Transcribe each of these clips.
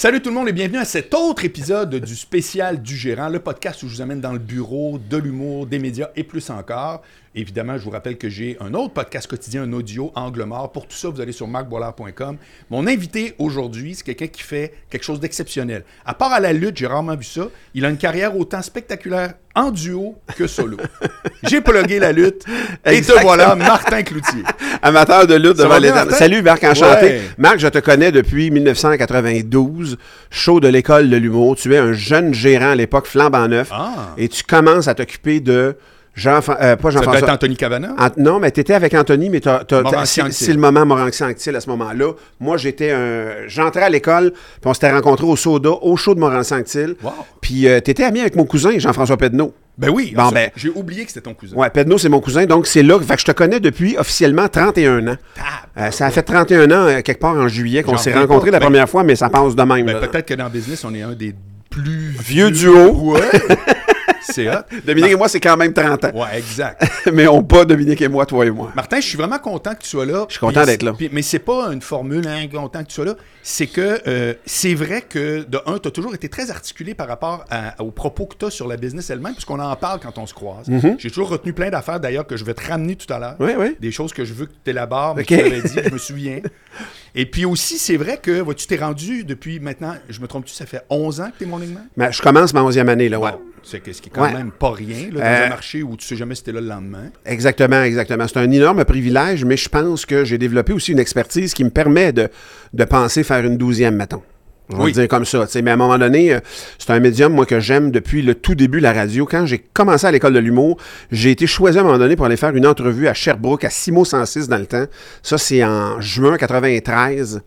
Salut tout le monde et bienvenue à cet autre épisode du spécial du gérant, le podcast où je vous amène dans le bureau de l'humour, des médias et plus encore. Évidemment, je vous rappelle que j'ai un autre podcast quotidien, un audio angle mort. Pour tout ça, vous allez sur marcboilard.com. Mon invité aujourd'hui, c'est quelqu'un qui fait quelque chose d'exceptionnel. À part à la lutte, j'ai rarement vu ça. Il a une carrière autant spectaculaire en duo que solo. j'ai plugué la lutte et te voilà, Martin Cloutier. Amateur de lutte Ça devant les Martin? Salut Marc, enchanté. Ouais. Marc, je te connais depuis 1992, show de l'école de l'humour. Tu es un jeune gérant à l'époque, flambant neuf. Ah. Et tu commences à t'occuper de Jean, euh, pas Ça doit être Jean-François. Anthony Cavana. Non, mais tu étais avec Anthony, mais c'est le moment Montpensier-Anctil à ce moment-là. Moi, j'étais un. J'entrais à l'école, puis on s'était rencontrés au Soda, au show de Montpensier-Anctil. Wow. Puis euh, t'étais ami avec mon cousin, Jean-François Pedneau. Ben oui, Bon, ben- j'ai oublié que c'était ton cousin. Ouais, Pedneau, c'est mon cousin, donc c'est là. Fait que je te connais depuis officiellement 31 ans. Ah, Euh, ça a fait 31 ans, euh, quelque part en juillet, qu'on s'est rencontrés pas. la Ben- première fois, mais ça passe de même. Ben, peut-être que dans le business, on est un des plus Vieux duo. Ouais. C'est hot. Dominique et moi, c'est quand même 30 ans. Ouais, exact. mais on pas Dominique et moi, toi et moi. Martin, je suis vraiment content que tu sois là. Je suis content d'être là. puis- mais c'est pas une formule, hein, content que tu sois là. C'est que euh, c'est vrai que, de un, tu as toujours été très articulé par rapport à- aux propos que tu as sur la business elle-même, puisqu'on en parle quand on se croise. J'ai toujours retenu plein d'affaires, d'ailleurs, que je vais te ramener tout à l'heure. Oui, oui. Des choses que je veux que tu élabores, mais que tu m'avais dit, je me souviens. Et puis aussi, c'est vrai que vois, tu t'es rendu depuis maintenant, je me trompe-tu, ça fait 11 ans que tu es Man? Mais je commence ma 11e année, là, ouais. C'est ce qui est quand Ouais. même pas rien là, dans Euh, un marché où tu sais jamais si t'es là le lendemain. Exactement, exactement. C'est un énorme privilège, mais je pense que j'ai développé aussi une expertise qui me permet de, de penser faire une douzième, mettons. Je vais Oui. le dire comme ça. Mais à un moment donné, euh, c'est un médium, moi, que j'aime depuis le tout début de la radio. Quand j'ai commencé à l'école de l'humour, j'ai été choisi à un moment donné pour aller faire une entrevue à Sherbrooke, à Simo 106 dans le temps. Ça, c'est en juin 93.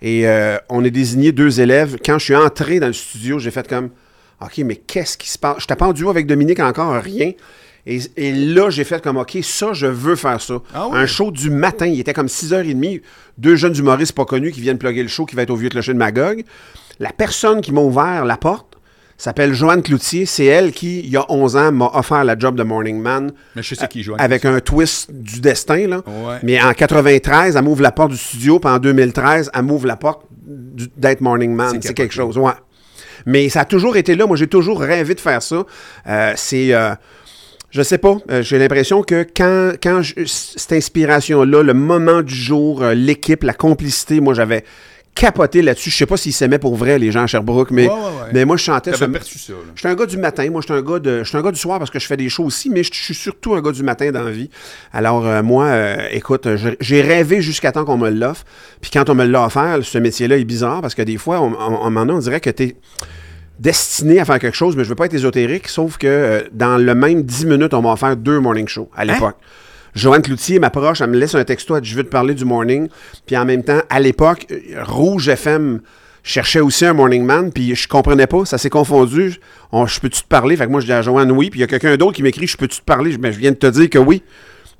Et euh, on est désigné deux élèves. Quand je suis entré dans le studio, j'ai fait comme OK, mais qu'est-ce qui se passe? Je pas en duo avec Dominique encore, rien. Et, et là, j'ai fait comme OK, ça, je veux faire ça. Ah oui? Un show du matin, il était comme 6h30. Deux jeunes humoristes pas connus qui viennent plugger le show qui va être au Vieux Clocher de Magog. La personne qui m'a ouvert la porte s'appelle Joanne Cloutier. C'est elle qui, il y a 11 ans, m'a offert la job de Morning Man. Mais je sais qui joue. Avec un twist du destin, là. Ouais. Mais en 93, elle m'ouvre la porte du studio, puis en 2013, elle m'ouvre la porte d'être Morning Man. C'est quelque chose, ouais. Mais ça a toujours été là. Moi, j'ai toujours rêvé de faire ça. Euh, c'est. euh, je sais pas. euh, j'ai l'impression que quand, quand je- cette inspiration-là, le moment du jour, euh, l'équipe, la complicité, moi, j'avais capoté là-dessus. Je sais pas s'ils s'aimaient pour vrai, les gens à Sherbrooke, mais, Ouais, ouais, ouais. mais moi, je chantais. Ce- perçu ça. suis un gars du matin. Moi, je suis un gars de, un gars du soir parce que je fais des shows aussi, mais je suis surtout un gars du matin dans la vie. Alors, euh, moi, euh, écoute, j'ai rêvé jusqu'à temps qu'on me l'offre. Puis quand on me l'a offert, ce métier-là est bizarre parce que des fois, on, on, on, on dirait que tu es destiné à faire quelque chose, mais je veux pas être ésotérique, sauf que euh, dans le même 10 minutes, on m'a offert deux morning shows à l'époque. Joanne Cloutier m'approche, elle me laisse un texto, elle dit, je veux te parler du morning. Puis en même temps, à l'époque, euh, Rouge FM cherchait aussi un morning man, puis je comprenais pas, ça s'est confondu. On, je peux-tu te parler? Fait que moi, je dis à Joanne oui, puis il y a quelqu'un d'autre qui m'écrit, je peux-tu te parler? Je, ben, je viens de te dire que oui.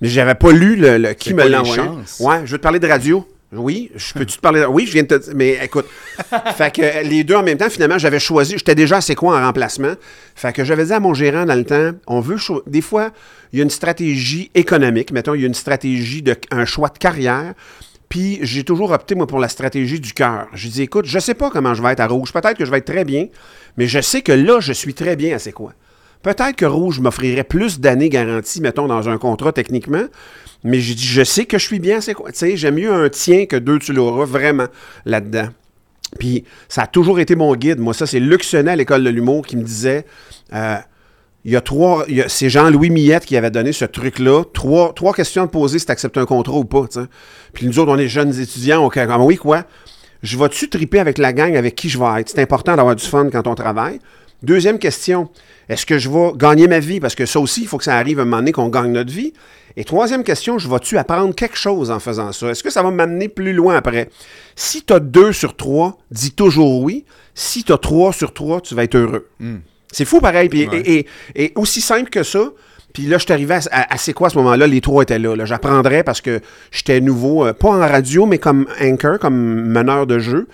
Mais j'avais pas lu le, le- qui me l'a envoyé. Ouais, je veux te parler de radio. Oui, je peux-tu te parler? Oui, je viens de te dire. Mais écoute, fait que les deux en même temps, finalement, j'avais choisi. J'étais déjà assez quoi en remplacement. Fait que j'avais dit à mon gérant dans le temps, on veut. Des fois, il y a une stratégie économique. Mettons, il y a une stratégie de un choix de carrière. Puis j'ai toujours opté, moi, pour la stratégie du cœur. Je dis, écoute, je sais pas comment je vais être à Rouge. Peut-être que je vais être très bien, mais je sais que là, je suis très bien à c'est quoi. Peut-être que Rouge m'offrirait plus d'années garanties, mettons, dans un contrat techniquement. Mais j'ai dit, je sais que je suis bien, c'est quoi? Tu sais, j'aime mieux un tien que deux, tu l'auras vraiment là-dedans. Puis ça a toujours été mon guide. Moi, ça, c'est Luc Sonnet à l'école de l'humour qui me disait euh, il y a trois. C'est Jean-Louis Millette qui avait donné ce truc-là. Trois, questions à te poser si tu acceptes un contrat ou pas. tu sais. Puis nous autres, on est jeunes étudiants. On comme oui, quoi? Je vais-tu triper avec la gang avec qui je vais être? C'est important d'avoir du fun quand on travaille. Deuxième question est-ce que je vais gagner ma vie? Parce que ça aussi, il faut que ça arrive à un moment donné qu'on gagne notre vie. Et troisième question, je vais-tu apprendre quelque chose en faisant ça? Est-ce que ça va m'amener plus loin après? Si tu as deux sur trois, dis toujours oui. Si tu as trois sur trois, tu vas être heureux. C'est fou pareil. Puis- Ouais. et, et- et aussi simple que ça, puis là, je suis arrivé à, à- à c'est quoi à ce moment-là? Les trois étaient là. là. J'apprendrais parce que j'étais nouveau, euh, pas en radio, mais comme anchor, comme meneur de jeu.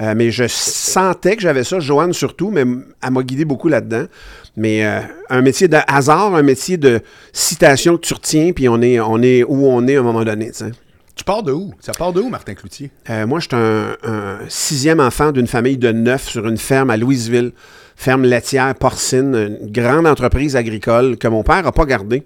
Euh, mais je sentais que j'avais ça, Joanne surtout, mais elle m'a guidé beaucoup là-dedans. Mais euh, un métier de hasard, un métier de citation que tu retiens, puis on est, on est où on est à un moment donné. Tu pars de où? Ça part de où, Martin Cloutier? Euh, moi, je suis un, un sixième enfant d'une famille de neuf sur une ferme à Louisville, ferme laitière porcine, une grande entreprise agricole que mon père n'a pas gardée.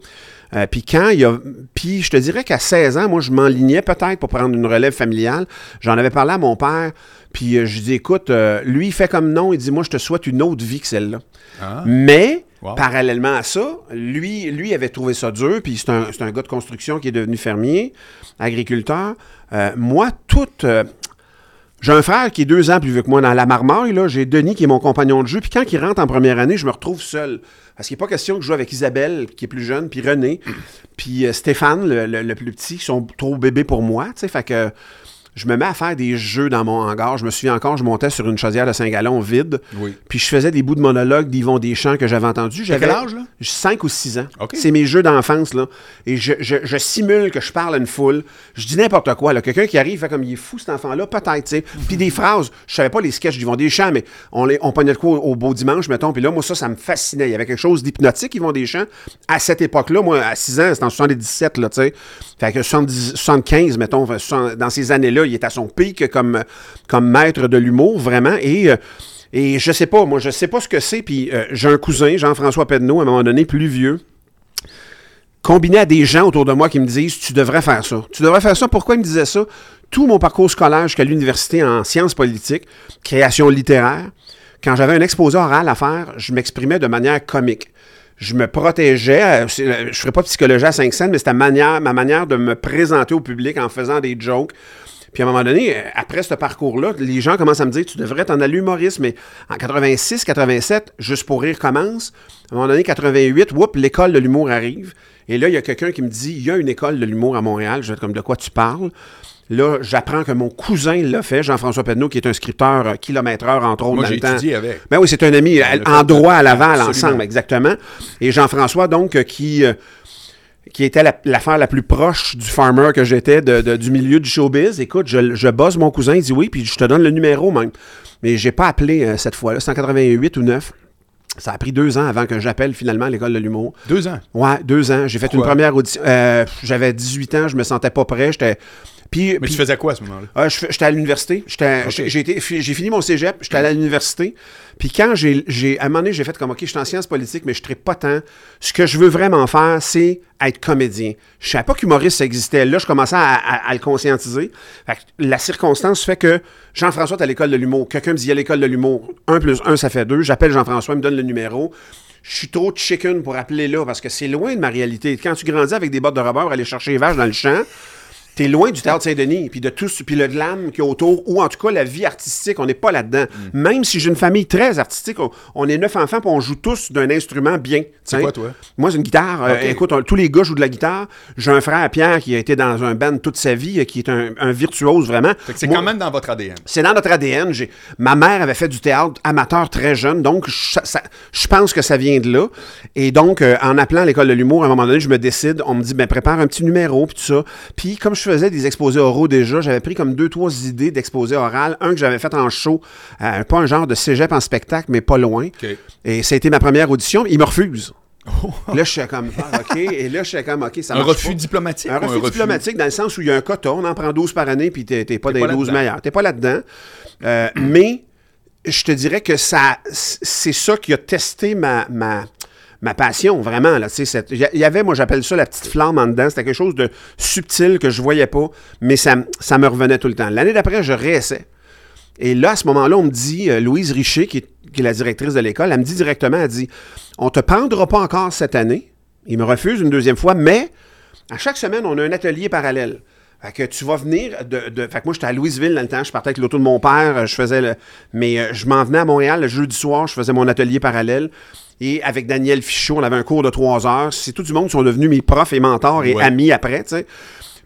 Euh, puis quand il y a. Puis je te dirais qu'à 16 ans, moi, je m'enlignais peut-être pour prendre une relève familiale. J'en avais parlé à mon père. Puis euh, je dis, écoute, euh, lui, il fait comme non. Il dit, moi, je te souhaite une autre vie que celle-là. Ah. Mais, Wow. parallèlement à ça, lui, lui avait trouvé ça dur. Puis c'est un, c'est un gars de construction qui est devenu fermier, agriculteur. Euh, moi, toute. J'ai un frère qui est deux ans plus vieux que moi dans la marmaille. Là. J'ai Denis qui est mon compagnon de jeu. Puis quand il rentre en première année, je me retrouve seul. Parce qu'il n'est pas question que je joue avec Isabelle, qui est plus jeune, puis René, puis euh, Stéphane, le, plus petit, qui sont trop bébés pour moi. Fait que je me mets à faire des jeux dans mon hangar. Je me souviens encore, je montais sur une chaudière de 5 gallons vide. Oui. Puis je faisais des bouts de monologue d'Yvon Deschamps que j'avais entendus. T'as J'avais quel âge, là? 5 ou 6 ans. C'est mes jeux d'enfance, là. Et je, je- je simule que je parle à une foule. Je dis n'importe quoi, là. Quelqu'un qui arrive, fait comme il est fou, cet enfant-là, peut-être, tu sais. Puis des phrases, je savais pas les sketchs d'Yvon Deschamps, mais on, les, on pognait de quoi au, au beau dimanche, mettons. Puis là, moi, ça, ça me fascinait. Il y avait quelque chose d'hypnotique, Yvon Deschamps. À cette époque-là, moi, à 6 ans, c'était en 77, là, tu sais. Fait que 70 75, mettons, enfin, 60 dans ces années-là, il est à son pic comme, comme maître de l'humour, vraiment. Et. euh, et je sais pas, moi, je sais pas ce que c'est. Puis euh, j'ai un cousin, Jean-François Pedneau, à un moment donné, plus vieux, combiné à des gens autour de moi qui me disent Tu devrais faire ça. Tu devrais faire ça. Pourquoi ils me disaient ça? Tout mon parcours scolaire jusqu'à l'université en sciences politiques, création littéraire, quand j'avais un exposé oral à faire, je m'exprimais de manière comique. Je me protégeais, euh, je ne ferais pas de psychologie à 5 cents, mais c'était ma manière, ma manière de me présenter au public en faisant des jokes. Puis à un moment donné, euh, après ce parcours-là, les gens commencent à me dire Tu devrais t'en aller humoriste, mais en 86, 87, Juste pour rire commence. À un moment donné, 88, whoop, l'école de l'humour arrive. Et là, il y a quelqu'un qui me dit Il y a une école de l'humour à Montréal. Je vais être comme de quoi tu parles? Là, j'apprends que mon cousin l'a fait, Jean-François Pedneau, qui est un scripteur euh, kilomètre-heure, entre autres, Moi, dans le temps. avec. Ben oui, c'est un ami fait en droit à Laval absolument. ensemble, exactement. Et Jean-François, donc, euh, qui, euh, qui était la- l'affaire la, plus proche du farmer que j'étais, de- de- du milieu du showbiz. Écoute, je, je bosse mon cousin, il dit oui, puis je te donne le numéro même. Mais j'ai pas appelé euh, cette fois-là. C'est en 88 ou 9. Ça a pris deux ans avant que j'appelle finalement à l'école de l'humour. Deux ans? Ouais, deux ans. J'ai fait une première audition. Euh, J'avais 18 ans, je me sentais pas prêt. J'étais. Puis, Mais puis- tu faisais quoi à ce moment-là? ah, J'étais à l'université. J'étais-. J'ai fini mon cégep, j'étais allé à l'université. Puis quand j'ai, j'ai- à un moment donné, j'ai fait comme, OK, je suis en sciences politiques, mais je ne pas tant. Ce que je veux vraiment faire, c'est être comédien. Je ne savais pas qu'humoriste, ça existait. Là, je commençais à, à- à le conscientiser. Fait que la circonstance fait que Jean-François est à l'école de l'humour. Quelqu'un me dit, a l'école de l'humour. Un plus un, ça fait deux. J'appelle Jean-François, il me donne le numéro. Je suis trop chicken pour appeler là parce que c'est loin de ma réalité. Quand tu grandis avec des bottes de rubber, aller chercher les vaches dans le champ, T'es loin du théâtre Saint-Denis, puis de tout, puis le glam qui est autour, ou en tout cas la vie artistique, on n'est pas là-dedans. Mm. Même si j'ai une famille très artistique, on, on est neuf enfants, puis on joue tous d'un instrument bien. C'est quoi, toi? Moi, c'est une guitare. Euh, écoute, on- tous les gars jouent de la guitare. J'ai un frère, Pierre, qui a été dans un band toute sa vie, euh, qui est un, un virtuose vraiment. C'est quand même dans votre ADN. c'est dans notre ADN. J'ai- Ma mère avait fait du théâtre amateur très jeune, donc je, ça- je pense que ça vient de là. Et donc, euh, en appelant l'école de l'humour, à un moment donné, je me décide, on me dit, ben prépare un petit numéro, puis tout ça. Puis comme je faisais des exposés oraux déjà, j'avais pris comme deux, trois idées d'exposés oral. Un que j'avais fait en show, euh, pas un genre de cégep en spectacle, mais pas loin. Et ça a été ma première audition. Il me refuse. Là, je suis comme, ah, OK. Et là, je suis comme, OK, ça Un refus pas. diplomatique? Un refus diplomatique dans le sens où il y a un quota, on en prend 12 par année, puis t'es t'es pas T'es dans les 12 là-dedans. meilleurs. T'es pas là-dedans. Euh, mais je te dirais que ça, c'est ça qui a testé ma, ma, ma passion, vraiment. Il y avait, moi, j'appelle ça la petite flamme en dedans. C'était quelque chose de subtil que je voyais pas, mais ça, me revenait tout le temps. L'année d'après, je réessaie. Et là, à ce moment-là, on me dit, euh, Louise Richer, qui est, la directrice de l'école, elle me dit directement, elle dit, on te prendra pas encore cette année. Il me refuse une deuxième fois, mais à chaque semaine, on a un atelier parallèle. Fait que tu vas venir fait que moi, j'étais à Louisville dans le temps. Je partais avec l'auto de mon père. euh, Je faisais le. Mais euh, je m'en venais à Montréal le jeudi soir. Je faisais mon atelier parallèle. Et avec Daniel Fichot, on avait un cours de trois heures. C'est tout du monde qui sont devenus mes profs et mentors et Ouais. amis après, tu sais.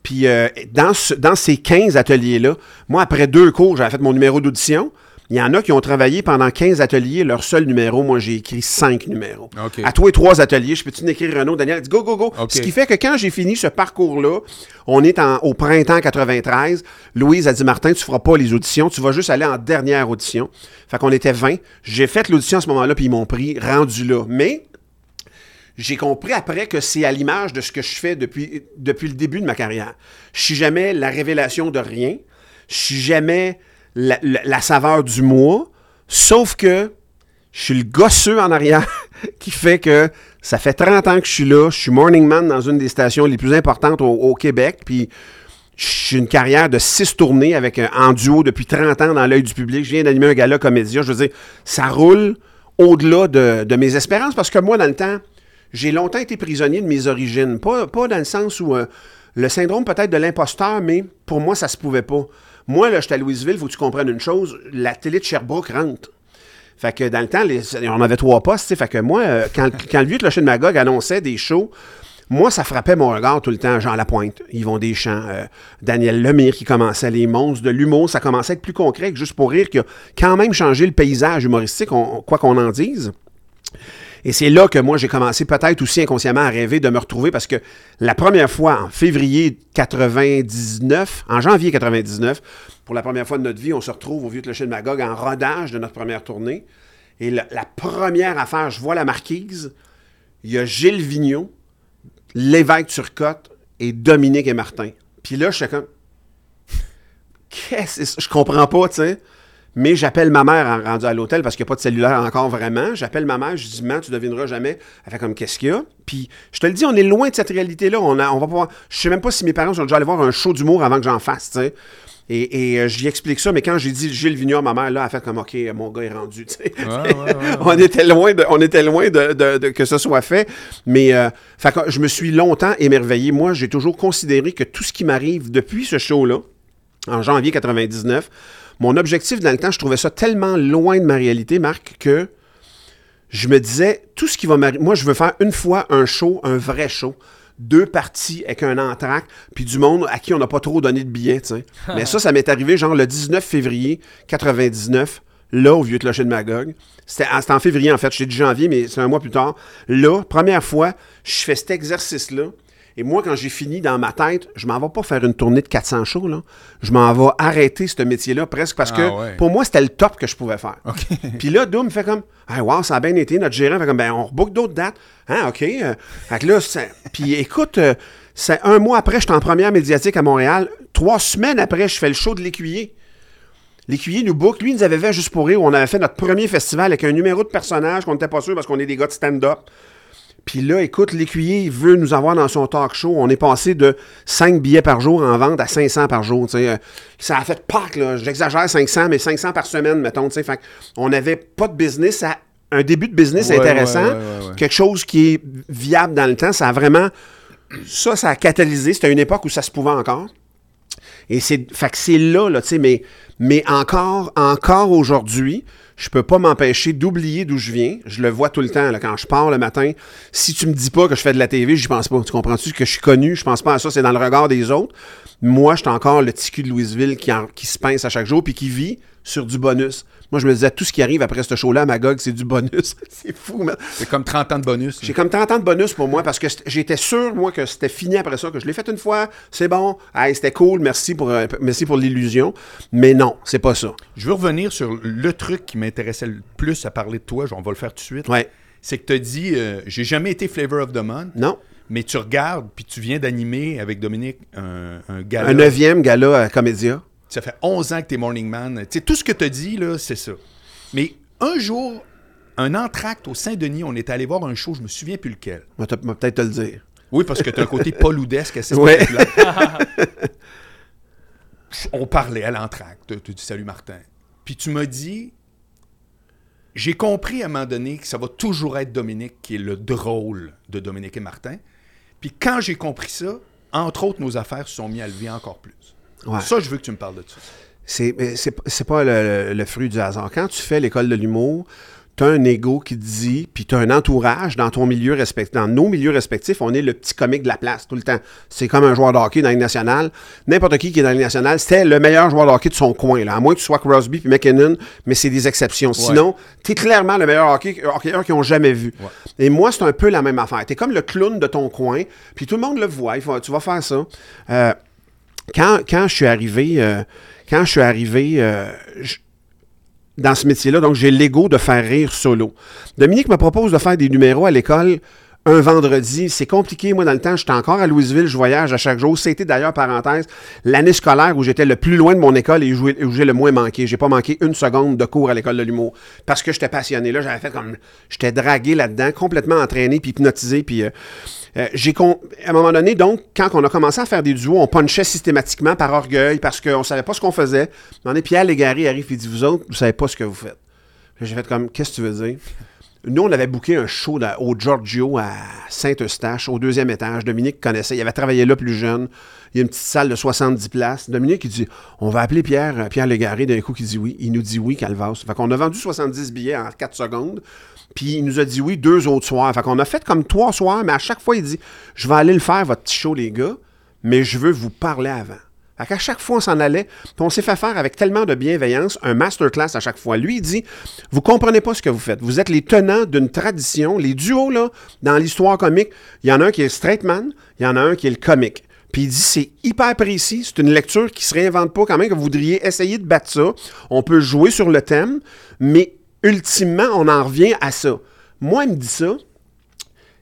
Puis euh, dans, ce- dans ces 15 ateliers-là, moi, après deux cours, j'avais fait mon numéro d'audition. Il y en a qui ont travaillé pendant 15 ateliers, leur seul numéro. Moi, j'ai écrit 5 numéros. À toi et trois ateliers, je peux-tu écrire Renaud? Daniel? Dit go, go, go. Ce qui fait que quand j'ai fini ce parcours-là, on est en- au printemps 93. Louise a dit Martin, tu feras pas les auditions, tu vas juste aller en dernière audition. Fait qu'on était 20. J'ai fait l'audition à ce moment-là, puis ils m'ont pris rendu là. Mais j'ai compris après que c'est à l'image de ce que je fais depuis, depuis le début de ma carrière. Je suis jamais la révélation de rien. Je suis jamais la, saveur du mois. Sauf que je suis le gosseux en arrière qui fait que ça fait 30 ans que je suis là. Je suis morning man dans une des stations les plus importantes au, Québec. Puis j'ai une carrière de six tournées avec en duo depuis 30 ans dans l'œil du public. Je viens d'animer un gala comédia. Je veux dire, ça roule au-delà de, mes espérances parce que moi, dans le temps, j'ai longtemps été prisonnier de mes origines. Pas, pas dans le sens où euh, le syndrome peut-être de l'imposteur, mais pour moi, ça se pouvait pas. Moi, là, j'étais à Louisville, faut que tu comprennes une chose, la télé de Sherbrooke rentre. Fait que dans le temps, les- on avait trois postes, tu. Fait que moi, euh, quand, le vieux clocher de Magog annonçait des shows, moi, ça frappait mon regard tout le temps. Jean Lapointe, Yvon Deschamps, euh, Daniel Lemire qui commençait les monstres de l'humour. Ça commençait à être plus concret que juste pour rire, qui a quand même changé le paysage humoristique, quoi qu'on en dise. Et c'est là que moi, j'ai commencé peut-être aussi inconsciemment à rêver de me retrouver parce que la première fois, en février 99, en janvier 99, pour la première fois de notre vie, on se retrouve au Vieux Clocher de Magog en rodage de notre première tournée. Et la, première affaire, je vois la marquise, il y a Gilles Vigneault, l'évêque Turcotte et Dominique et Martin. Puis là, je suis comme, qu'est-ce que? Je comprends pas, tu sais. Mais j'appelle ma mère en rendu à l'hôtel parce qu'il n'y a pas de cellulaire encore vraiment. J'appelle ma mère, je dis, man, tu devineras jamais. Elle fait comme, qu'est-ce qu'il y a? Puis je te le dis, on est loin de cette réalité-là. On, a- on va pas. Je sais même pas si mes parents sont déjà allés voir un show d'humour avant que j'en fasse, tu sais. Et, et euh, j'y explique ça, mais quand j'ai dit Gilles Vigneault à ma mère, là, elle a fait comme, OK, mon gars est rendu, tu sais. on était loin, de, on était loin de, de- de- que ce soit fait. Mais euh, fait que je me suis longtemps émerveillé. Moi, j'ai toujours considéré que tout ce qui m'arrive depuis ce show-là, en janvier 99, mon objectif dans le temps, je trouvais ça tellement loin de ma réalité, Marc, que je me disais, tout ce qui va m'arriver, moi, je veux faire une fois un show, un vrai show. Deux parties avec un entraque, puis du monde à qui on n'a pas trop donné de billets, tu sais. Mais ça, ça m'est arrivé genre le 19 février 99, là, au Vieux Clocher de Magog. C'était ah, c'était en février, en fait. Je t'ai dit janvier, mais c'est un mois plus tard. Là, première fois, je fais cet exercice-là. Et moi, quand j'ai fini dans ma tête, je m'en vais pas faire une tournée de 400 shows, là. Je m'en vais arrêter ce métier-là presque parce Ah que ouais. pour moi, c'était le top que je pouvais faire. Puis là, Doom fait comme, ah, wow, ça a bien été. Notre gérant fait comme, ben, on rebook d'autres dates. Hein, OK. euh, fait que là, puis écoute, euh, c'est un mois après, j'étais en première médiatique à Montréal. Trois semaines après, je fais le show de l'écuyer. L'écuyer nous book. Lui, il nous avait fait juste pour rire. où On avait fait notre premier festival avec un numéro de personnage qu'on n'était pas sûr parce qu'on est des gars de stand-up. Puis là, écoute, l'écuyer, il veut nous avoir dans son talk show. On est passé de 5 billets par jour en vente à 500 par jour. Euh, Ça a fait Pâques, là. J'exagère 500, mais 500 par semaine, mettons. Fait on n'avait pas de business. à- un début de business Ouais, intéressant. ouais, ouais. Quelque chose qui est viable dans le temps. Ça a vraiment. Ça, ça a catalysé. C'était une époque où ça se pouvait encore. Et c'est, fait que c'est là, là, tu sais, mais, mais encore, encore aujourd'hui, je peux pas m'empêcher d'oublier d'où je viens. Je le vois tout le temps, là, quand je pars le matin. Si tu me dis pas que je fais de la TV, j'y pense pas. Tu comprends-tu que je suis connu? Je pense pas à ça, c'est dans le regard des autres. Moi, je suis encore le petit cul de Louisville qui, qui se pince à chaque jour puis qui vit sur du bonus. Moi, je me disais, tout ce qui arrive après ce show-là à Magog, c'est du bonus. c'est fou, man. C'est comme 30 ans de bonus. J'ai comme 30 ans de bonus pour moi parce que j'étais sûr, moi, que c'était fini après ça, que je l'ai fait une fois, c'est bon, hey, c'était cool, merci pour, euh, merci pour l'illusion. Mais non, c'est pas ça. Je veux revenir sur le truc qui m'intéressait le plus à parler de toi. On va le faire tout de suite. Ouais. C'est que tu as dit, euh, j'ai jamais été Flavor of the Month, Non. mais tu regardes, puis tu viens d'animer avec Dominique un, un gala. Un neuvième gala à Comédia. Ça fait 11 ans que tu es Morning Man. Tu sais, tout ce que tu as dit, là, c'est ça. Mais un jour, un entracte au Saint-Denis, on est allé voir un show, je me souviens plus lequel. On va peut-être te le dire. Oui, parce que tu as un côté poloudesque assez Ouais. On parlait à l'entracte. Tu dis Salut Martin. Puis tu m'as dit J'ai compris à un moment donné que ça va toujours être Dominique qui est le drôle de Dominique et Martin. Puis quand j'ai compris ça, entre autres, nos affaires se sont mis à lever encore plus. Ouais. Ça, je veux que tu me parles de ça. C'est, mais c'est, c'est pas le, fruit du hasard. Quand tu fais l'école de l'humour, tu as un ego qui te dit, puis tu as un entourage dans ton milieu respectif. Dans nos milieux respectifs, on est le petit comique de la place tout le temps. C'est comme un joueur de hockey dans la Ligue nationale. N'importe qui qui est dans la Ligue nationale, c'était le meilleur joueur de hockey de son coin. Là. À moins que tu sois Crosby puis McKinnon, mais c'est des exceptions. Sinon, tu es clairement le meilleur hockey, hockeyeur qu'ils ont jamais vu. Et moi, c'est un peu la même affaire. Tu es comme le clown de ton coin, puis tout le monde le voit. Il faut- tu vas faire ça. Euh, quand, je suis arrivé, euh, euh, dans ce métier-là, donc j'ai l'ego de faire rire solo. Dominique me propose de faire des numéros à l'école un vendredi. C'est compliqué, moi, dans le temps. J'étais encore à Louisville, je voyage à chaque jour. C'était d'ailleurs, parenthèse, l'année scolaire où j'étais le plus loin de mon école et où j'ai le moins manqué. J'ai pas manqué une seconde de cours à l'école de l'humour parce que j'étais passionné. Là, j'avais fait comme. J'étais dragué là-dedans, complètement entraîné, puis hypnotisé, puis. euh, euh, j'ai à un moment donné, donc, quand on a commencé à faire des duos, on punchait systématiquement par orgueil parce qu'on savait pas ce qu'on faisait. Moment donné, Pierre Légaré arrive et dit Vous autres, vous savez pas ce que vous faites. J'ai fait comme Qu'est-ce que tu veux dire Nous, on avait booké un show au Giorgio à Saint-Eustache, au deuxième étage. Dominique connaissait, il avait travaillé là plus jeune. Il y a une petite salle de 70 places. Dominique, il dit On va appeler Pierre, euh, Pierre Légaré. D'un coup, qui dit oui. Il nous dit oui, Calvas. Fait qu'on a vendu 70 billets en 4 secondes. Puis il nous a dit oui deux autres soirs. Fait qu'on a fait comme trois soirs, mais à chaque fois, il dit Je vais aller le faire, votre petit show, les gars, mais je veux vous parler avant. Fait qu'à chaque fois, on s'en allait, puis on s'est fait faire avec tellement de bienveillance un masterclass à chaque fois. Lui, il dit Vous comprenez pas ce que vous faites. Vous êtes les tenants d'une tradition. Les duos, là, dans l'histoire comique, il y en a un qui est straight man, il y en a un qui est le comique. Puis il dit c'est hyper précis, c'est une lecture qui se réinvente pas quand même, que vous voudriez essayer de battre ça. On peut jouer sur le thème, mais ultimement, on en revient à ça. Moi, il me dit ça,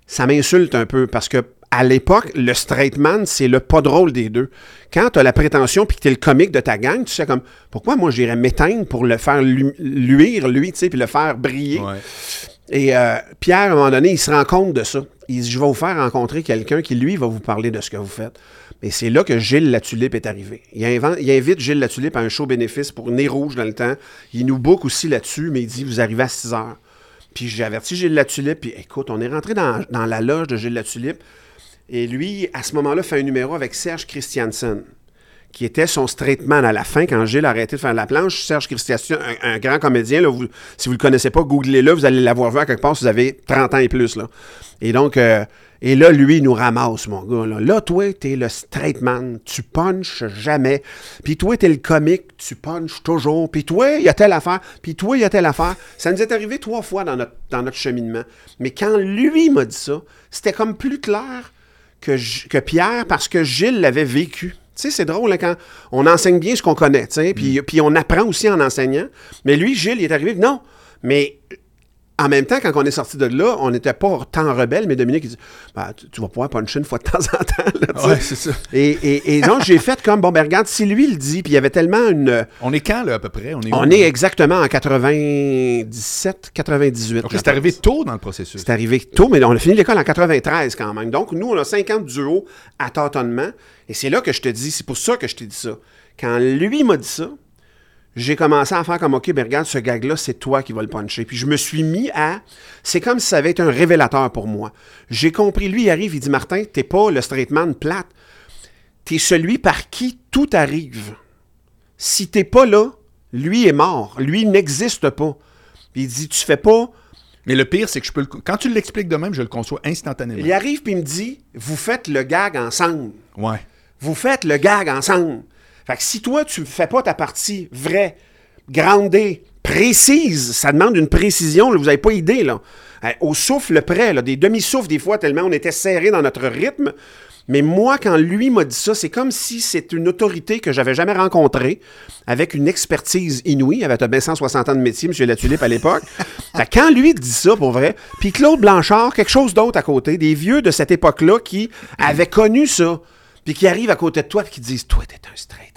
ça m'insulte un peu parce que à l'époque, le straight man, c'est le pas drôle des deux. Quand tu as la prétention puis que tu es le comique de ta gang, tu sais comme pourquoi moi j'irais m'éteindre pour le faire lu- luire lui, tu sais, puis le faire briller? Ouais. Et euh, Pierre, à un moment donné, il se rend compte de ça. Il dit Je vais vous faire rencontrer quelqu'un qui, lui, va vous parler de ce que vous faites. Et c'est là que Gilles Latulippe est arrivé. Il, invite Gilles Latulippe à un show bénéfice pour Nez Rouge dans le temps. Il nous book aussi là-dessus, mais il dit Vous arrivez à 6 heures. Puis j'ai averti Gilles Latulippe, puis écoute, on est rentré dans, dans la loge de Gilles Latulippe. Et lui, à ce moment-là, fait un numéro avec Serge Christiansen, qui était son straight man à la fin quand Gilles a arrêté de faire la planche. Serge Christiansen, un, grand comédien, si vous ne le connaissez pas, googlez-le, vous allez l'avoir vu à quelque part si vous avez 30 ans et plus. Là. Et donc, euh, et là, lui, il nous ramasse, mon gars. Là, là toi, t'es le straight man, tu punches jamais. Puis toi, t'es le comique, tu punches toujours. Puis toi, il y a telle affaire. Puis toi, il y a telle affaire. Ça nous est arrivé trois fois dans notre, dans notre cheminement. Mais quand lui m'a dit ça, c'était comme plus clair que, Pierre parce que Gilles l'avait vécu. Tu sais, c'est drôle hein, quand on enseigne bien ce qu'on connaît, tu sais, puis, puis on apprend aussi en enseignant. Mais lui, Gilles, il est arrivé, non, mais en même temps, quand on est sorti de là, on n'était pas tant rebelle, mais Dominique, il dit, Ben, tu, tu vas pouvoir puncher une fois de temps en temps. là. Ouais, c'est ça. Et, et- et donc, j'ai fait comme, bon, ben regarde, si lui le dit, puis il y avait tellement une... On est quand, là, à peu près? On est, On où, est là? exactement en 97, 98. Donc, je c'est arrivé tôt dans le processus. C'est arrivé tôt, mais on a fini l'école en 93 quand même. Donc, nous, on a 50 duos à tâtonnement. Et c'est là que je te dis, c'est pour ça que je t'ai dit ça. Quand lui m'a dit ça, j'ai commencé à faire comme, OK, ben regarde, ce gag-là, c'est toi qui vas le puncher. Puis je me suis mis à... C'est comme si ça avait été un révélateur pour moi. J'ai compris, lui, il arrive, il dit, Martin, t'es pas le straight man plate. T'es celui par qui tout arrive. Si t'es pas là, lui est mort. Lui n'existe pas. Puis il dit, tu fais pas... Mais le pire, c'est que je peux le... quand tu l'expliques de même, je le conçois instantanément. Il arrive puis il me dit, vous faites le gag ensemble. Ouais. Vous faites le gag ensemble. Fait que si toi, tu ne fais pas ta partie vraie, groundée, précise, ça demande une précision, là, vous n'avez pas idée, là. Au souffle près, là, des demi-souffles, des fois, tellement on était serré dans notre rythme. Mais moi, quand lui m'a dit ça, c'est comme si c'est une autorité que j'avais jamais rencontrée, avec une expertise inouïe. Il avait bien 160 ans de métier, M. Latulippe, à l'époque. Fait que quand lui dit ça, pour vrai, puis Claude Blanchard, quelque chose d'autre à côté, des vieux de cette époque-là qui avaient connu ça, puis qui arrivent à côté de toi et qui disent Toi, t'es un straight.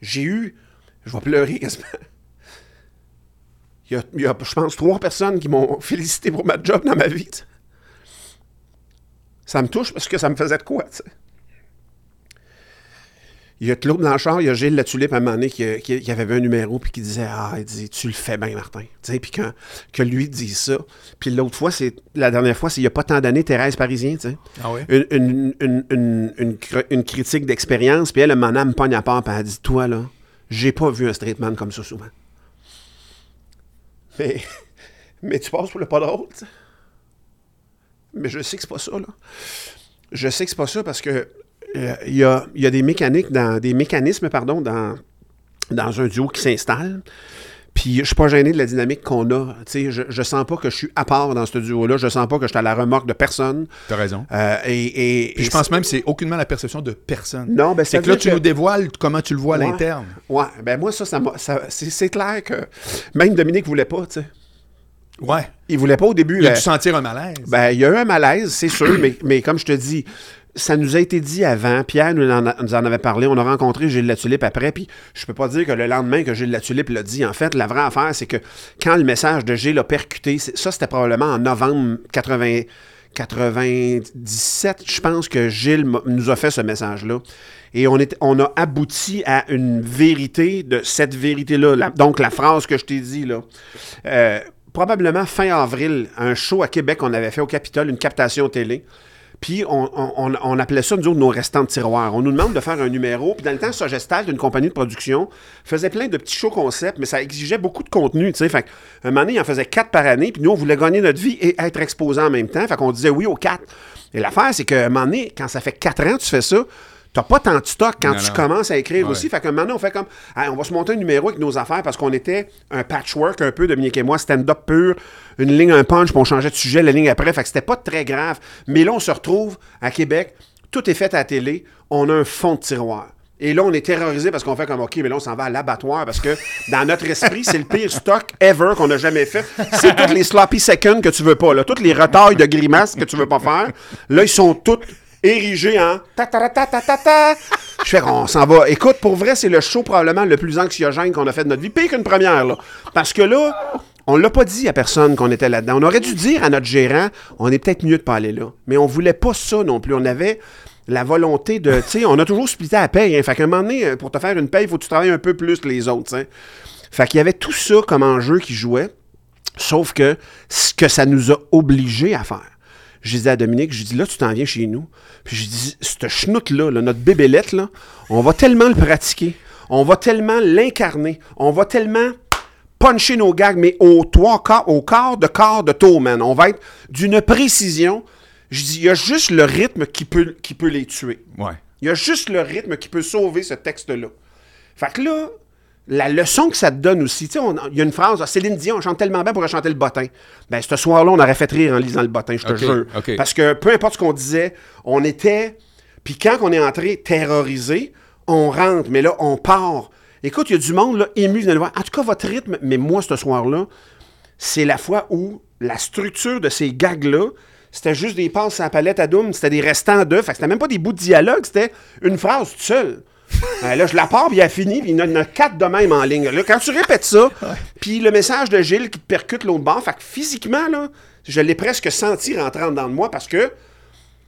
J'ai eu, je vais pleurer quasiment. Il y, a, il y je pense, trois personnes qui m'ont félicité pour ma job dans ma vie. Ça me touche parce que ça me faisait de quoi, tu sais. Il y a Claude Blanchard, il y a Gilles Latulippe à un moment donné qui, qui- qui avait vu un numéro puis qui disait Ah, il dit, tu le fais bien, Martin. Puis que, que lui dise ça. Puis l'autre fois, c'est la dernière fois, c'est il n'y a pas tant d'années, Thérèse Parisien, tu sais Ah ouais? une, une- une- une- une cr- une critique d'expérience, puis elle, un me pogne à part, puis elle dit Toi, là, j'ai pas vu un straight man comme ça souvent. Mais, mais tu passes pour le pas drôle. Mais je sais que c'est pas ça, là. Je sais que c'est pas ça parce que il y, a, y a des mécaniques dans des mécanismes pardon dans, dans un duo qui s'installe. Puis je suis pas gêné de la dynamique qu'on a. Je, je sens pas que je suis à part dans ce duo-là. Je sens pas que je suis à la remorque de personne. T'as raison. Euh, et, et- Puis et je pense même que c'est aucunement la perception de personne. Non, ben, c'est que là, tu que- nous dévoiles comment tu le vois à l'interne. Ouais, ben moi, ça, ça, c'est, clair que même Dominique voulait pas, tu sais. Ouais. Il voulait pas au début. Il a là. dû sentir un malaise. Ben, il y a eu un malaise, c'est sûr, mais, mais comme je te dis, ça nous a été dit avant. Pierre nous en, a- nous en avait parlé. On a rencontré Gilles Latulippe après. Puis je peux pas dire que le lendemain que Gilles Latulippe l'a dit. En fait, la vraie affaire, c'est que quand le message de Gilles a percuté, ça, c'était probablement en novembre 80 97, je pense que Gilles nous a fait ce message-là. Et on, est, on a abouti à une vérité de cette vérité-là. Donc, la phrase que je t'ai dit, là. Euh, probablement fin avril, un show à Québec qu'on avait fait au Capitole, une captation télé. Puis on, appelait ça, nous autres, nos restants de tiroir. On nous demande de faire un numéro. Puis dans le temps, Sogestal, d'une compagnie de production, faisait plein de petits shows concepts, mais ça exigeait beaucoup de contenu, tu sais. Fait un moment donné, en faisait quatre par année. Puis nous, on voulait gagner notre vie et être exposé en même temps. Fait qu'on disait oui aux quatre. Et l'affaire, c'est qu'à un moment quand ça fait quatre ans que tu fais ça, T'as pas tant de stock quand Non, tu non. commences à écrire Ouais. aussi. Fait moment donné, on fait comme, Hey, on va se monter un numéro avec nos affaires parce qu'on était un patchwork un peu, Dominique et moi, stand-up pur, une ligne, un punch, puis on changeait de sujet la ligne après. Fait que c'était pas très grave. Mais là, on se retrouve à Québec, tout est fait à la télé, on a un fond de tiroir. Et là, on est terrorisé parce qu'on fait comme, OK, mais là, on s'en va à l'abattoir parce que dans notre esprit, c'est le pire stock ever qu'on a jamais fait. C'est tous les sloppy seconds que tu veux pas, là. Tous les retailles de grimaces que tu veux pas faire. Là, ils sont tous érigés en ta ta ta ta ta ta. Je fais qu'on s'en va. Écoute, pour vrai, c'est le show probablement le plus anxiogène qu'on a fait de notre vie. Pire qu'une première, là. Parce que là, on l'a pas dit à personne qu'on était là-dedans. On aurait dû dire à notre gérant, on est peut-être mieux de pas aller là. Mais on voulait pas ça non plus. On avait la volonté de, tu sais, on a toujours splitté la paye. Hein. Fait qu'à un moment donné, pour te faire une paye, il faut que tu travailles un peu plus que les autres, sais. Fait qu'il y avait tout ça comme enjeu qui jouait. Sauf que ce que ça nous a obligés à faire. Je disais à Dominique, je dis là, tu t'en viens chez nous. Puis je dis, cette chenoute-là, là, notre bébélette, là, on va tellement le pratiquer. On va tellement l'incarner. On va tellement puncher nos gags, mais au, trois quarts, au quart de quart de taux, man. On va être d'une précision. Je dis, il y a juste le rythme qui peut, qui peut les tuer. Ouais. Il y a juste le rythme qui peut sauver ce texte-là. Fait que là, la leçon que ça te donne aussi, tu sais, on- il y a une phrase, ah, Céline Dion, on chante tellement bien pour chanter le bottin. Ben, ce soir-là, on aurait fait rire en lisant le bottin, je te jure. Parce que peu importe ce qu'on disait, on était. Puis quand on est entré terrorisé, on rentre, mais là, on part. Écoute, il y a du monde, là, ému, venez le voir. En tout cas, votre rythme, mais moi, ce soir-là, c'est la fois où la structure de ces gags-là, c'était juste des passes à la palette à Doom, c'était des restants d'œufs, fait que c'était même pas des bouts de dialogue, c'était une phrase toute seule. Euh, là, je la pars, puis elle a fini, puis il y en a quatre de même en ligne. Là, quand tu répètes ça, puis le message de Gilles qui te percute l'autre bord, fait que physiquement, là, je l'ai presque senti rentrer dans moi parce que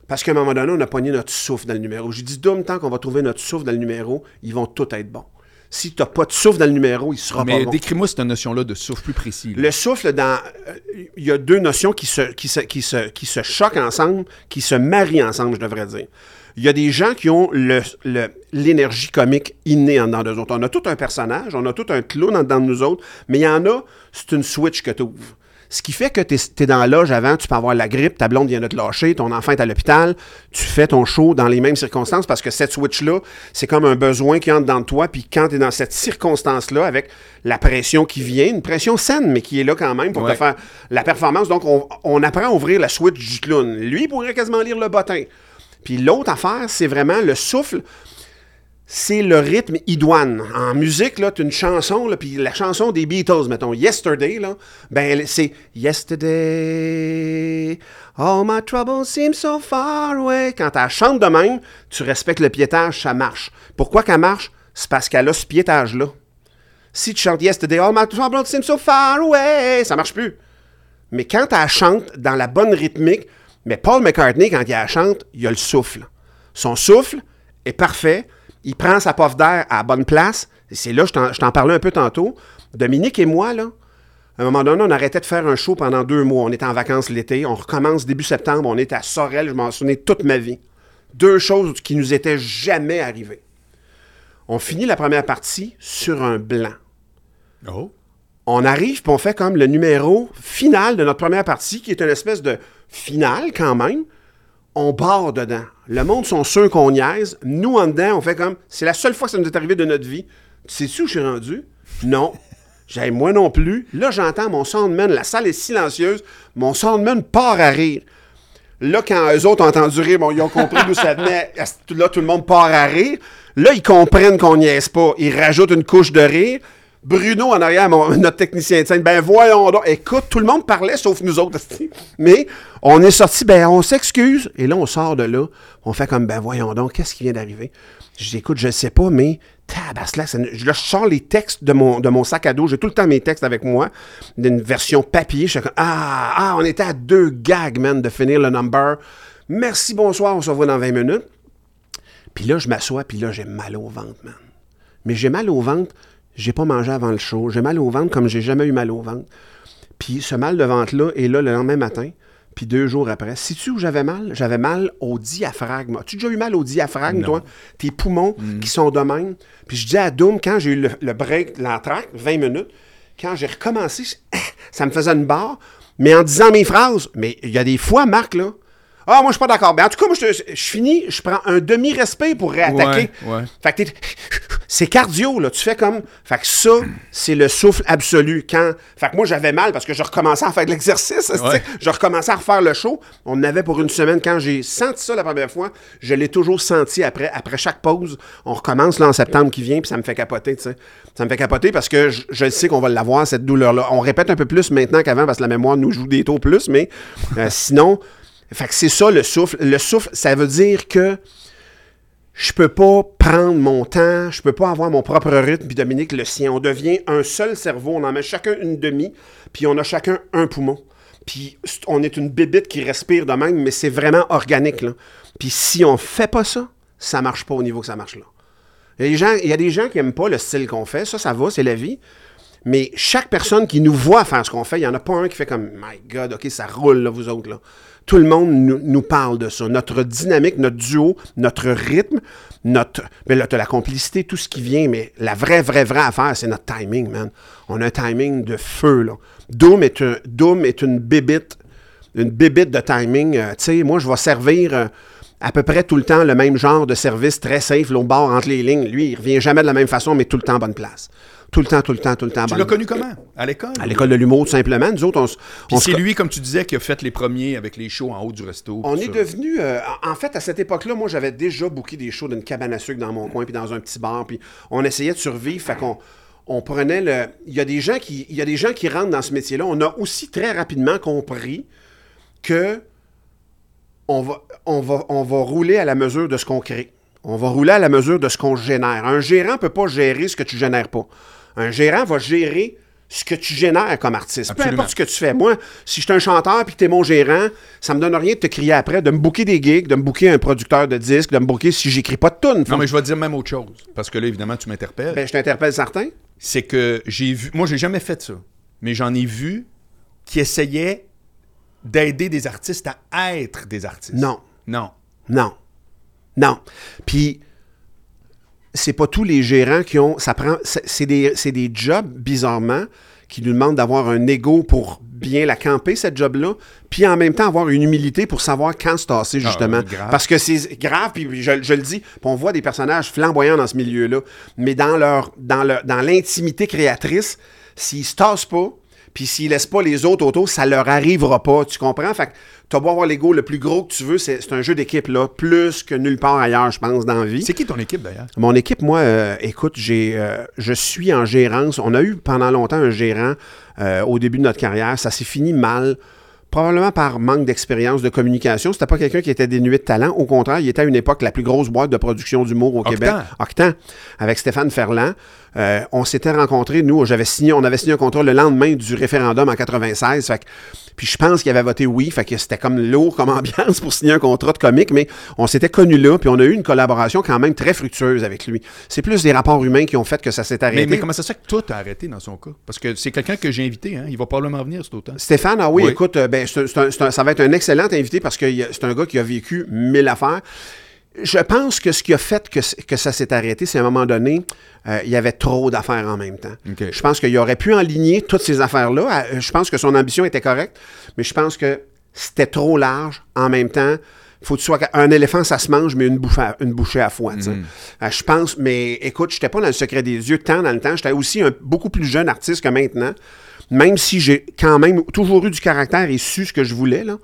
parce qu'à un moment donné, on a pogné notre souffle dans le numéro. J'ai dit, Doom, tant qu'on va trouver notre souffle dans le numéro, ils vont tous être bons. Si tu n'as pas de souffle dans le numéro, il sera Mais pas bon. décris-moi cette notion-là de souffle plus précis. là. Le souffle, dans, euh, il y a deux notions qui se, qui, se, qui, se, qui se choquent ensemble, qui se marient ensemble, je devrais dire. Il y a des gens qui ont le- le- l'énergie comique innée en dedans d'eux autres. On a tout un personnage, on a tout un clown en dedans de nous autres, mais il y en a, c'est une switch que tu ouvres. Ce qui fait que tu es, dans la loge avant, tu peux avoir la grippe, ta blonde vient de te lâcher, ton enfant est à l'hôpital, tu fais ton show dans les mêmes circonstances parce que cette switch-là, c'est comme un besoin qui entre dans toi, puis quand tu es dans cette circonstance-là, avec la pression qui vient, une pression saine, mais qui est là quand même pour Ouais. te faire la performance, donc on, on apprend à ouvrir la switch du clown. Lui, il pourrait quasiment lire le bottin. Puis l'autre affaire, c'est vraiment le souffle c'est le rythme idoine. En musique, là, tu une chanson, puis la chanson des Beatles, mettons, Yesterday, là, ben, c'est Yesterday, all my troubles seem so far away. Quand elle chante de même, tu respectes le piétage, ça marche. Pourquoi qu'elle marche? C'est parce qu'elle a ce piétage-là. Si tu chantes Yesterday, all my troubles seem so far away, ça marche plus. Mais quand elle chante dans la bonne rythmique, mais Paul McCartney, quand il la chante, il a le souffle. Son souffle est parfait. Il prend sa puff d'air à bonne place. C'est là, je t'en- parlais un peu tantôt. Dominique et moi, à un moment donné, on arrêtait de faire un show pendant deux mois. On était en vacances l'été. On recommence début septembre. On est à Sorel. Je m'en souviens toute ma vie. Deux choses qui nous étaient jamais arrivées. On finit la première partie sur un blanc Oh. On arrive puis on fait comme le numéro final de notre première partie, qui est une espèce de finale quand même. On barre dedans. Le monde sont sûrs qu'on niaise. Nous, en dedans, on fait comme. C'est la seule fois que ça nous est arrivé de notre vie. Tu sais-tu où je suis rendu? Non. J'ai moi non plus. Là, j'entends mon soundman, la salle est silencieuse. Mon soundman part à rire. Là, quand eux autres ont entendu rire, bon, ils ont compris d'où ça venait. Là, tout le monde part à rire? Là, ils comprennent qu'on niaise pas. Ils rajoutent une couche de rire. Bruno en arrière, notre technicien de scène, ben voyons donc. Écoute, tout le monde parlait sauf nous autres. Mais on est sorti, ben on s'excuse. Et là, on sort de là. On fait comme, ben voyons donc, qu'est-ce qui vient d'arriver? Je dis, écoute, je sais pas, mais tabaslac, ça ne- là, je sors les textes de mon, de mon sac à dos. J'ai tout le temps mes textes avec moi, d'une version papier. Je suis ah, ah, on était à deux gags, man, de finir le number. Merci, bonsoir, on se revoit dans 20 minutes. Puis là, je m'assois, puis là, j'ai mal au ventre, man. Mais j'ai mal au ventre, j'ai pas mangé avant le show. J'ai mal au ventre comme j'ai jamais eu mal au ventre. Puis ce mal de ventre-là est là le lendemain matin, puis deux jours après. Sais-tu où j'avais mal? J'avais mal au diaphragme. As-tu déjà eu mal au diaphragme, Non. toi? Tes poumons qui sont de même. Puis je dis à Doom, quand j'ai eu le, le break, l'entracte, 20 minutes, quand j'ai recommencé, ça me faisait une barre. Mais en disant mes phrases, mais il y a des fois, Marc, là, ah, moi, je suis pas d'accord. Mais en tout cas, moi, je, finis, je prends un demi-respect pour réattaquer. Ouais, ouais. Fait que t'es- c'est cardio, là. Tu fais comme. Fait que ça, c'est le souffle absolu. Quand. Fait que moi, j'avais mal parce que je recommençais à faire de l'exercice. Ouais. Je recommençais à refaire le show. On avait pour une semaine. Quand j'ai senti ça la première fois, je l'ai toujours senti après, après chaque pause. On recommence là en septembre qui vient, puis ça me fait capoter, tu sais. Ça me fait capoter parce que je, je sais qu'on va l'avoir, cette douleur-là. On répète un peu plus maintenant qu'avant parce que la mémoire nous joue des taux plus, mais euh, sinon. Fait que c'est ça le souffle. Le souffle, ça veut dire que je peux pas prendre mon temps, je peux pas avoir mon propre rythme, puis Dominique le sien. On devient un seul cerveau, on en met chacun une demi, puis on a chacun un poumon. Puis on est une bébite qui respire de même, mais c'est vraiment organique. Là. Puis si on fait pas ça, ça marche pas au niveau que ça marche là. Il y a des gens, qui aiment pas le style qu'on fait, ça, ça va, c'est la vie. Mais chaque personne qui nous voit faire ce qu'on fait, il n'y en a pas un qui fait comme My God, OK, ça roule, là, vous autres. Là. Tout le monde nous, parle de ça. Notre dynamique, notre duo, notre rythme, notre. Mais là, t'as la complicité, tout ce qui vient, mais la vraie, vraie, vraie affaire, c'est notre timing, man. On a un timing de feu, là. Doom est, un, Doom est une bébite, une bébite de timing. Euh, tu sais, moi, je vais servir. euh, à peu près tout le temps le même genre de service très safe, au bord, entre les lignes. Lui, il revient jamais de la même façon, mais tout le temps à bonne place. Tout le temps, tout le temps, tout le temps. Tu bonne l'as connu comment? À l'école? à l'école de l'humour, tout simplement. Nous autres, on, s- Puis on c'est se- lui, comme tu disais, qui a fait les premiers avec les shows en haut du resto. on est ça. devenu. euh, en en fait, à cette époque-là, moi, j'avais déjà booké des shows d'une cabane à sucre dans mon coin, puis dans un petit bar, puis on essayait de survivre. Fait qu'on on prenait le. Il y a des gens qui, il y a des gens qui rentrent dans ce métier-là. On a aussi très rapidement compris que on va, on va, on va rouler à la mesure de ce qu'on crée. On va rouler à la mesure de ce qu'on génère. Un gérant ne peut pas gérer ce que tu génères pas. Un gérant va gérer ce que tu génères comme artiste. Peu Absolument. importe ce que tu fais. Moi, si je suis un chanteur puis que tu es mon gérant, ça me donne rien de te crier après, de me booker des gigs, de me booker un producteur de disques, de me booker si j'écris pas de tunes. Non, mais je vais te dire même autre chose. Parce que là, évidemment, tu m'interpelles. Ben, je t'interpelle certain. c'est que j'ai vu. Moi, j'ai jamais fait ça. Mais j'en ai vu qui essayaient d'aider des artistes à être des artistes. Non. Non. Non. Non. Puis, c'est pas tous les gérants qui ont. Ça prend. C'est des, c'est des jobs, bizarrement, qui nous demandent d'avoir un ego pour bien la camper, cette job-là, puis en même temps avoir une humilité pour savoir quand se tasser, justement. oui, grave. Parce que c'est grave, puis je, je le dis, on voit des personnages flamboyants dans ce milieu-là, mais dans leur dans leur, dans l'intimité créatrice, s'ils se tassent pas, puis s'ils laissent pas les autres autour, ça leur arrivera pas, tu comprends? Fait que t'as beau avoir l'ego le plus gros que tu veux, c'est un jeu d'équipe, là, plus que nulle part ailleurs, je pense, dans la vie. C'est qui ton équipe d'ailleurs? Mon équipe, moi, euh, écoute, j'ai, euh, je suis en gérance. On a eu pendant longtemps un gérant euh, au début de notre carrière. Ça s'est fini mal. Probablement par manque d'expérience de communication. C'était pas quelqu'un qui était dénué de talent. Au contraire, il était à une époque la plus grosse boîte de production d'humour au Octan. Québec. Octan. Avec Stéphane Ferland. Euh, on s'était rencontrés, nous, j'avais signé, on avait signé un contrat le lendemain du référendum en 96. Fait que- puis je pense qu'il avait voté oui, fait que c'était comme lourd comme ambiance pour signer un contrat de comique, mais on s'était connus là, puis on a eu une collaboration quand même très fructueuse avec lui. C'est plus des rapports humains qui ont fait que ça s'est arrêté. Mais, mais comment ça se fait que tout a arrêté dans son cas? Parce que c'est quelqu'un que j'ai invité, hein? Il va probablement venir cet automne. Stéphane, ah oui, Oui. écoute, euh, ben, un- un- ça va être un excellent invité parce que c'est un gars qui a vécu mille affaires. Je pense que ce qui a fait que, que ça s'est arrêté, c'est à un moment donné, euh, il y avait trop d'affaires en même temps. Je pense qu'il aurait pu enligner toutes ces affaires-là. Euh, Je pense que son ambition était correcte, mais je pense que c'était trop large en même temps. Faut que tu sois un éléphant, ça se mange, mais une bouchée à, une bouchée à fois. sais. Euh, je pense, mais écoute, j'étais pas dans le secret des yeux tant dans le temps. J'étais aussi un beaucoup plus jeune artiste que maintenant. Même si j'ai quand même toujours eu du caractère et su ce que je voulais, là.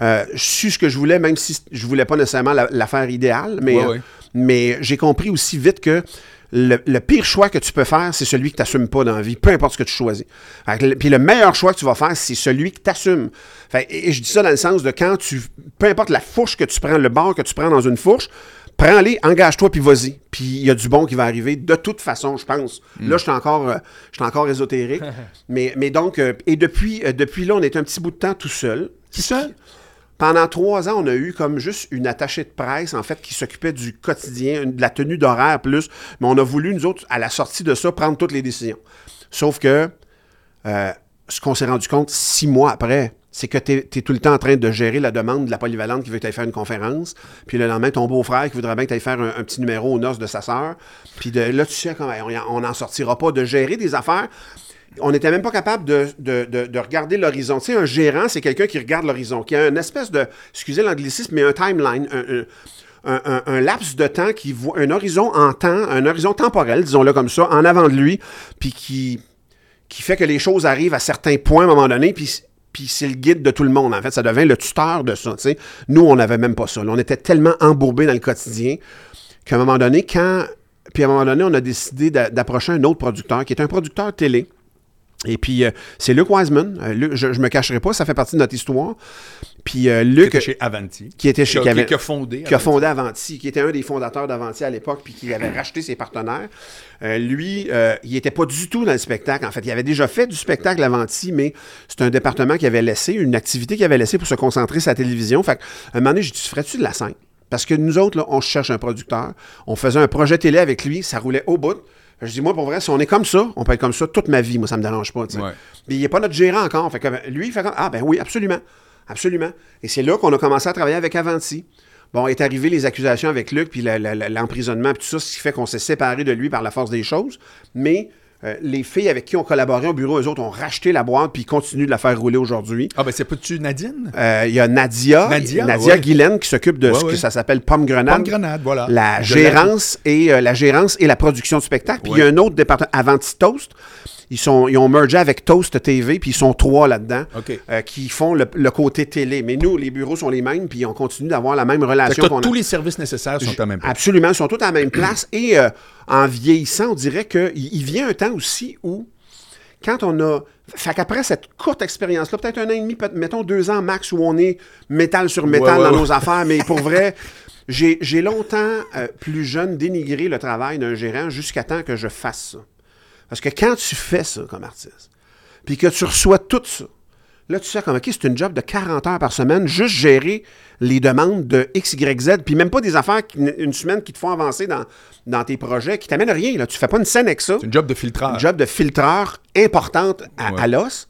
Euh, je su ce que je voulais, même si je voulais pas nécessairement la- l'affaire idéale, mais, Ouais, euh, mais j'ai compris aussi vite que le, le pire choix que tu peux faire, c'est celui que tu n'assumes pas dans la vie, peu importe ce que tu choisis. Fait que Puis le meilleur choix que tu vas faire, c'est celui que tu assumes. et, et je dis ça dans le sens de quand tu. Peu importe la fourche que tu prends, le bord que tu prends dans une fourche, prends-les, engage-toi, puis vas-y. Puis il y a du bon qui va arriver de toute façon, je pense. Là, je suis encore, euh, je suis encore ésotérique. mais, mais donc, euh, et depuis, euh, depuis là, on est un petit bout de temps tout seul. Tout seul? Pendant trois ans, on a eu comme juste une attachée de presse, en fait, qui s'occupait du quotidien, de la tenue d'horaire plus. Mais on a voulu, nous autres, à la sortie de ça, prendre toutes les décisions. Sauf que euh, ce qu'on s'est rendu compte six mois après, c'est que tu es, tout le temps en train de gérer la demande de la polyvalente qui veut que tu faire une conférence. Puis le lendemain, ton beau-frère qui voudrait bien que tu faire un, petit numéro aux noces de sa sœur. Puis de, là, tu sais, hey, on n'en sortira pas de gérer des affaires. On n'était même pas capable de, de- de- de regarder l'horizon. Tu sais, un gérant, c'est quelqu'un qui regarde l'horizon, qui a une espèce de, excusez l'anglicisme, mais un timeline, un, laps de temps qui voit un horizon en temps, un horizon temporel, disons-le comme ça, en avant de lui, puis qui, qui fait que les choses arrivent à certains points à un moment donné, puis, puis c'est le guide de tout le monde. En fait, ça devient le tuteur de ça. Nous, on n'avait même pas ça. On était tellement embourbés dans le quotidien qu'à un moment donné, quand. Puis à un moment donné, on a décidé d'a- d'approcher un autre producteur qui est un producteur télé. Et puis, euh, c'est Luc Wiseman. Euh, je ne me cacherai pas, ça fait partie de notre histoire. Puis, euh, Qui Luc, était chez Avanti. qui était chez Qui a, qui a fondé. qui a Avanti. fondé Avanti, qui était un des fondateurs d'Avanti à l'époque, puis qui avait racheté ses partenaires. Euh, lui, il n'était pas du tout dans le spectacle. En fait, il avait déjà fait du spectacle Avanti, mais c'est un département qui avait laissé, une activité qu'il avait laissé pour se concentrer sur la télévision. Fait un moment donné, j'ai dit, ferais-tu de la scène? Parce que nous autres, là, on cherche un producteur. On faisait un projet télé avec lui, ça roulait au bout. Je dis, moi, pour vrai, si on est comme ça, on peut être comme ça toute ma vie. Moi, ça me dérange pas. Mais il n'est pas notre gérant encore. Fait que, ben, lui, il fait comme, ah ben oui, absolument. Absolument. Et c'est là qu'on a commencé à travailler avec Avanti. Bon, est arrivé les accusations avec Luc, puis l'emprisonnement, puis tout ça, ce qui fait qu'on s'est séparés de lui par la force des choses. Mais euh, les filles avec qui on collaborait au bureau, eux autres, ont racheté la boîte, puis ils continuent de la faire rouler aujourd'hui. Ah, ben c'est pas-tu Nadine? Euh, Il y a Nadia, Nadia, Nadia ouais. Guylaine qui s'occupe de Ouais, ce que ouais. ça s'appelle Pomme Grenade. Pomme grenade, voilà. La gérance, et, euh, la gérance et la production du spectacle. Puis il y a un autre département, Avanti Toast. Ils, sont, ils ont mergé avec Toast TV, puis ils sont trois là-dedans euh, qui font le, le côté télé. Mais nous, les bureaux sont les mêmes, puis on continue d'avoir la même relation a. tous les services nécessaires sont à même place. Absolument, ils sont tous à la même place. Et euh, en vieillissant, on dirait qu'il il vient un temps aussi où, quand on a. Fait qu'après cette courte expérience-là, peut-être un an et demi, mettons deux ans max, où on est métal sur métal Ouais, ouais, dans ouais. nos affaires, mais pour vrai, j'ai j'ai longtemps, euh, plus jeune, dénigré le travail d'un gérant jusqu'à temps que je fasse ça. Parce que quand tu fais ça comme artiste, puis que tu reçois tout ça, là, tu sais comme, OK, c'est une job de 40 heures par semaine, juste gérer les demandes de X, Y, Z, puis même pas des affaires, qui- une semaine qui te font avancer dans, dans tes projets, qui t'amènent rien. Là. Tu fais pas une scène avec ça. C'est une job de filtrage. Une job de filtreur importante à, Ouais. à l'os.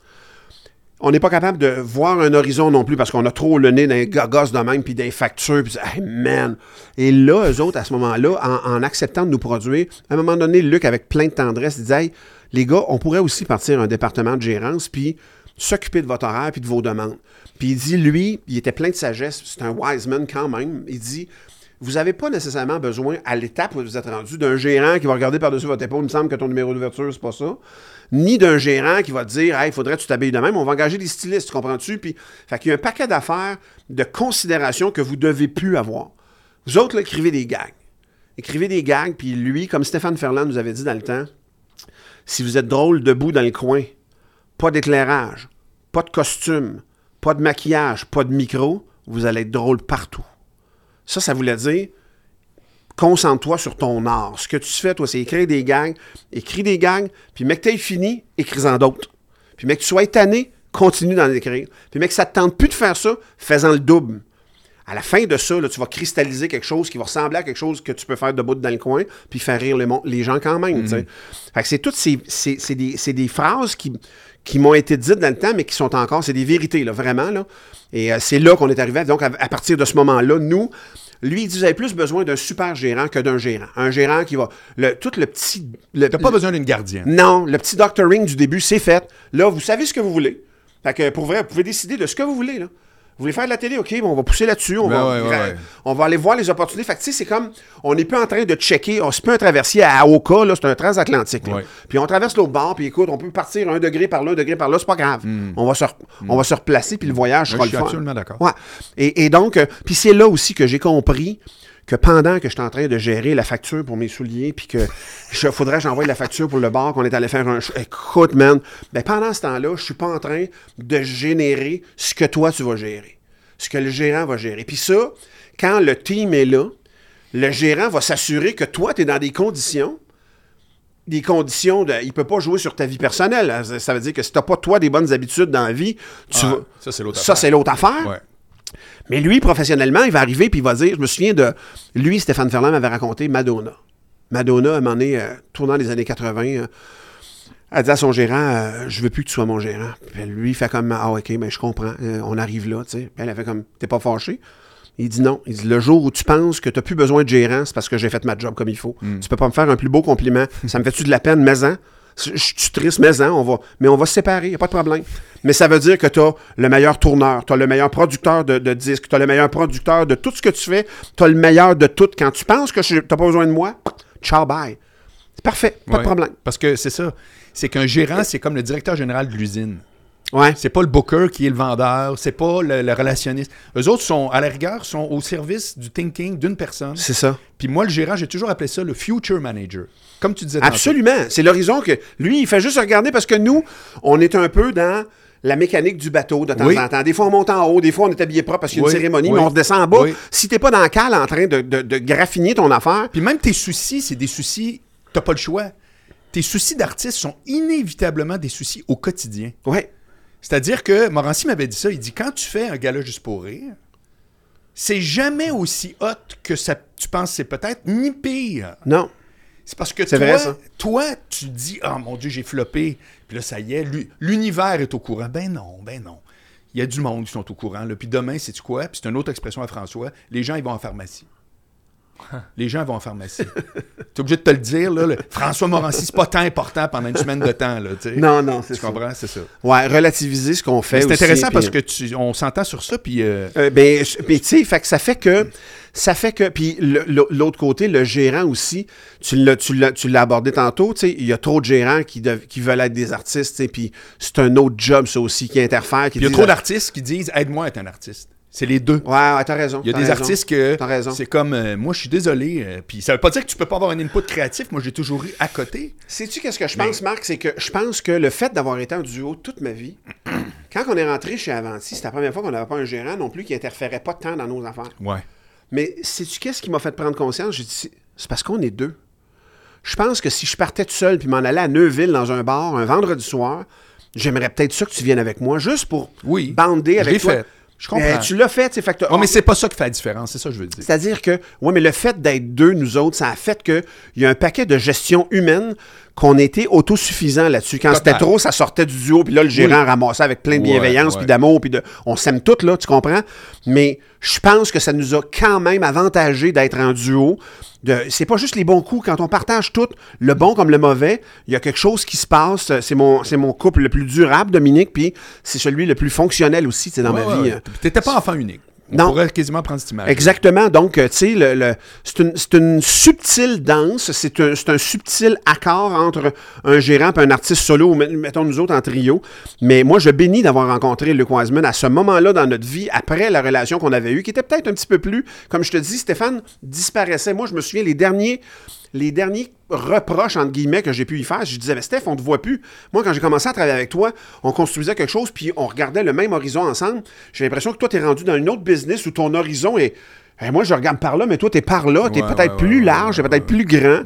On n'est pas capable de voir un horizon non plus parce qu'on a trop le nez les gogos de même, puis des factures, puis hey man. Et là, eux autres, à ce moment-là, en, acceptant de nous produire, à un moment donné, Luc, avec plein de tendresse, il disait Hey, les gars, on pourrait aussi partir un département de gérance, puis s'occuper de votre horaire, puis de vos demandes. Puis il dit, lui, il était plein de sagesse, c'est un wise man quand même. Il dit vous n'avez pas nécessairement besoin, à l'étape où vous êtes rendu, d'un gérant qui va regarder par-dessus votre épaule, il me semble que ton numéro d'ouverture, c'est pas ça. Ni d'un gérant qui va te dire, hey, faudrait que tu t'habilles de même, on va engager des stylistes, tu comprends-tu? Puis, fait qu'il y a un paquet d'affaires, de considérations que vous devez plus avoir. Vous autres, là, écrivez des gags. Écrivez des gags, puis lui, comme Stéphane Ferland nous avait dit dans le temps, si vous êtes drôle debout dans le coin, pas d'éclairage, pas de costume, pas de maquillage, pas de micro, vous allez être drôle partout. Ça, ça voulait dire concentre-toi sur ton art. Ce que tu fais, toi, c'est écrire des gags, écris des gags, puis mec, t'aies fini, écris-en d'autres. Puis mec, tu sois tanné, continue d'en écrire. Puis mec, ça te tente plus de faire ça, fais-en le double. À la fin de ça, là, tu vas cristalliser quelque chose qui va ressembler à quelque chose que tu peux faire debout dans le coin, puis faire rire les, gens quand même. que c'est toutes ces, des, phrases qui, qui m'ont été dites dans le temps, mais qui sont encore, c'est des vérités, là, vraiment. Là. Et euh, c'est là qu'on est arrivé. Donc, à, à partir de ce moment-là, nous, lui, il dit, vous avez plus besoin d'un super gérant que d'un gérant. Un gérant qui va... Le, tout le petit... T'as pas besoin d'une gardienne. non, le petit doctoring du début, c'est fait. Là, vous savez ce que vous voulez. Fait que pour vrai, vous pouvez décider de ce que vous voulez. Là. Vous voulez faire de la télé, OK, bon, on va pousser là-dessus, on, va, ouais, ouais, ouais. on va aller voir les opportunités. Fait que, tu sais, c'est comme, on n'est plus en train de checker, on c'est pas un traversier à Aoka, là, c'est un transatlantique. là. Puis on traverse l'autre bord, puis écoute, on peut partir un degré par là, un degré par là, c'est pas grave. Hmm. On, va se, on va se replacer, puis le voyage sera je suis le fun. absolument d'accord. Ouais. Et, et donc, euh, puis c'est là aussi que j'ai compris que pendant que je suis en train de gérer la facture pour mes souliers, puis que je faudrait que j'envoie la facture pour le bar qu'on est allé faire un show. Écoute, man, ben pendant ce temps-là, je suis pas en train de générer ce que toi, tu vas gérer. Ce que le gérant va gérer. Puis ça, quand le team est là, le gérant va s'assurer que toi, tu es dans des conditions des conditions de. Il peut pas jouer sur ta vie personnelle. Ça veut dire que si t'as pas toi des bonnes habitudes dans la vie, tu Ah, vas- ça, c'est l'autre ça, affaire. c'est l'autre affaire. Ouais. Mais lui, professionnellement, il va arriver puis il va dire, je me souviens de, lui, Stéphane Ferland m'avait raconté Madonna. Madonna, à un moment donné, euh, tournant les années 80, euh, elle dit à son gérant, euh, je veux plus que tu sois mon gérant. Puis lui, il fait comme, ah ok, ben, je comprends, euh, on arrive là, tu sais. Elle a fait comme, t'es pas fâché? Il dit non. Il dit, le jour où tu penses que tu n'as plus besoin de gérant, c'est parce que j'ai fait ma job comme il faut. Tu peux pas me faire un plus beau compliment. Ça me fait-tu de la peine, mais-en? Je suis triste, mais-en, on va, mais on va se séparer, il a pas de problème. Mais ça veut dire que tu as le meilleur tourneur, tu as le meilleur producteur de, de disques, tu as le meilleur producteur de tout ce que tu fais, tu as le meilleur de tout. Quand tu penses que tu n'as pas besoin de moi, ciao, bye. C'est parfait, pas Ouais. de problème. Parce que c'est ça. C'est qu'un gérant, c'est comme le directeur général de l'usine. Ouais. C'est pas le booker qui est le vendeur, c'est pas le, le relationniste. Eux autres sont, à la rigueur, sont au service du thinking d'une personne. C'est ça. Puis moi, le gérant, j'ai toujours appelé ça le future manager. Comme tu disais. Absolument. C'est l'horizon que lui, il fait juste regarder parce que nous, on est un peu dans la mécanique du bateau de temps Oui. en temps. Des fois, on monte en haut, des fois, on est habillé propre parce qu'il y a Oui, une cérémonie, oui. mais on redescend en bas. Si t'es pas dans le cale en train de, de, de graffiner ton affaire, Puis même tes soucis, c'est des soucis, t'as pas le choix. Tes soucis d'artiste sont inévitablement des soucis au quotidien. ouais, C'est-à-dire que Morancy m'avait dit ça. Il dit quand tu fais un gala juste pour rire, c'est jamais aussi hot que ça, tu penses c'est peut-être, ni pire. non. C'est parce que toi, vrai, ça. toi, tu dis Ah mon Dieu, j'ai floppé. Puis là, ça y est, l'u- l'univers est au courant. Ben non, ben non. Il y a du monde qui sont au courant. Là. Puis demain, c'est quoi? Puis c'est une autre expression à François. Les gens, ils vont en pharmacie. Les gens vont en pharmacie. T'es obligé de te le dire, là. le- François Morancy, c'est pas tant important pendant une semaine de temps, là, tu. Non, non, c'est Tu ça. comprends? C'est ça. Ouais, relativiser ce qu'on fait. C'est intéressant puis- parce que tu, on s'entend sur ça, puis euh, Euh, ben, tu sais, fait que ça fait que. Ça fait que. Puis l'autre côté, le gérant aussi, tu l'as, tu tu abordé tantôt, tu sais, il y a trop de gérants qui, veulent être des artistes, tu puis c'est un autre job, ça aussi, qui interfère. Qui il y a trop d'artistes qui disent Aide-moi à être un artiste. C'est les deux. Ouais, ouais, t'as raison. Il y a des raison. artistes que T'as raison. c'est comme euh, moi je suis désolé euh, puis ça veut pas dire que tu peux pas avoir un input créatif moi j'ai toujours eu à côté Sais-tu qu'est-ce que je pense, Marc? C'est que je pense que le fait d'avoir été en duo toute ma vie, quand on est rentré chez Avanti, c'était la première fois qu'on n'avait pas un gérant non plus qui interférait pas tant dans nos affaires. ouais Mais sais-tu qu'est-ce qui m'a fait prendre conscience? J'ai dit, c'est- parce qu'on est deux. Je pense que si je partais tout seul puis m'en allais à Neuville dans un bar un vendredi soir, j'aimerais peut-être ça que tu viennes avec moi, juste pour Oui. bander avec toi. fait. Je comprends. Euh, tu l'as fait, que t'as- Ouais, mais c'est pas ça qui fait la différence c'est ça que je veux dire c'est-à-dire que, ouais, mais le fait d'être deux, nous autres, ça a fait qu'il y a un paquet de gestion humaine qu'on était autosuffisant là-dessus. Quand c'était trop, ça sortait du duo, puis là, le gérant ramassait avec plein de bienveillance, puis d'amour, puis de... On s'aime toutes, là, tu comprends? Mais je pense que ça nous a quand même avantagé d'être en duo. De... C'est pas juste les bons coups. Quand on partage tout, le bon comme le mauvais, il y a quelque chose qui se passe. C'est mon, c'est mon couple le plus durable, Dominique, puis c'est celui le plus fonctionnel aussi, tu sais, dans Ouais, ma ouais, vie. ouais. Puis t'étais pas enfant unique on Non. pourrait quasiment prendre cette image Exactement. Donc, euh, tu sais, le, le- c'est une, une subtile danse, c'est un, un subtil accord entre un gérant et un artiste solo, ou met- mettons nous autres en trio. Mais moi, je bénis d'avoir rencontré Luc Wiseman à ce moment-là dans notre vie, après la relation qu'on avait eue, qui était peut-être un petit peu plus, comme je te dis, Stéphane disparaissait. Moi, je me souviens, les derniers, les derniers reproches, entre guillemets, que j'ai pu y faire, je disais, Ben, Steph, on te voit plus. Moi, quand j'ai commencé à travailler avec toi, on construisait quelque chose, puis on regardait le même horizon ensemble. J'ai l'impression que toi, tu es rendu dans une autre business où ton horizon est. Eh, moi, je regarde par là, mais toi, tu es par là. Tu es Ouais, peut-être ouais, plus ouais, large, ouais, peut-être plus grand.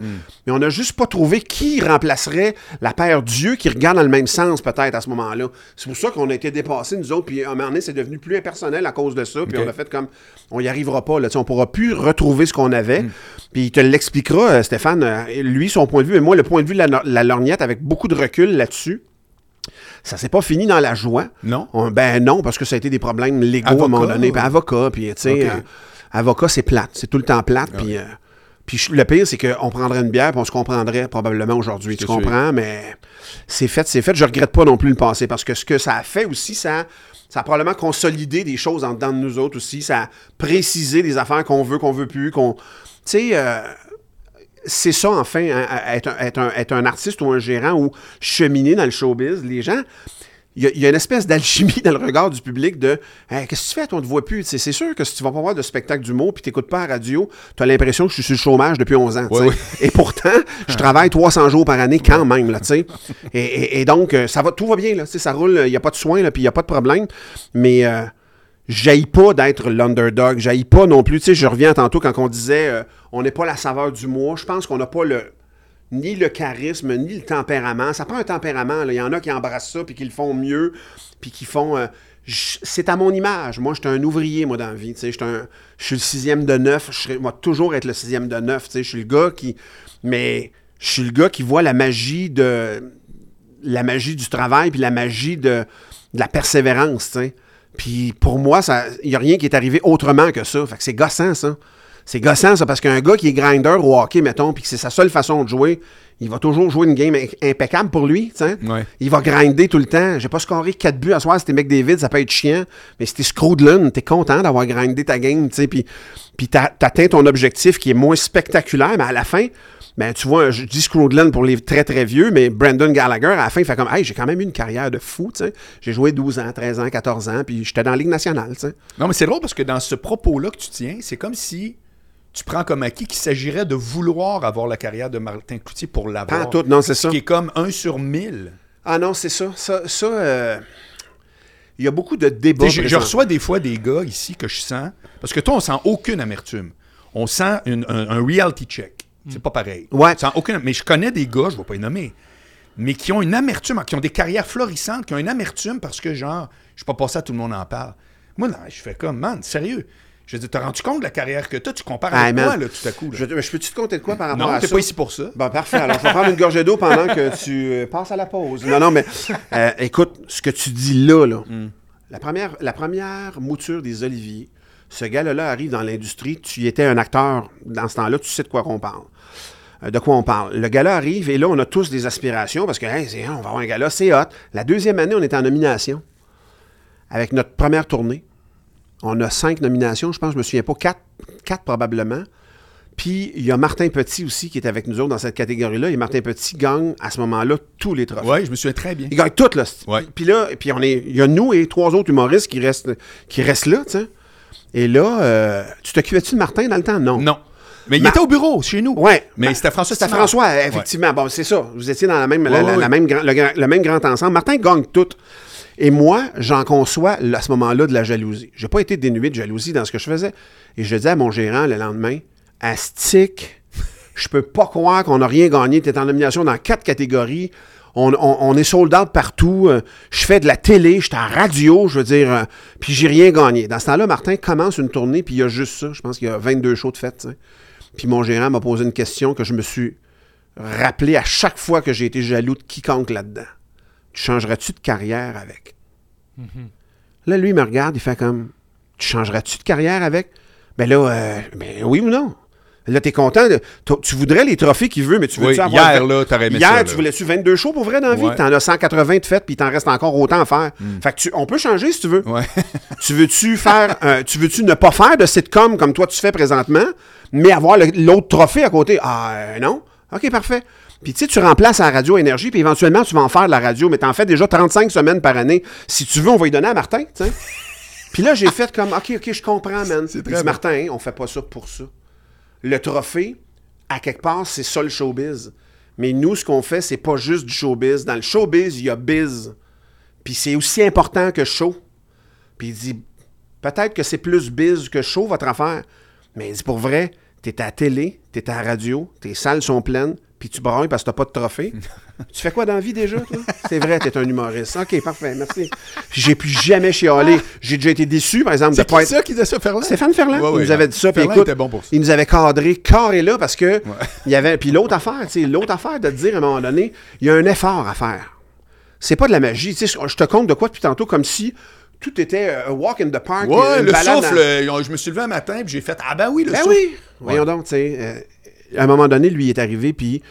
Mais on n'a juste pas trouvé qui remplacerait la paire Dieu qui regarde dans le même sens, peut-être, à ce moment-là. C'est pour ça qu'on a été dépassés, nous autres. Puis à un moment donné, c'est devenu plus impersonnel à cause de ça. Puis on a fait comme. On n'y arrivera pas. Là, on pourra plus retrouver ce qu'on avait. Hmm. Puis il te l'expliquera, euh, Stéphane. euh, lui, son point de vue, et moi, le point de vue de la, la lorgnette, avec beaucoup de recul là-dessus. Ça s'est pas fini dans la joie. non On- ben non, parce que ça a été des problèmes légaux à un moment donné. Puis avocat, puis tu sais, euh, avocat, c'est plate. C'est tout le temps plate. Puis, euh, puis je- le pire, c'est qu'on prendrait une bière, puis on se comprendrait probablement aujourd'hui. Tu comprends? Mais c'est fait, c'est fait. Je regrette pas non plus le passé, parce que ce que ça a fait aussi, ça, ça a probablement consolidé des choses en dedans de nous autres aussi. Ça a précisé des affaires qu'on veut, qu'on veut plus, qu'on... Tu sais... euh, c'est ça, enfin, hein, être, un, être un- être un artiste ou un gérant ou cheminer dans le showbiz. Les gens, il y, a, il y a une espèce d'alchimie dans le regard du public de Hey, Qu'est-ce que tu fais, toi, on te voit plus. Tu C'est sûr que si tu vas pas voir de spectacle d'humour puis t'écoutes pas à la radio, tu as l'impression que je suis sur le chômage depuis 11 ans. tu. Et pourtant, je travaille 300 jours par année quand même. Là, tu sais. et, et- et donc, euh, ça va, tout va bien. Là, tu ça roule, il n'y a pas de soins, puis il n'y a pas de problème. Mais euh, j'haïs pas d'être l'underdog. J'haïs pas non plus. Tu sais, je reviens tantôt quand on disait euh, on n'est pas la saveur du mois. Je pense qu'on n'a pas le ni le charisme, ni le tempérament. Ça prend un tempérament. Il y en a qui embrassent ça, puis qui le font mieux, puis qui font... euh, c'est à mon image. Moi, j'étais un ouvrier, moi, dans la vie. Je suis le sixième de neuf. Je moi, toujours être le sixième de neuf. Je suis le gars qui... Mais je suis le gars qui voit la magie de... La magie du travail, puis la magie de, la persévérance. Puis pour moi, il n'y a rien qui est arrivé autrement que ça. Fait c'est gossant, ça. C'est gossant, ça, parce qu'un gars qui est grinder au hockey, mettons, puis que c'est sa seule façon de jouer, il va toujours jouer une game im- impeccable pour lui, tu sais. Ouais. Il va grinder tout le temps. J'ai pas scoré 4 buts à soir, c'était McDavid, ça peut être chiant, mais si t'es Scroodlun, t'es content d'avoir grindé ta game, tu sais, puis, puis t'atteins ton objectif qui est moins spectaculaire, mais à la fin, ben, tu vois, je dis Scroodlun pour les très très vieux, mais Brandon Gallagher, à la fin, il fait comme, hey, j'ai quand même eu une carrière de fou, tu sais. J'ai joué 12 ans, 13 ans, 14 ans, puis j'étais dans la Ligue nationale, tu sais. Non, mais c'est drôle parce que dans ce propos-là que tu tiens, c'est comme si tu prends comme acquis qu'il s'agirait de vouloir avoir la carrière de Martin Cloutier pour Pas l'avoir. en tout, non, c'est ça. qui est comme un sur mille. Ah non, c'est ça. Ça, ça euh, il y a beaucoup de débats. Je, reçois des fois des gars ici que je sens, parce que toi, on sent aucune amertume. On sent une- un, un reality check. C'est pas pareil. Ouais. Sent aucune, mais je connais des gars, je ne vais pas les nommer, mais qui ont une amertume, qui ont des carrières florissantes, qui ont une amertume parce que, genre, je suis pas passé à tout le monde en parle. Moi, non, je fais comme, man, sérieux. Je dis, t'as rendu compte de la carrière que t'as? Tu compares Ah, avec moi, là, tout à coup. là? Je, je peux-tu te compter de quoi par rapport non, à t'es ça? pas ici pour ça. Bon, parfait. Alors, je vais prendre une gorgée d'eau pendant que tu euh, passes à la pause. Non, non, mais euh, écoute, ce que tu dis là, là Hmm. la, première, la première mouture des Oliviers, ce gars-là arrive dans l'industrie, tu étais un acteur dans ce temps-là, tu sais de quoi qu'on parle. Euh, De quoi on parle. Le gars-là arrive et là, on a tous des aspirations parce que, hey, c'est- on va avoir un gars-là, c'est hot. La deuxième année, on était en nomination avec notre première tournée. On a cinq nominations, je pense, je me souviens pas, quatre, quatre probablement. Puis il y a Martin Petit aussi qui est avec nous autres dans cette catégorie-là. Et Martin Petit gagne à ce moment-là tous les trophées. Oui, je me souviens très bien. Il gagne toutes, là. Ouais. Puis là, puis on est, il y a nous et trois autres humoristes qui restent, qui restent là, tu sais. Et là, euh, tu t'occupais-tu de Martin dans le temps? Non. Non. Mais il était au bureau, chez nous. Ouais. Mais Ma- c'était François C'était. François, effectivement. Bon, c'est ça. Vous étiez dans la même, la, Ouais, la- ouais. la même, grand- le, le même grand ensemble. Martin gagne tout. Et moi, j'en conçois à ce moment-là de la jalousie. J'ai pas été dénué de jalousie dans ce que je faisais. Et je dis à mon gérant le lendemain, Astic, je peux pas croire qu'on n'a rien gagné. Tu es en nomination dans quatre catégories. On, est sold out partout. Euh, Je fais de la télé, je suis en radio, je veux dire, euh, puis j'ai rien gagné. Dans ce temps-là, Martin commence une tournée, puis il y a juste ça. Je pense qu'il y a 22 shows de fête. Puis mon gérant m'a posé une question que je me suis rappelé à chaque fois que j'ai été jaloux de quiconque là-dedans. Tu changerais-tu de carrière avec? Là, lui, il me regarde, il fait comme Tu changerais-tu de carrière avec? Ben là, euh, ben oui ou non? Là, t'es content. de- tu- voudrais les trophées qu'il veut, mais tu veux Oui, tu avoir. hier, là, t'aurais aimé Hier, ça, tu voulais-tu 22 shows pour vrai dans la vie? Ouais. T'en as 180 de fait, puis t'en reste encore autant à faire. Fait que tu, on peut changer si tu veux. Ouais. Tu veux-tu faire, euh, tu veux-tu ne pas faire de sitcom comme toi tu fais présentement, mais avoir l'autre trophée à côté? Ah, euh, non? OK, parfait. Puis tu sais, tu remplaces la radio énergie, puis éventuellement, tu vas en faire de la radio, mais t'en fais déjà 35 semaines par année. Si tu veux, on va y donner à Martin, tu sais. Puis là, j'ai fait comme, OK, OK, je comprends, man. C'est très dit. Martin, on fait pas ça pour ça. Le trophée, à quelque part, c'est ça le showbiz. Mais nous, ce qu'on fait, c'est pas juste du showbiz. Dans le showbiz, il y a biz. Puis c'est aussi important que show. Puis il dit, peut-être que c'est plus biz que show, votre affaire. Mais il dit, pour vrai, t'es à la télé, t'es à la radio, tes salles sont pleines, puis tu brailles parce que t'as pas de trophée. tu fais quoi dans la vie déjà, toi? C'est vrai, t'es un humoriste. OK, parfait, merci. J'ai plus jamais chialé. J'ai déjà été déçu, par exemple, de C'est pas être... ça qui disait ça, Ferland? Stéphane Ferland, Ouais, il ouais, nous avait dit ça. Puis Ferland écoute, était bon pour ça. il nous avait cadré carré là parce que il y avait. Puis l'autre affaire, tu sais, l'autre affaire de te dire à un moment donné, il y a un effort à faire. C'est pas de la magie. Tu sais, je te compte de quoi depuis tantôt comme si tout était euh, a walk in the park. Ouais, le souffle, en- euh, je me suis levé un matin puis j'ai fait Ah ben oui, le Ben souffle. oui. Voyons donc, tu sais. euh, à un moment donné, lui il est arrivé, puis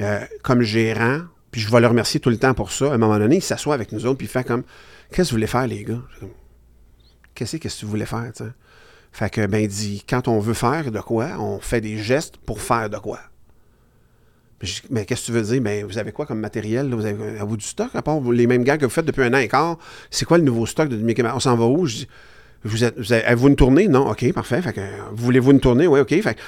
euh, comme gérant, puis je vais le remercier tout le temps pour ça. À un moment donné, il s'assoit avec nous autres, puis il fait comme Qu'est-ce que vous voulez faire, les gars? Qu'est-ce que tu voulais faire, tu sais? Fait que, ben, il dit Quand on veut faire de quoi, on fait des gestes pour faire de quoi. Je mais qu'est-ce que tu veux dire? Ben, vous avez quoi comme matériel? Vous avez à vous du stock, à part les mêmes gags que vous faites depuis un an et quart? C'est quoi le nouveau stock de Mickey Mouse? On s'en va où? Vous êtes, vous avez, une tournée? Non, OK, parfait. Fait que, voulez-vous une tournée? Oui, OK. Fait que,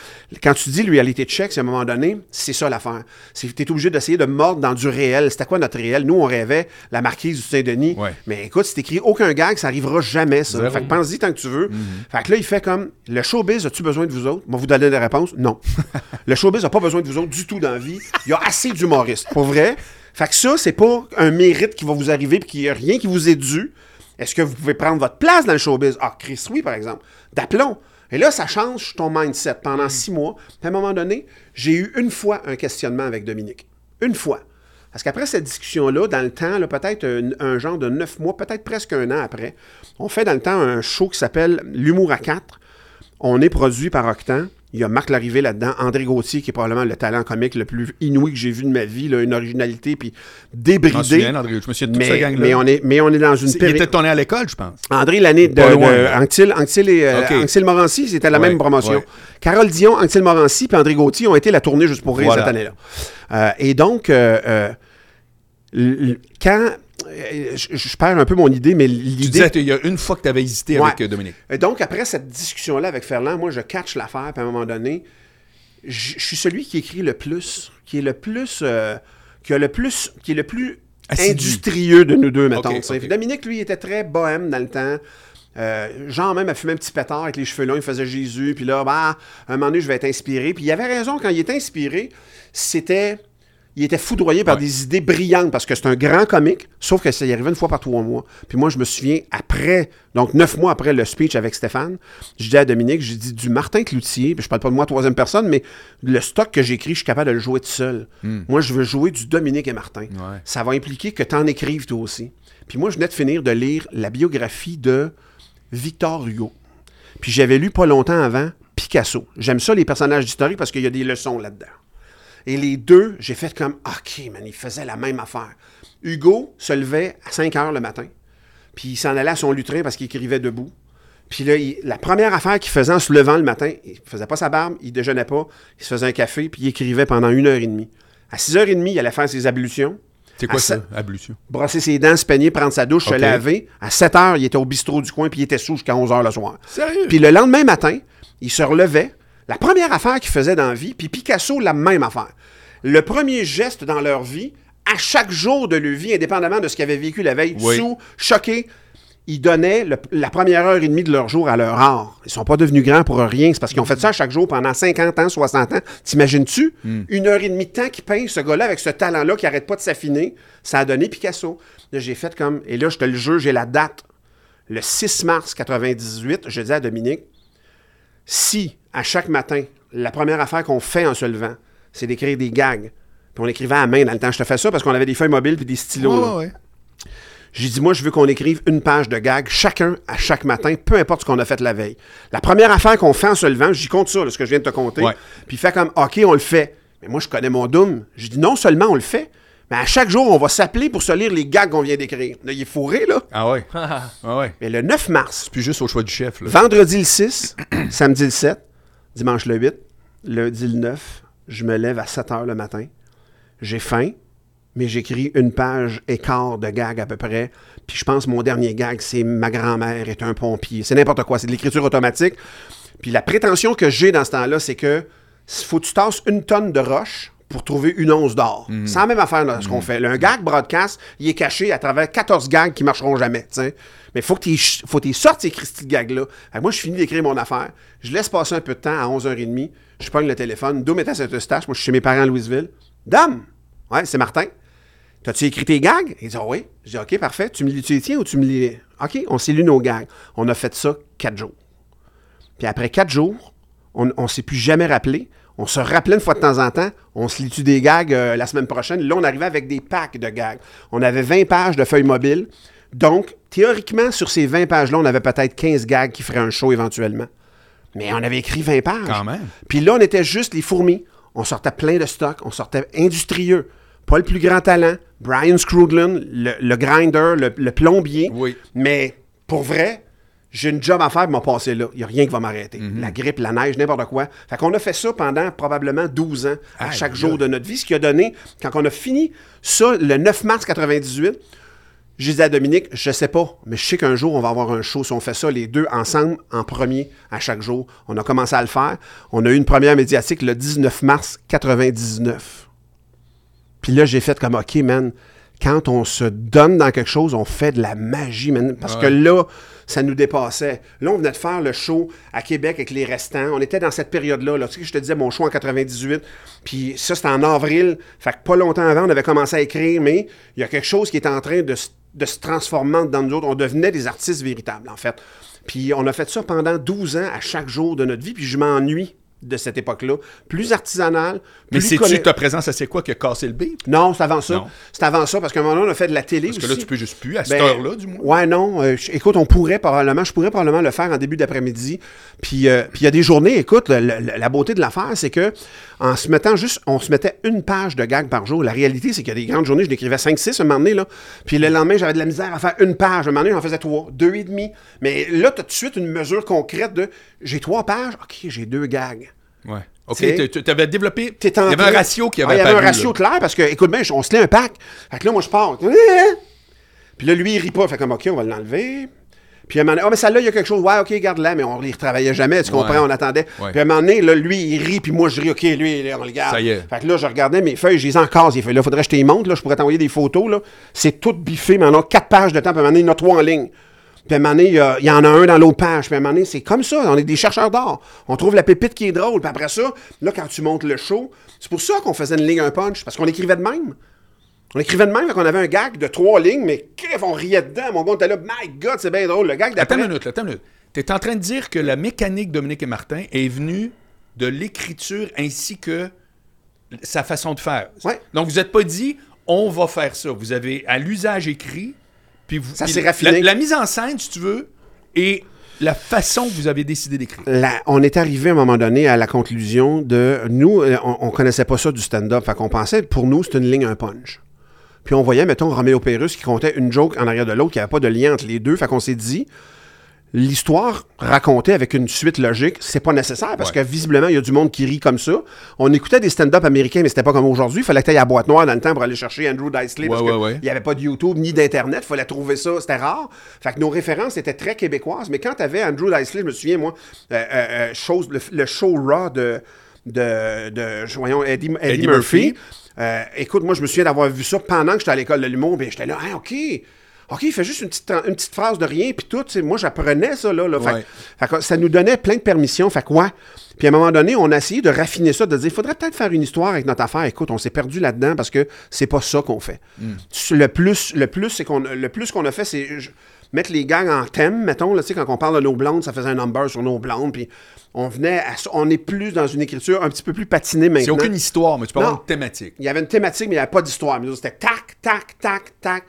quand tu dis reality check, c'est à un moment donné, c'est ça l'affaire. C'est tu es obligé d'essayer de mordre dans du réel. C'était quoi notre réel? Nous, on rêvait la marquise du Saint-Denis. Ouais. Mais écoute, si t'écris aucun gag, ça arrivera jamais, ça. Zéro. Fait que pense-y tant que tu veux. Fait que là, il fait comme, le showbiz, as-tu besoin de vous autres? Moi, vous donner des réponses? Non. le showbiz n'a pas besoin de vous autres du tout dans la vie. Il y a assez d'humoristes. Pour vrai. Fait que ça, c'est pas un mérite qui va vous arriver puis qu'il n'y a rien qui vous est dû. Est-ce que vous pouvez prendre votre place dans le showbiz? Ah, Chris, oui, par exemple. D'aplomb. Et là, ça change ton mindset pendant six mois. À un moment donné, j'ai eu une fois un questionnement avec Dominique. Une fois. Parce qu'après cette discussion-là, dans le temps, peut-être un genre de neuf mois, peut-être presque un an après, on fait dans le temps un show qui s'appelle L'humour à quatre. On est produit par Octan. Il y a Marc Larrivée là-dedans, André Gauthier, qui est probablement le talent comique le plus inouï que j'ai vu de ma vie, là, une originalité, puis débridé. souviens, André, je me souviens de toute Mais, gang-là. mais, on est, mais on est dans une C'est- Il était tourné à l'école, je pense. André, l'année de, de là. Anctil, Anctil et euh, Ok. Anctil Morancy, c'était la Ouais, même promotion. ouais. Carole Dion, Anctil Morancy puis André Gauthier ont été la tournée juste pour rire Voilà. cette année-là. Euh, et donc, euh, euh, quand. Euh, je, je perds un peu mon idée, mais Tu l'idée. disais qu'il y a une fois que tu avais hésité Ouais. avec euh, Dominique. Et donc, après cette discussion-là avec Ferland, moi, je catch l'affaire, puis à un moment donné, je je suis celui qui écrit le plus, qui est le plus. euh, qui a le plus. qui est le plus Assidu. industrieux de nous deux, mettons. Tu. Dominique, lui, était très bohème dans le temps. Euh, Jean même a fumé un petit pétard avec les cheveux longs, il faisait Jésus, puis là, bah, à un moment donné, je vais être inspiré. Puis il avait raison, quand il était inspiré, c'était. Il était foudroyé par Ouais. des idées brillantes parce que c'est un grand comique, sauf que ça y arrivait une fois par trois mois. Puis moi, je me souviens, après, donc neuf mois après le speech avec Stéphane, je dis à Dominique, j'ai dit du Martin Cloutier, puis je parle pas de moi troisième personne, mais le stock que j'écris, je suis capable de le jouer tout seul. Moi, je veux jouer du Dominique et Martin. Hmm. Ouais. Ça va impliquer que tu en écrives toi aussi. Puis moi, je venais de finir de lire la biographie de Victor Hugo. Puis j'avais lu pas longtemps avant Picasso. J'aime ça, les personnages historiques, parce qu'il y a des leçons là-dedans. Et les deux, j'ai fait comme, OK, man, ils faisaient la même affaire. Hugo se levait à 5 heures le matin, puis il s'en allait à son lutrin parce qu'il écrivait debout. Puis là, il- la première affaire qu'il faisait en se levant le matin, il faisait pas sa barbe, il déjeunait pas, il se faisait un café, puis il écrivait pendant une heure et demie. À 6h30, il allait faire ses ablutions, C'est quoi À ça, ablution? brosser ses dents, se peigner, prendre sa douche, se laver. À 7 heures, il était au bistrot du coin, puis il était sous jusqu'à 11 heures le soir. Sérieux? Puis le lendemain matin, il se relevait. La première affaire qu'il faisait dans la vie, puis Picasso, la même affaire. Le premier geste dans leur vie, à chaque jour de leur vie, indépendamment de ce qu'ils avaient vécu la veille, Oui. sous, choqués, ils donnaient le- la première heure et demie de leur jour à leur art. Ils sont pas devenus grands pour rien. C'est parce qu'ils ont fait ça chaque jour pendant 50 ans, 60 ans. T'imagines-tu? Une heure et demie de temps qu'il peint ce gars-là avec ce talent-là qui arrête pas de s'affiner. Ça a donné Picasso. Là, j'ai fait comme... Et là, je te le jure, j'ai la date. Le 6 mars 98, je dis à Dominique, si à chaque matin, la première affaire qu'on fait en se levant, c'est d'écrire des gags, puis on écrivait à main dans le temps, je te fais ça parce qu'on avait des feuilles mobiles puis des stylos. Ouais, ouais. J'ai dit, moi, je veux qu'on écrive une page de gags, chacun à chaque matin, peu importe ce qu'on a fait la veille. La première affaire qu'on fait en se levant, j'y compte ça, là, ce que je viens de te compter, puis il fait comme, OK, on le fait. Mais moi, je connais mon doom. Je dis, non seulement on le fait, mais à chaque jour, on va s'appeler pour se lire les gags qu'on vient d'écrire. Là, il est fourré, là. Ah ouais. ah ouais. Mais le 9 mars, Puis juste au choix du chef. Là. Vendredi le 6, samedi le 7, dimanche le 8, lundi le 9, je me lève à 7 heures le matin. J'ai faim, mais j'écris une page et quart de gag à peu près. Puis je pense que mon dernier gag, c'est Ma grand-mère est un pompier. C'est n'importe quoi, c'est de l'écriture automatique. Puis la prétention que j'ai dans ce temps-là, c'est que faut que tu tasses une tonne de roche pour trouver une once d'or. C'est la même affaire là, ce qu'on fait. Là, un gag broadcast, il est caché à travers 14 gags qui marcheront jamais. Mais faut que tu faut que tu sortes ces Christy gags-là. Fait Moi, je finis d'écrire mon affaire. Je laisse passer un peu de temps à 11h30. Je pogne le téléphone. Doom est à Saint-Eustache. Moi, je suis chez mes parents à Louisville. Dame! Ouais, c'est Martin. T'as-tu écrit tes gags? Il dit, ah oui. Je dis, OK, parfait. Tu me tu les tiens ou tu me lis. OK, on s'est lu nos gags. On a fait ça quatre jours. Puis après quatre jours, on ne s'est plus jamais rappelé. On se rappelait une fois de temps en temps. On se lit-tu des gags euh, la semaine prochaine? Là, on arrivait avec des packs de gags. On avait 20 pages de feuilles mobiles. Donc, théoriquement, sur ces 20 pages-là, on avait peut-être 15 gags qui feraient un show éventuellement. Mais on avait écrit 20 pages. Quand même. Puis là, on était juste les fourmis. On sortait plein de stocks. On sortait industrieux. Pas le plus grand talent. Brian Scruglan, le, le grinder, le, le plombier. Oui. Mais pour vrai, j'ai une job à faire, m'a passé là. Il n'y a rien qui va m'arrêter. Mhm. La grippe, la neige, n'importe quoi. Fait qu'on a fait ça pendant probablement 12 ans, à chaque jour de notre vie, ce qui a donné, quand on a fini ça, le 9 mars 98, j'ai dit à Dominique, je sais pas, mais je sais qu'un jour, on va avoir un show si on fait ça, les deux ensemble, en premier, à chaque jour. On a commencé à le faire. On a eu une première médiatique le 19 mars 99. Puis là, j'ai fait comme, OK, man, quand on se donne dans quelque chose, on fait de la magie, man. Parce que là, ça nous dépassait. Là, on venait de faire le show à Québec avec les restants. On était dans cette période-là. Là. Tu sais, je te disais mon show en 98. Puis ça, c'était en avril. Fait que pas longtemps avant, on avait commencé à écrire, mais il y a quelque chose qui est en train de, se- de se transformer dans nous autres. On devenait des artistes véritables, en fait. Puis on a fait ça pendant 12 ans à chaque jour de notre vie. Puis je m'ennuie de cette époque-là. Plus artisanale. Mais c'est-tu conna- ta présence à C'est quoi qui a cassé le? Non, c'est avant ça. C'est avant ça, parce qu'à un moment donné, on a fait de la télé Parce que là, tu peux juste plus, à cette Ben, heure-là, du moins. Ouais, non. euh, écoute, on pourrait probablement, je pourrais probablement le faire en début d'après-midi. Puis euh, il y a des journées, écoute, le- le- la beauté de l'affaire, c'est que en se mettant juste, on se mettait une page de gag par jour. La réalité, c'est qu'il y a des grandes journées, je l'écrivais 5-6 un moment donné, là. Puis le lendemain, j'avais de la misère à faire une page. Un moment donné, j'en faisais trois, deux et demi. Mais là, tu as tout de suite une mesure concrète de j'ai trois pages, OK, j'ai deux gags. Ouais. OK, tu avais développé. Il y avait un ratio qui Ah, avait Il y avait un ratio là. clair parce que, écoute bien, on se lit un pack. Fait que là, moi, je pars. Puis là, lui, il rit pas. Fait comme, OK, on va l'enlever. Puis à un moment donné, ah, mais celle-là, il y a quelque chose. Ouais, OK, garde-la, mais on ne les retravaillait jamais. Tu comprends? Ouais. On attendait. Ouais. Puis à un moment donné, là, lui, il rit, puis moi, je ris. OK, lui, là, on le garde. Ça y est. Fait que là, je regardais mes feuilles, je les ai en case. Il fait, là, faudrait que je te les montre. Là, je pourrais t'envoyer des photos. Là. C'est tout biffé, mais on a quatre pages de temps. Puis à un moment donné, il y en a trois en ligne. Puis à un moment donné, il y, en a un dans l'autre page. Puis à un moment donné, c'est comme ça. On est des chercheurs d'art. On trouve la pépite qui est drôle. Puis après ça, là, quand tu montes le show, c'est pour ça qu'on faisait une ligne, un punch. Parce qu'on écrivait de même. On écrivait de même, qu'on avait un gag de trois lignes, mais crève, on riait dedans. Mon gars, on était là, my God, c'est bien drôle. Le gag Attends d'après. une minute, là, attends une minute. Tu es en train de dire que la mécanique Dominique et Martin est venue de l'écriture ainsi que sa façon de faire. Ouais. Donc, vous n'êtes pas dit, on va faire ça. Vous avez à l'usage écrit, puis vous. Ça s'est la- raffiné. La, la mise en scène, si tu veux, et la façon que vous avez décidé d'écrire. On est arrivé à un moment donné à la conclusion de nous, euh, on, on connaissait pas ça du stand-up. Fait qu'on pensait, pour nous, c'était une ligne, un punch. Puis on voyait, mettons, Roméo Pérus qui comptait une joke en arrière de l'autre, qui avait pas de lien entre les deux. Fait qu'on s'est dit, l'histoire racontée avec une suite logique, c'est pas nécessaire parce Ouais. que visiblement, il y a du monde qui rit comme ça. On écoutait des stand-up américains, mais c'était pas comme aujourd'hui. Il fallait que tu à la boîte noire dans le temps pour aller chercher Andrew Dice Clay parce Ouais, que ouais, ouais. il n'y avait pas de YouTube ni d'Internet. Il fallait trouver ça. C'était rare. Fait que nos références étaient très québécoises. Mais quand tu avais Andrew Dice Clay, je me souviens, moi, euh, euh, euh, chose, le, le show Raw de, de, de voyons, Eddie, Eddie Eddie Murphy. Murphy. Euh, écoute, moi, je me souviens d'avoir vu ça pendant que j'étais à l'école de l'humour. Puis j'étais là, ah, OK. OK, il fait juste une petite, une petite phrase de rien, puis tout. Moi, j'apprenais ça, là. là. Fait, Ouais. fait que ça nous donnait plein de permissions. Fait que, ouais. Puis à un moment donné, on a essayé de raffiner ça, de dire, il faudrait peut-être faire une histoire avec notre affaire. Écoute, on s'est perdu là-dedans parce que c'est pas ça qu'on fait. Le plus, le plus, c'est qu'on, le plus qu'on a fait, c'est mettre les gangs en thème, mettons, là, tu sais, quand on parle de nos blondes, ça faisait un number sur nos blondes, puis on venait, à on est plus dans une écriture un petit peu plus patinée maintenant. C'est aucune histoire, mais tu avoir une thématique. Il y avait une thématique, mais il n'y avait pas d'histoire. C'était tac, tac, tac, tac.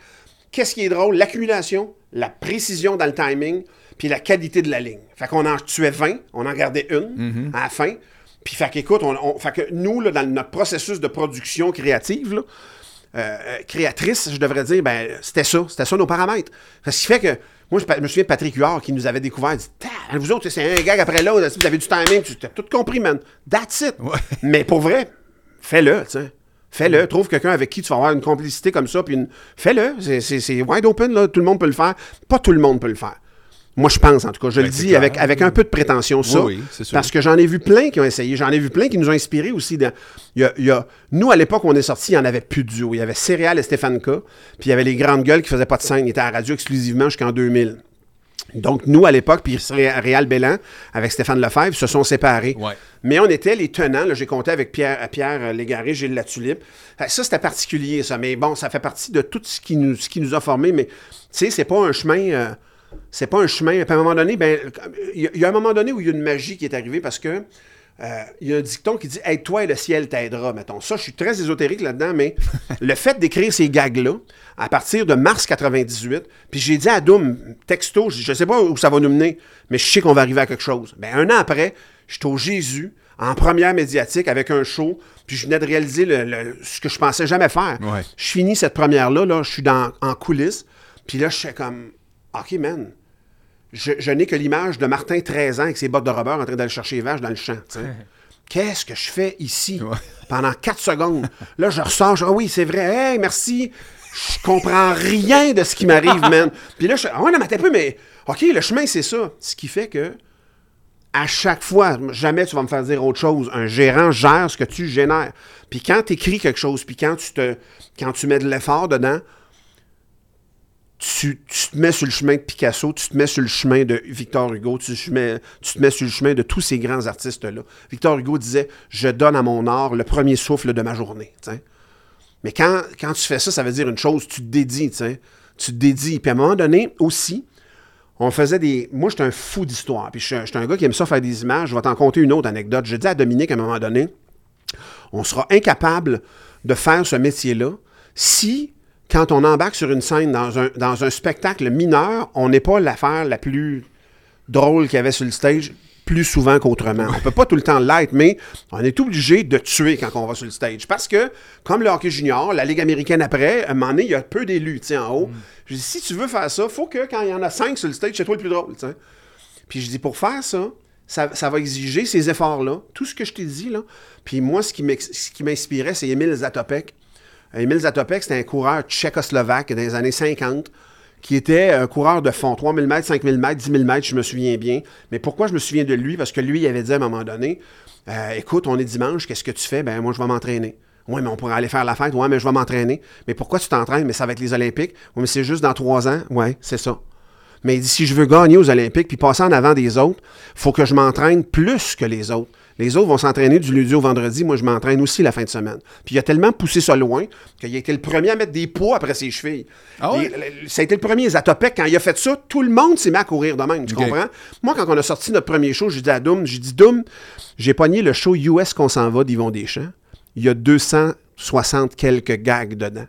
Qu'est-ce qui est drôle? L'accumulation, la précision dans le timing, puis la qualité de la ligne. Fait qu'on en tuait 20, on en gardait une à la fin. Puis fait qu'écoute, on, on- fait que nous, là, dans notre processus de production créative, là, euh, euh, créatrice, je devrais dire, ben, c'était ça. C'était ça nos paramètres. Ce qui fait que, moi, je, me souviens de Patrick Huard qui nous avait découvert, il dit, vous autres, c'est un gag après l'autre, vous avez du timing, tu as tout compris, man. That's it. Ouais. Mais pour vrai, fais-le, tu sais. Fais-le. Trouve quelqu'un avec qui tu vas avoir une complicité comme ça, puis une... fais-le. C'est- C'est c'est wide open, là. Tout le monde peut le faire. Pas tout le monde peut le faire. Moi, je pense, en tout cas. Je Ben, le dis clair. avec, avec un peu de prétention, ça. Oui, oui, c'est sûr. Parce que j'en ai vu plein qui ont essayé. J'en ai vu plein qui nous ont inspirés aussi. dans- il y a- il y a- Nous, à l'époque où on est sortis, il n'y en avait plus de duo. Il y avait Céréal et Stéphane K. Puis il y avait les grandes gueules qui faisaient pas de scène. Ils étaient à la radio exclusivement jusqu'en 2000. Donc, nous, à l'époque, puis Ré- Réal Bélan, avec Stéphane Lefebvre, se sont séparés. Ouais. Mais on était les tenants. J'ai compté avec Pierre, Pierre euh, Légaré, Gilles Latulippe. Ça, c'était particulier, ça. Mais bon, ça fait partie de tout ce qui nous, ce qui nous a formés. Mais, tu sais, c'est pas un chemin... euh, c'est pas un chemin... Puis à un moment donné, ben, il y, a- il y a un moment donné où il y a une magie qui est arrivée parce que euh, il y a un dicton qui dit « Aide-toi et le ciel t'aidera », mettons. Ça, je suis très ésotérique là-dedans, mais le fait d'écrire ces gags-là, à partir de mars 98, puis j'ai dit à Doom, texto, je je sais pas où ça va nous mener, mais je sais qu'on va arriver à quelque chose. Ben, un an après, j'étais au Jésus, en première médiatique, avec un show, puis je venais de réaliser le- le- ce que je pensais jamais faire. Ouais. Je finis cette première-là, là, je suis dans, en coulisses, puis là, je fais comme « OK, man, je, je n'ai que l'image de Martin, 13 ans, avec ses bottes de rubber en train d'aller chercher les vaches dans le champ. Qu'est-ce que je fais ici? Ouais. pendant 4 secondes? Là, je ressors, je dis, ah oui, c'est vrai, hey, merci. Je comprends rien de ce qui m'arrive, man. Puis là, je ah ouais, non, mais un peu, mais OK, le chemin, c'est ça. Ce qui fait que à chaque fois, jamais tu vas me faire dire autre chose. Un gérant gère ce que tu génères. Puis quand tu écris quelque chose, puis quand tu te quand tu mets de l'effort dedans, tu, tu te mets sur le chemin de Picasso, tu te mets sur le chemin de Victor Hugo, tu, te mets- sur le chemin de tous ces grands artistes-là. Victor Hugo disait Je donne à mon art le premier souffle de ma journée. Mais quand, quand tu fais ça, ça veut dire une chose, tu te dédies. tu te dédies. Puis à un moment donné, aussi, on faisait des. Moi, j'étais un fou d'histoire. Puis je suis un- j'étais un gars qui aime ça faire des images. Je vais t'en conter une autre anecdote. Je dis à Dominique à un moment donné on sera incapable de faire ce métier-là si, quand on embarque sur une scène dans un, spectacle mineur, on n'est pas l'affaire la plus drôle qu'il y avait sur le stage plus souvent qu'autrement. On peut pas tout le temps l'être, mais on est obligé de tuer quand on va sur le stage. Parce que, comme le hockey junior, la Ligue américaine après, à un moment donné, il y a peu d'élus, en haut. Je dis, si tu veux faire ça, faut que quand il y en a cinq sur le stage, c'est toi le plus drôle. Puis je dis, pour faire ça, ça, va exiger ces efforts-là, tout ce que je t'ai dit, là. Puis moi, ce qui m'inspirait, c'est Emile Zatopek. Emile Zatopek, c'était un coureur tchécoslovaque dans les années 50 qui était un coureur de fond, 3000 mètres, 5000 mètres, 10 000 mètres, je me souviens bien. Mais pourquoi je me souviens de lui? Parce que lui, il avait dit à un moment donné, euh, écoute, on est dimanche, qu'est-ce que tu fais? Ben moi, je vais m'entraîner. Oui, mais on pourrait aller faire la fête. Oui, mais je vais m'entraîner. Mais pourquoi tu t'entraînes? Mais ça va être les Olympiques. Oui, mais c'est juste dans trois ans. Oui, c'est ça. Mais il dit, si je veux gagner aux Olympiques puis passer en avant des autres, faut que je m'entraîne plus que les autres. Les autres vont s'entraîner du lundi au vendredi. Moi, je m'entraîne aussi la fin de semaine. Puis il a tellement poussé ça loin qu'il a été le premier à mettre des poids après ses chevilles. Ah? Les- le- ça a été le premier Zatopek. Quand il a fait ça, tout le monde s'est mis à courir de même. Tu comprends? Moi, quand on a sorti notre premier show, j'ai dit à Doom, j'ai dit, Doom, j'ai pogné le show US qu'on s'en va d'Yvon Deschamps. Il y a 260 quelques gags dedans.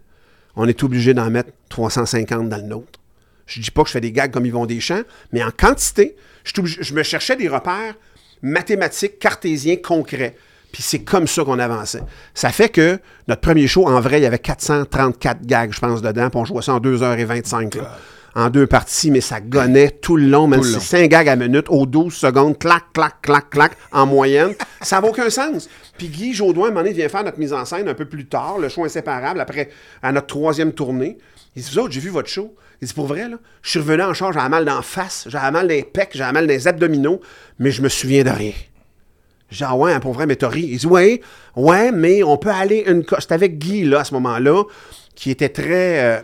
On est obligé d'en mettre 350 dans le nôtre. Je dis pas que je fais des gags comme Yvon Deschamps, mais en quantité, je me cherchais des repères mathématiques, cartésiens, concrets. Puis c'est comme ça qu'on avançait. Ça fait que notre premier show, en vrai, il y avait 434 gags, je pense, dedans, puis on jouait ça en 2h25. là. En deux parties, mais ça gonnait tout le long, même si long. c'est 5 gags à minute, aux 12 secondes, clac, clac, clac, clac, en moyenne. Ça n'a aucun sens. Puis Guy Jodoin, à un moment donné, vient faire notre mise en scène un peu plus tard, le show inséparable, après, à notre troisième tournée. Il dit, vous autres, j'ai vu votre show. Il dit, pour vrai, là, je suis revenu en charge, j'avais mal d'en face, j'avais mal des pecs, j'avais mal des abdominaux, mais je me souviens de rien. J'ai dit, ah ouais, hein, pour vrai, mais t'as ri. Il dit, ouais, ouais, mais on peut aller une. C'était avec Guy, là, à ce moment-là, qui était très euh,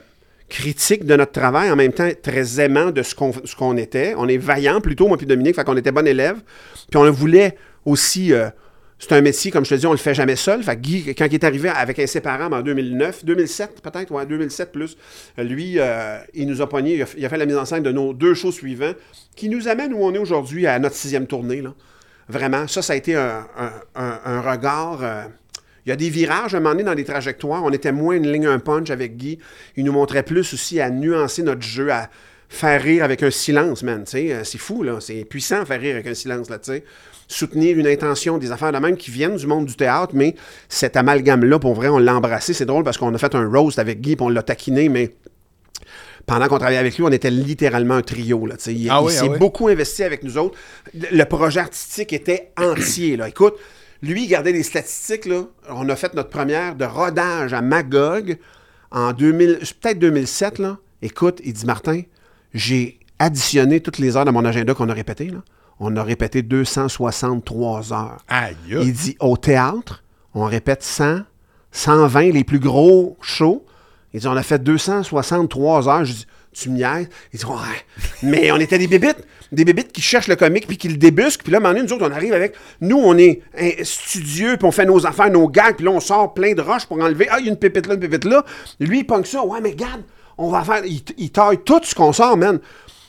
critique de notre travail, en même temps très aimant de ce qu'on était. On est vaillant plutôt, moi puis Dominique, fait qu'on était bon élève. Puis on voulait aussi. euh, c'est un métier, comme je te dis, on le fait jamais seul. Guy, quand il est arrivé avec Inséparable en 2009, 2007 peut-être, ouais, 2007 plus, euh, lui, euh, il nous a pogné, il a, fait la mise en scène de nos deux shows suivants, qui nous amène où on est aujourd'hui à notre sixième tournée. Là. Vraiment, ça, ça a été un- un regard. euh, il y a des virages, à un moment donné, dans les trajectoires. On était moins une ligne, un punch avec Guy. Il nous montrait plus aussi à nuancer notre jeu, à faire rire avec un silence, man. Euh, C'est fou, là. C'est puissant, faire rire avec un silence, là, tu sais. Soutenir une intention, des affaires de même qui viennent du monde du théâtre, mais cet amalgame-là, pour vrai, on l'a embrassé. C'est drôle parce qu'on a fait un roast avec Guy, puis on l'a taquiné, mais pendant qu'on travaillait avec lui, on était littéralement un trio. Là, il Ah il ah s'est oui. beaucoup investi avec nous autres. Le le projet artistique était entier. Là. Écoute, lui, il gardait des statistiques. Là. On a fait notre première de rodage à Magog en 2000, peut-être 2007. Là. Écoute, il dit Martin, j'ai additionné toutes les heures de mon agenda qu'on a répété. Là. On a répété 263 heures. Aïe! Il dit au théâtre, on répète 100, 120 les plus gros shows. Il dit on a fait 263 heures. Je dis tu me niaises? Il dit ouais. Mais on était des bébites, des bébites qui cherchent le comique puis qui le débusquent. Puis là, donné, nous autres, on arrive avec. Nous, on est hein, studieux puis on fait nos affaires, nos gags. Puis là, on sort plein de roches pour enlever. Ah, il y a une pépite là, une pépite là. Lui, il ça. Ouais, mais regarde, on va faire. Il, il taille tout ce qu'on sort, man.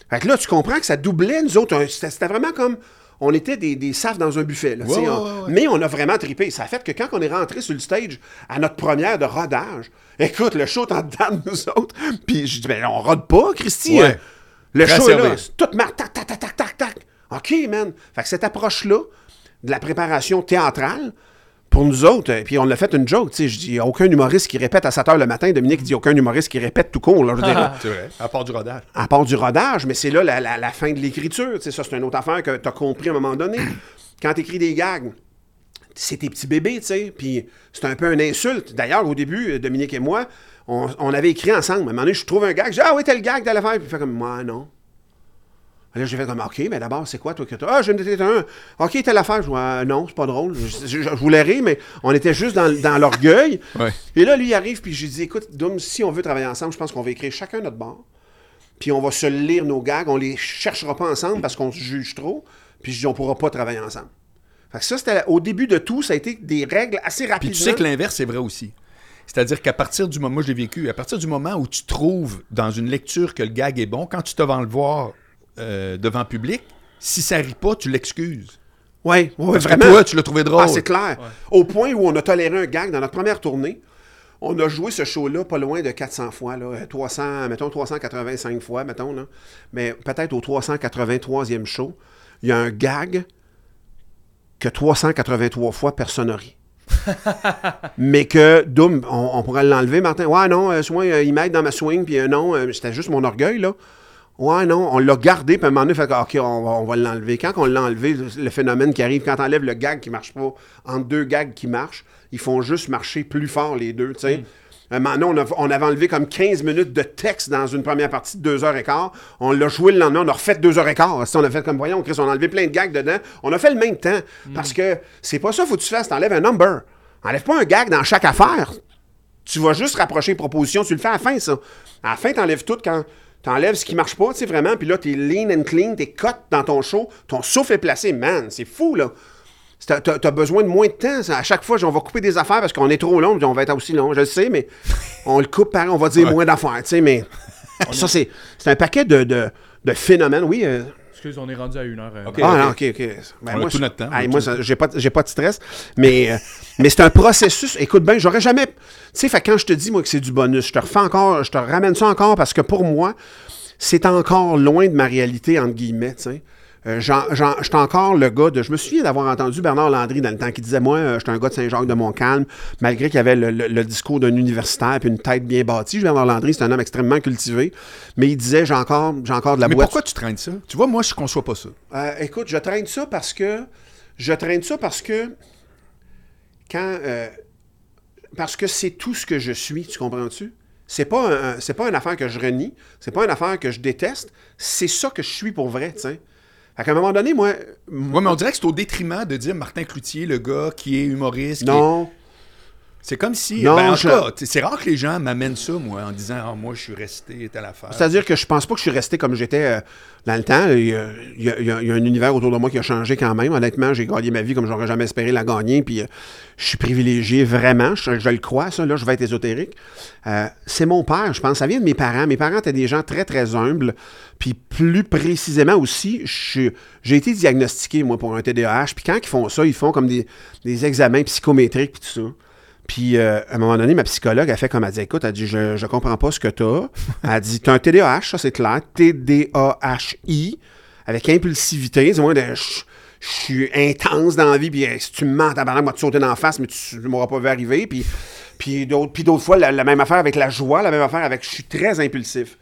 Fait que là, tu comprends que ça doublait, nous autres. C'était vraiment comme. On était des, des safs dans un buffet. Là, Ouais, on- ouais, mais on a vraiment trippé. Ça a fait que quand on est rentré sur le stage à notre première de rodage, écoute, le show est en dedans de nous autres. Puis je dis, ben on rode pas, Christy. Ouais. Euh, Le show est là. Tout marque, tac, tac, tac, tac, tac, tac. OK, man. Fait que cette approche-là de la préparation théâtrale, pour nous autres, euh, puis on l'a fait une joke, tu sais, je dis, aucun humoriste qui répète à 7 h le matin. Dominique dit, aucun humoriste qui répète tout court. Là, je C'est vrai. À part du rodage. à part du rodage, mais c'est là la, la- la fin de l'écriture. Tu sais, ça, c'est une autre affaire que tu as compris à un moment donné. Quand tu écris des gags, c'est tes petits bébés, tu sais, puis c'est un peu une insulte. D'ailleurs, au début, Dominique et moi, on, on avait écrit ensemble. À un moment donné, je trouve un gag, je dis, ah oui, tel gag, t'allais faire. Puis il fait comme, moi, non. Là, j'ai fait comme, OK, mais d'abord, c'est quoi, toi, que t'as? Ah, j'ai noté un. OK, telle affaire. Je dis, Ah, non, c'est pas drôle. Je, je- je voulais rire, mais on était juste dans, dans l'orgueil. Ouais. Et là, lui, il arrive, puis j'ai dit, écoute, Doom, si on veut travailler ensemble, je pense qu'on va écrire chacun notre bord. Puis on va se lire nos gags. On les cherchera pas ensemble parce qu'on se juge trop. Puis je dis, on pourra pas travailler ensemble. Fait que ça, c'était au début de tout, ça a été des règles assez Puis rapidement. tu sais que l'inverse, c'est vrai aussi. C'est-à-dire qu'à partir du moment, moi je l'ai vécu, à partir du moment où tu trouves dans une lecture que le gag est bon, quand tu te vas le voir euh, devant public, si ça rit pas, tu l'excuses. Oui, oui, Parce vraiment. toi, tu l'as trouvé drôle. Ah, c'est clair. Au point où on a toléré un gag dans notre première tournée, on a joué ce show-là pas loin de 400 fois, là, 300, mettons 385 fois, mettons, là. mais peut-être au 383e show, il y a un gag que 383 fois personne n'a ri. mais que, Doom, on, on pourrait l'enlever, Martin. Ouais, non, euh, soit, euh, il m'aide dans ma swing, puis euh, non, euh, c'était juste mon orgueil, là. Ouais, non, on l'a gardé, puis à un moment donné, fait OK, on va, on va l'enlever. Quand on l'a enlevé, le, phénomène qui arrive, quand on enlève le gag qui marche pas, entre deux gags qui marchent, ils font juste marcher plus fort, les deux, tu sais. Un moment donné, on, a- on avait enlevé comme 15 minutes de texte dans une première partie de 2h15. On l'a joué le lendemain, on a refait 2h15. Si On a fait comme, voyons, Chris, on a enlevé plein de gags dedans. On a fait le même temps. Parce que c'est pas ça, faut que tu fasses. T'enlèves un number. Enlève pas un gag dans chaque affaire. Tu vas juste rapprocher les propositions. Tu le fais à la fin, ça. À la fin, t'enlèves tout quand. T'enlèves ce qui marche pas, tu sais, vraiment. Puis là, t'es lean and clean, t'es cut dans ton show. Ton souffle est placé. Man, c'est fou, là. T'as t'as besoin de moins de temps. À chaque fois, on va couper des affaires parce qu'on est trop long, puis on va être aussi long, je le sais, mais on le coupe pareil, on va dire moins d'affaires, tu sais, mais ça, c'est c'est un paquet de, de, de phénomènes, oui. euh, Excuse, on est rendu à une heure. euh, ah ok. non, ok, ok. Ben, On a tout notre temps, Hey, moi, j'ai pas, j'ai pas de stress. Mais, euh, mais c'est un processus. Écoute bien, j'aurais jamais. Tu sais, fait quand je te dis, moi, que c'est du bonus, je te refais encore, je te ramène ça encore parce que pour moi, c'est encore loin de ma réalité, entre guillemets, tu sais. Euh, j'en- J'étais encore le gars de. Je me souviens d'avoir entendu Bernard Landry dans le temps qui disait Moi, euh, j'étais un gars de Saint-Jacques-de-Montcalm, malgré qu'il avait le, le- le discours d'un universitaire et une tête bien bâtie. Bernard Landry, c'est un homme extrêmement cultivé. Mais il disait J'ai encore, encore de la Mais boîte. pourquoi tu traînes ça? Tu vois, moi, je conçois pas ça. Euh, écoute, je traîne ça parce que. Je traîne ça parce que. Quand. parce que c'est tout ce que je suis, tu comprends-tu? C'est pas, un- c'est pas une affaire que je renie, c'est pas une affaire que je déteste, c'est ça que je suis pour vrai, tu sais. Qu'à un moment donné, moi. Ouais, mais on dirait que c'est au détriment de dire Martin Cloutier, le gars qui est humoriste. qui est- non. C'est comme si. Non, ben, en je- c'est rare que les gens m'amènent ça, moi, en disant Ah, moi, je suis resté telle affaire. C'est-à-dire que je pense pas que je suis resté comme j'étais euh, dans le temps. Il y, a, il y a- il y a- il y a un univers autour de moi qui a changé quand même. Honnêtement, j'ai gagné ma vie comme j'aurais jamais espéré la gagner. Puis euh, je suis privilégié vraiment. Je, je le crois, ça. Là, je vais être ésotérique. Euh, c'est mon père, je pense. Ça vient de mes parents. Mes parents étaient des gens très, très humbles. Puis plus précisément aussi, j'ai été diagnostiqué, moi, pour un TDAH. Puis quand ils font ça, ils font comme des, des examens psychométriques puis tout ça. Puis, euh, à un moment donné, ma psychologue a fait comme elle dit Écoute, elle dit Je, je comprends pas ce que t'as. Elle dit T'as un TDAH, ça c'est clair. T-D-A-H-I, avec impulsivité. Dis-moi, je suis intense dans la vie, puis si tu me mens, tabarnak, moi te sauter la face, mais tu ne m'auras pas vu arriver. Puis, puis d'autres fois, la, la même affaire avec la joie, la même affaire avec. Je suis très impulsif.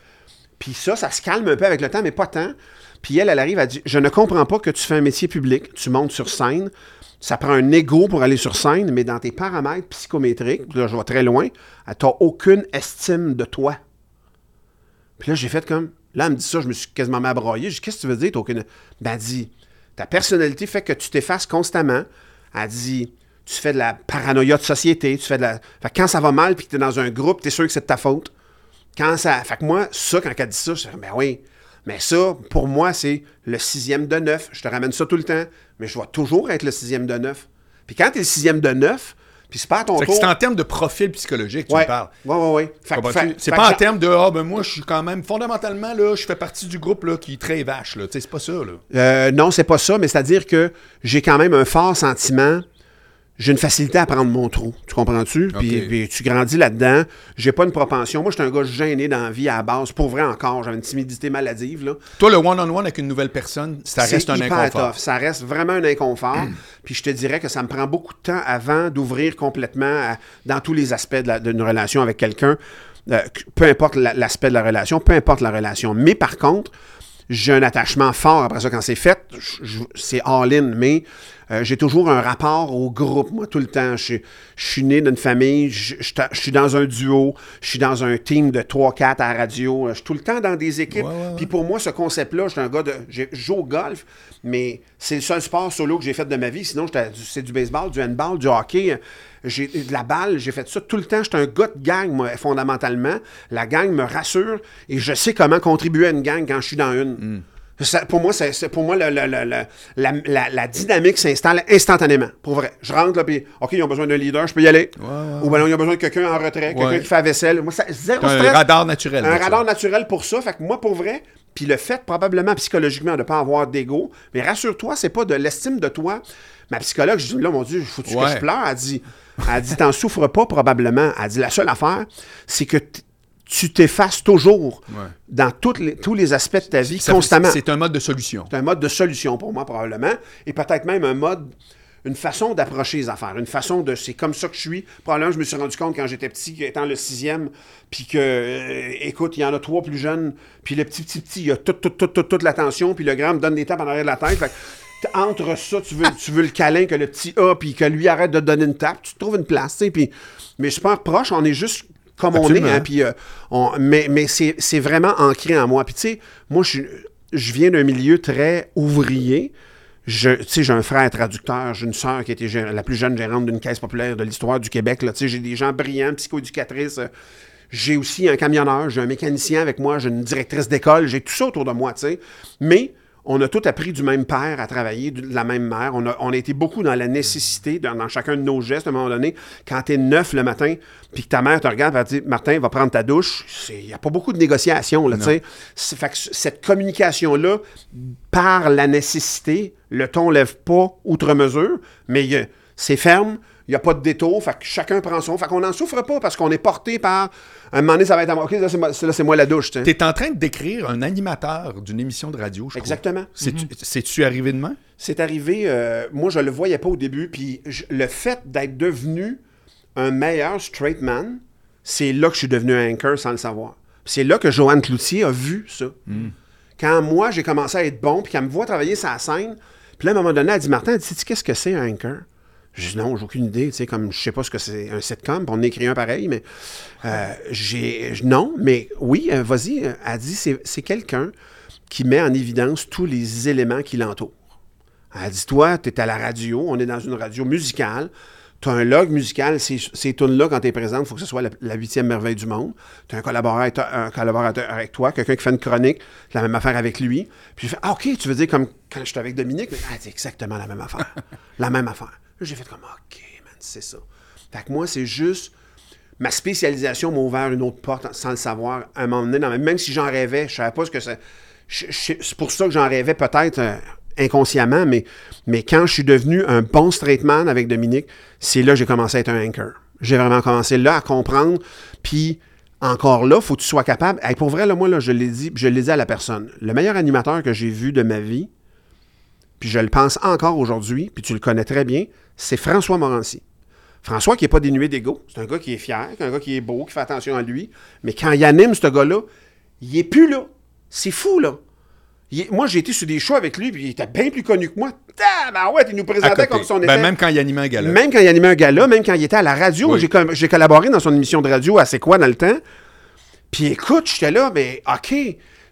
Puis ça, ça se calme un peu avec le temps, mais pas tant. Puis elle, elle arrive, elle dit Je ne comprends pas que tu fais un métier public, tu montes sur scène, ça prend un ego pour aller sur scène, mais dans tes paramètres psychométriques, là, je vais très loin, tu n'as aucune estime de toi. Puis là, j'ai fait comme. Là, elle me dit ça, je me suis quasiment broyer. Je dis Qu'est-ce que tu veux dire, t'as aucune. Ben, elle dit Ta personnalité fait que tu t'effaces constamment. Elle dit Tu fais de la paranoïa de société, tu fais de la. Fait que quand ça va mal, puis que tu es dans un groupe, tu es sûr que c'est de ta faute. Quand ça. Fait que moi, ça, quand elle dit ça, je dis Ben oui. Mais ça, pour moi, c'est le sixième de neuf. Je te ramène ça tout le temps. Mais je vais toujours être le sixième de neuf. Puis quand tu es le sixième de neuf, puis c'est pas à ton Fait que tour. c'est en termes de profil psychologique que tu me parles. Que- Comprends-tu? fait- C'est pas en termes de Ah, ben moi, je suis quand même. Fondamentalement, là, je fais partie du groupe là, qui est très vache. C'est pas ça. Là. Euh, non, c'est pas ça, mais c'est-à-dire que j'ai quand même un fort sentiment. J'ai une facilité à prendre mon trou. Tu comprends-tu? Puis, tu grandis là-dedans. J'ai pas une propension. Moi, j'étais un gars gêné dans la vie à la base. Pour vrai encore, j'avais une timidité maladive. Là. Toi, le one-on-one avec une nouvelle personne, ça reste un inconfort. tough. Ça reste vraiment un inconfort. Puis je te dirais que ça me prend beaucoup de temps avant d'ouvrir complètement à- dans tous les aspects d'une relation avec quelqu'un. Euh, peu importe la- l'aspect de la relation, peu importe la relation. Mais par contre, j'ai un attachement fort après ça quand c'est fait. C'est all-in, mais euh, j'ai toujours un rapport au groupe, moi, tout le temps. Je, suis- je suis né d'une famille, je, je ta- je suis dans un duo, je suis dans un team de 3-4 à la radio. Je suis tout le temps dans des équipes. Ouais, ouais, ouais. Puis pour moi, ce concept-là, je suis un gars de. Je joue au golf, mais c'est le seul sport solo que j'ai fait de ma vie. Sinon, c'est du baseball, du handball, du hockey. J'ai de la balle, j'ai fait ça tout le temps. J'étais un gars de gang, moi, fondamentalement. La gang me rassure et je sais comment contribuer à une gang quand je suis dans une. Ça, pour moi, c'est, pour moi le- la, la- la dynamique s'installe instantanément. Pour vrai. Je rentre là, puis OK, ils ont besoin d'un leader, je peux y aller. Ou bien ils ont besoin de quelqu'un en retrait, quelqu'un qui fait la vaisselle. Moi, ça, zéro T'as un stress. radar naturel. Un ça. radar naturel pour ça. Fait que moi, pour vrai, puis le fait probablement psychologiquement de ne pas avoir d'ego, mais rassure-toi, c'est pas de l'estime de toi. Ma psychologue, je dis là, mon Dieu, faut-tu Ouais. que je pleure? Elle dit, elle dit, t'en souffres pas probablement. Elle dit, la seule affaire, c'est que tu t'effaces toujours Ouais. dans toutes les- tous les aspects de ta vie, Ça- constamment. C'est un mode de solution. C'est un mode de solution pour moi, probablement. Et peut-être même un mode, une façon d'approcher les affaires. Une façon de. C'est comme ça que je suis. Probablement, je me suis rendu compte quand j'étais petit, étant le sixième, puis que, euh, écoute, il y en a trois plus jeunes, puis le petit, petit, petit, il a toute, toute, toute, toute, toute l'attention, puis le grand me donne des tapes en arrière de la tête. Fait entre ça, tu veux, tu veux le câlin que le petit a, puis que lui arrête de donner une tape, tu te trouves une place, tu sais, puis. Mais super proche, on est juste comme on est, hein, puis, euh, on- mais mais c'est c'est vraiment ancré en moi. Puis tu sais, moi, je, viens d'un milieu très ouvrier. Tu sais, j'ai un frère traducteur, j'ai une sœur qui était la plus jeune gérante d'une caisse populaire de l'histoire du Québec. Tu sais, j'ai des gens brillants, psychoéducatrices. euh, J'ai aussi un camionneur, j'ai un mécanicien avec moi, j'ai une directrice d'école, j'ai tout ça autour de moi, tu sais. Mais on a tout appris du même père à travailler, de la même mère. On a, on a été beaucoup dans la nécessité, dans, dans chacun de nos gestes, à un moment donné. Quand tu es neuf le matin, puis que ta mère te regarde, te dit Martin, va prendre ta douche. Il n'y a pas beaucoup de négociations, là, tu sais. C'est- Fait que cette communication-là, par la nécessité, le ton lève pas outre mesure, mais c'est ferme. Il n'y a pas de détour, fait que chacun prend son. Fait qu'on n'en souffre pas parce qu'on est porté par. Un moment donné, ça va être à moi. OK, là, c'est moi, là, c'est moi la douche. tu es en train de décrire un animateur d'une émission de radio, je crois. Exactement. C'est-tu c'est-tu arrivé demain? C'est arrivé, euh, moi je le voyais pas au début, puis je- le fait d'être devenu un meilleur straight man, c'est là que je suis devenu un anchor sans le savoir. C'est là que Joanne Cloutier a vu ça. Quand moi j'ai commencé à être bon, puis qu'elle me voit travailler sa scène, puis là à un moment donné, elle dit Martin, sais-tu qu'est-ce que c'est un anchor? Je dis non, j'ai aucune idée, tu sais, comme je sais pas ce que c'est un sitcom, on écrit un pareil, mais euh, j'ai. Non, mais oui, euh, vas-y, euh, elle dit c'est c'est quelqu'un qui met en évidence tous les éléments qui l'entourent. Elle dit Toi, tu es à la radio, on est dans une radio musicale. Tu as un log musical, ces, ces tunes-là, quand tu es présente, il faut que ce soit la, huitième merveille du monde. Tu as un collaborateur, un collaborateur avec toi, quelqu'un qui fait une chronique, la même affaire avec lui. Puis je fais Ah, OK, tu veux dire comme quand j'étais avec Dominique, mais elle dit exactement la même affaire. la même affaire. J'ai fait comme OK, man, c'est ça. Fait que moi, c'est juste ma spécialisation m'a ouvert une autre porte sans le savoir à un moment donné. même si j'en rêvais, je savais pas ce que c'est. C'est pour ça que j'en rêvais peut-être euh, inconsciemment, mais, quand je suis devenu un bon straight man avec Dominique, c'est là que j'ai commencé à être un anchor. J'ai vraiment commencé là à comprendre. Puis encore là, faut que tu sois capable. Hey, pour vrai, là, moi, je l'ai dit, je l'ai dit à la personne. Le meilleur animateur que j'ai vu de ma vie, puis je le pense encore aujourd'hui, puis tu le connais très bien, c'est François Morancy. François qui n'est pas dénué d'ego. C'est un gars qui est fier, un gars qui est beau, qui fait attention à lui. Mais quand il anime ce gars-là, il est plus là. C'est fou, là. Est- Moi, j'ai été sur des shows avec lui, puis il était bien plus connu que moi. Ah, ben ouais, il nous présentait comme si on Ben, même quand il animait un gala. Même quand il animait un gala, même quand il était à la radio, Oui. j'ai collaboré dans son émission de radio à C'est quoi dans le temps. Puis écoute, j'étais là, mais OK,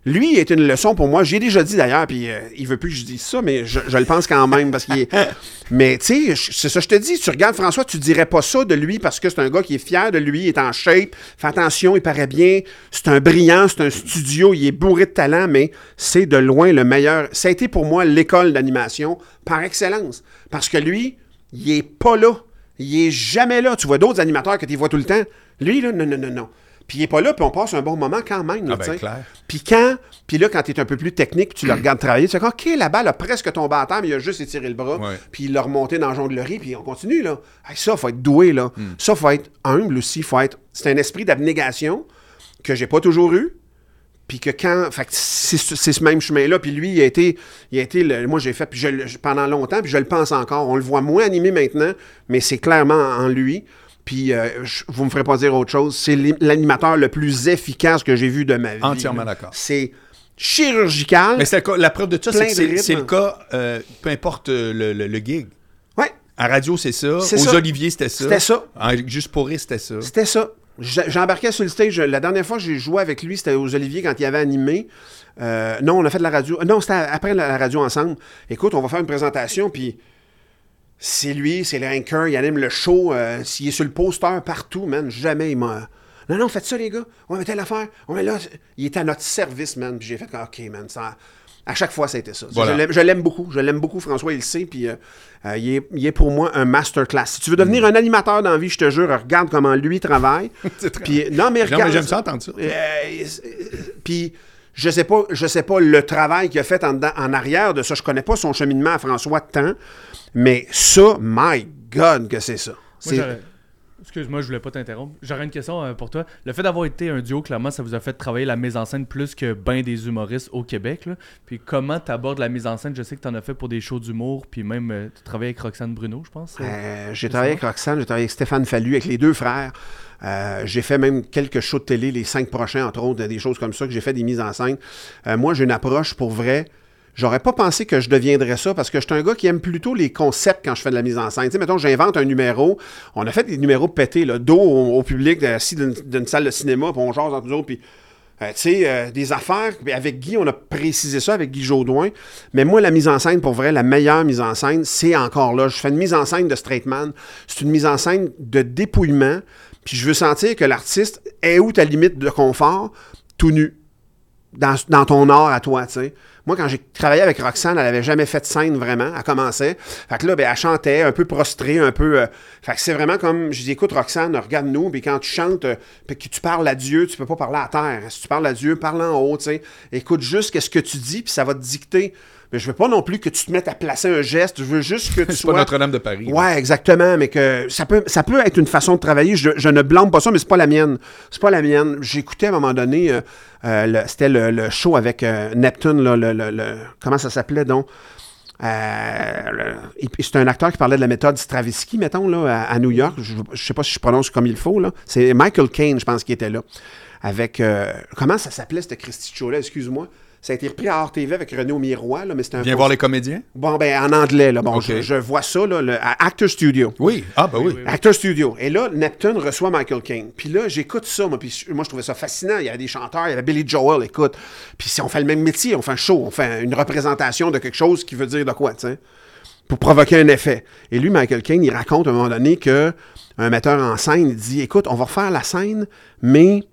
lui est une leçon pour moi. J'ai déjà dit d'ailleurs, puis euh, il veut plus que je dise ça, mais je, je le pense quand même parce qu'il est. mais tu sais, c'est ça que je te dis. Tu regardes François, tu dirais pas ça de lui parce que c'est un gars qui est fier de lui, il est en shape, fait attention, il paraît bien. C'est un brillant, c'est un studio, il est bourré de talent, mais c'est de loin le meilleur. Ça a été pour moi l'école d'animation par excellence. Parce que lui, il est pas là. Il est jamais là. Tu vois d'autres animateurs que tu vois tout le temps. Lui, là, non, non, non, non. Puis il est pas là, puis on passe un bon moment quand même. là, Ah ben, clair. Puis quand, puis là, quand tu es un peu plus technique, puis tu le regardes travailler, tu fais OK, la balle a presque tombé à terre, mais il a juste étiré le bras, puis il l'a remonté dans la jonglerie, puis on continue, là. Hey, ça, faut être doué, là. Hmm. Ça, faut être humble aussi, faut être... C'est un esprit d'abnégation que j'ai pas toujours eu, puis que quand... Fait c'est ce même chemin-là, puis lui, il a été... Il a été le- moi, j'ai fait puis je- pendant longtemps, puis je le pense encore. On le voit moins animé maintenant, mais c'est clairement en lui. Puis, euh, je- vous me ferez pas dire autre chose, c'est l'animateur le plus efficace que j'ai vu de ma vie. Entièrement d'accord. C'est chirurgical. Mais c'est la preuve de ça, Plein c'est que c'est- le cas, euh, peu importe euh, le, le- le gig. Ouais, À radio, c'est ça. Aux ça. Oliviers, c'était ça. C'était ça. En- juste pour rire, c'était ça. c'était ça. J'embarquais sur le stage. La dernière fois que j'ai joué avec lui, c'était aux Oliviers quand il avait animé. Euh, non, on a fait de la radio. Non, c'était après la, la radio ensemble. Écoute, on va faire une présentation, puis c'est lui, c'est le anchor, il anime le show. euh, S'il est sur le poster partout, man, jamais il m'a. Non, non, faites ça, les gars. On va mettre l'affaire. On met là. Il est à notre service, man. Puis j'ai fait, OK, man, ça. À chaque fois, ça a été ça. Voilà. Je l'aime- beaucoup. Je l'aime beaucoup, François, il le sait. Puis euh, euh, il, est, il est pour moi un masterclass. Si tu veux devenir un animateur dans la vie, je te jure, regarde comment lui travaille. Puis, non, mais Non, regarde. mais j'aime ça entendre ça. Euh, puis je sais pas, je sais pas le travail qu'il a fait en, arrière de ça. Je connais pas son cheminement à François de temps, mais ça, my God, que c'est ça. Excuse-moi, je voulais pas t'interrompre. J'aurais une question euh, pour toi. Le fait d'avoir été un duo, clairement, ça vous a fait travailler la mise en scène plus que ben des humoristes au Québec. là. Puis comment tu abordes la mise en scène? Je sais que tu en as fait pour des shows d'humour, puis même euh, tu travailles avec Roxane Bruno, je pense. Euh, j'ai travaillé avec Roxane, j'ai travaillé avec Stéphane Fallu, avec les deux frères. Euh, j'ai fait même quelques shows de télé, les cinq prochains, entre autres, des choses comme ça, que j'ai fait des mises en scène. Euh, moi, j'ai une approche pour vrai. J'aurais pas pensé que je deviendrais ça parce que je suis un gars qui aime plutôt les concepts quand je fais de la mise en scène. Tu sais, mettons, j'invente un numéro. On a fait des numéros pétés, là, dos au, public, assis d'une salle de cinéma, puis on jase entre nous puis euh, tu sais, euh, des affaires. Avec Guy, on a précisé ça avec Guy Jodoin. Mais moi, la mise en scène, pour vrai, la meilleure mise en scène, c'est encore là. Je fais une mise en scène de straight man. C'est une mise en scène de dépouillement. Puis je veux sentir que l'artiste est où ta limite de confort, tout nu dans, ton art à toi, tu. Moi, quand j'ai travaillé avec Roxane, elle avait jamais fait de scène vraiment. Elle commençait. Fait que là, ben, elle chantait, un peu prostrée, un peu. euh, fait que c'est vraiment comme. Je dis, écoute, Roxane, regarde-nous. Puis quand tu chantes, euh, puis que tu parles à Dieu, tu peux pas parler à terre. Si tu parles à Dieu, parle en haut, tu sais. Écoute juste qu'est-ce que tu dis, puis ça va te dicter. Mais je veux pas non plus que tu te mettes à placer un geste. Je veux juste que tu C'est pas sois. Notre-Dame de Paris. Ouais, exactement, mais que ça peut, ça peut être une façon de travailler. Je, je ne blâme pas ça, mais c'est pas la mienne. C'est pas la mienne. J'écoutais à un moment donné, euh, euh, c'était le, le show avec euh, Neptune, là, le, le- le- comment ça s'appelait donc? Euh, c'est un acteur qui parlait de la méthode Stravinsky, mettons, là, à, à New York. Je, je sais pas si je prononce comme il faut. là. C'est Michael Caine, je pense, qui était là. Avec. euh, comment ça s'appelait, ce Christy Show-là? Excuse-moi? Ça a été repris à RTV avec René Miroir, là, mais c'était un. Viens voir les comédiens? Bon, ben, en anglais, là. Bon, je, je vois ça, là, le- à Actor Studio. Oui. Ah, ben oui. oui. Actor Studio. Et là, Neptune reçoit Michael Caine. Puis là, j'écoute ça, moi. Puis moi, je trouvais ça fascinant. Il y avait des chanteurs, il y avait Billy Joel, écoute. Puis si on fait le même métier, on fait un show, on fait une représentation de quelque chose qui veut dire de quoi, tu sais. Pour provoquer un effet. Et lui, Michael Caine, il raconte à un moment donné que un metteur en scène, il dit Écoute, on va refaire la scène, mais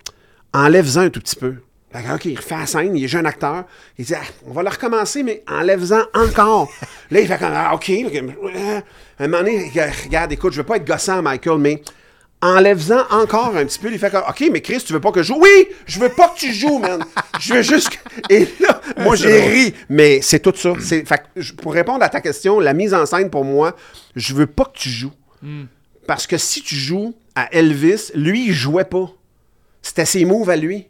enlève-en un tout petit peu. Fait que, OK, il refait la scène, il est jeune acteur. Il dit, Ah, on va la recommencer, mais enlève-en encore. là, il fait comme, ah, OK. ok. Euh, un moment donné, regarde, écoute, je veux pas être gossant, Michael, mais enlève-en encore un petit peu. Il fait comme, OK, mais Chris, tu veux pas que je joue? Oui, je veux pas que tu joues, man. Je veux juste que... Et là, moi, j'ai ri. Mais c'est tout ça. Fait que, pour répondre à ta question, la mise en scène, pour moi, je veux pas que tu joues. Parce que si tu joues à Elvis, lui, il jouait pas. C'était ses moves à lui.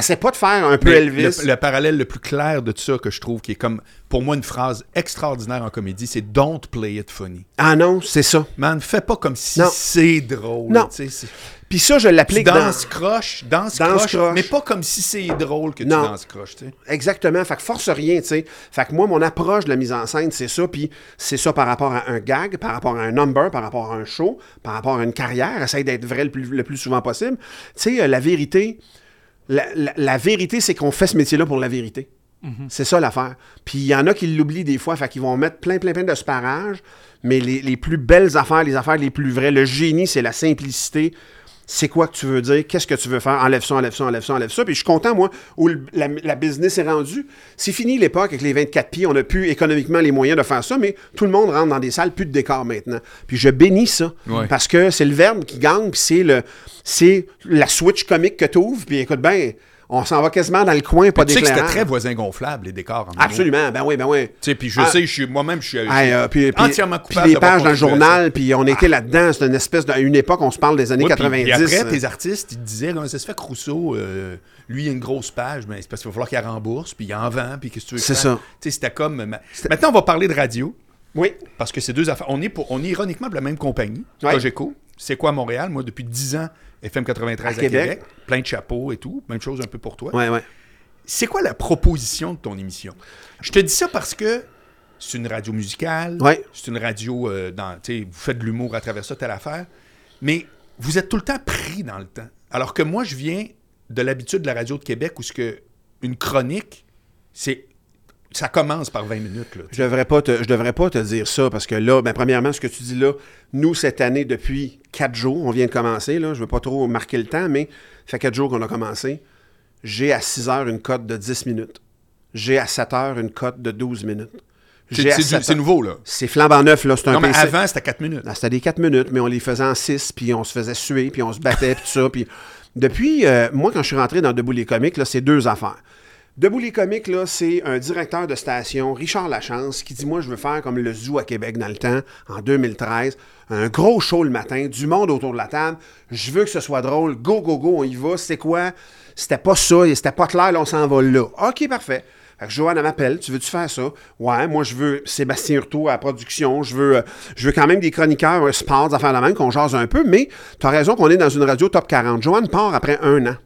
Sait pas de faire un peu Mais Elvis. Le, le parallèle le plus clair de tout ça que je trouve qui est comme, pour moi, une phrase extraordinaire en comédie, c'est Don't play it funny. Ah non, c'est ça. Man, fais pas comme si c'est drôle. Non. Puis ça, je l'applique dans... croche, danse, Danse croche, mais pas comme si c'est drôle que tu danses croche, tu sais. Exactement. Fait que force rien, tu sais. Fait que moi, mon approche de la mise en scène, c'est ça. Puis c'est ça par rapport à un gag, par rapport à un number, par rapport à un show, par rapport à une carrière. Essaye d'être vrai le plus, le plus souvent possible. Tu sais, euh, la vérité, la, la- la vérité, c'est qu'on fait ce métier-là pour la vérité. C'est ça l'affaire. Puis il y en a qui l'oublient des fois, fait qu'ils vont mettre plein, plein, plein de sparages, mais les, les plus belles affaires, les affaires les plus vraies, le génie, c'est la simplicité. C'est quoi que tu veux dire, qu'est-ce que tu veux faire, enlève ça, enlève ça, enlève ça, enlève ça. Puis je suis content, moi, où le- la, la business est rendue. C'est fini l'époque avec les 24 pieds, on a plus économiquement les moyens de faire ça, mais tout le monde rentre dans des salles, plus de décor maintenant. Puis je bénis ça, Ouais. parce que c'est le verbe qui gagne, puis c'est le c'est la switch comique que tu ouvres, puis écoute, ben, on s'en va quasiment dans le coin, pas Tu sais que c'était d'éclairage. très voisin gonflable, les décors. En Absolument, ben oui, ben oui. Tu sais, puis je Ah. sais, je suis moi-même, je suis, euh, puis, puis- entièrement puis coupable les d'avoir pages dans le journal, puis on était là-dedans. C'est une espèce de, à une époque, on se parle des années Ouais, puis- 90. Puis après, tes artistes, ils te disaient, comment ça se fait que Rousseau, euh, lui, il a une grosse page, mais c'est parce qu'il va falloir qu'il la rembourse, puis il en vend, puis qu'est-ce que tu veux C'est ça. Tu sais, c'était comme... ma- Maintenant, on va parler de radio, Oui, parce que c'est deux affaires. On est, pour, on est ironiquement pour la même compagnie, Ouais. Cogeco. C'est quoi Montréal? Moi, depuis 10 ans, FM 93 à, À Québec. Québec. Plein de chapeaux et tout. Même chose un peu pour toi. ouais, ouais. C'est quoi la proposition de ton émission? Je te dis ça parce que c'est une radio musicale, Ouais. c'est une radio euh, dans, tu sais, vous faites de l'humour à travers ça, telle affaire, mais vous êtes tout le temps pris dans le temps. Alors que moi, je viens de l'habitude de la radio de Québec où ce que une chronique, c'est ça commence par 20 minutes. Là, Je devrais pas te, je devrais pas te dire ça parce que là, ben, premièrement, ce que tu dis là, nous, cette année, depuis quatre jours, on vient de commencer, là, je veux pas trop marquer le temps, mais ça fait quatre jours qu'on a commencé. J'ai à 6 heures une cote de 10 minutes. J'ai à 7 heures une cote de 12 minutes. C'est- J'ai à c'est, 7 du- c'est heures- nouveau, là. C'est flambant neuf, là. C'est un Non, mais PC. avant, c'était 4 minutes. C'était des 4 minutes, mais on les faisait en 6, puis on se faisait suer, puis on se battait, puis tout ça. Puis depuis, euh, moi, quand je suis rentré dans Debout les comiques, là, c'est deux affaires. Debout les comiques, là, c'est un directeur de station, Richard Lachance, qui dit Moi, je veux faire comme le zoo à Québec dans le temps, en 2013. Un gros show le matin, du monde autour de la table. Je veux que ce soit drôle. Go, go, go, on y va. C'est quoi? C'était pas ça, c'était pas clair, là, on s'en va là. OK, parfait. Fait que Joanne elle m'appelle, tu veux-tu faire ça? Ouais, moi je veux Sébastien Hurtaud à la production, je veux, euh, je veux quand même des chroniqueurs, euh, sports, affaires de même, qu'on jase un peu, mais tu as raison qu'on est dans une radio top 40. Joanne part après un an.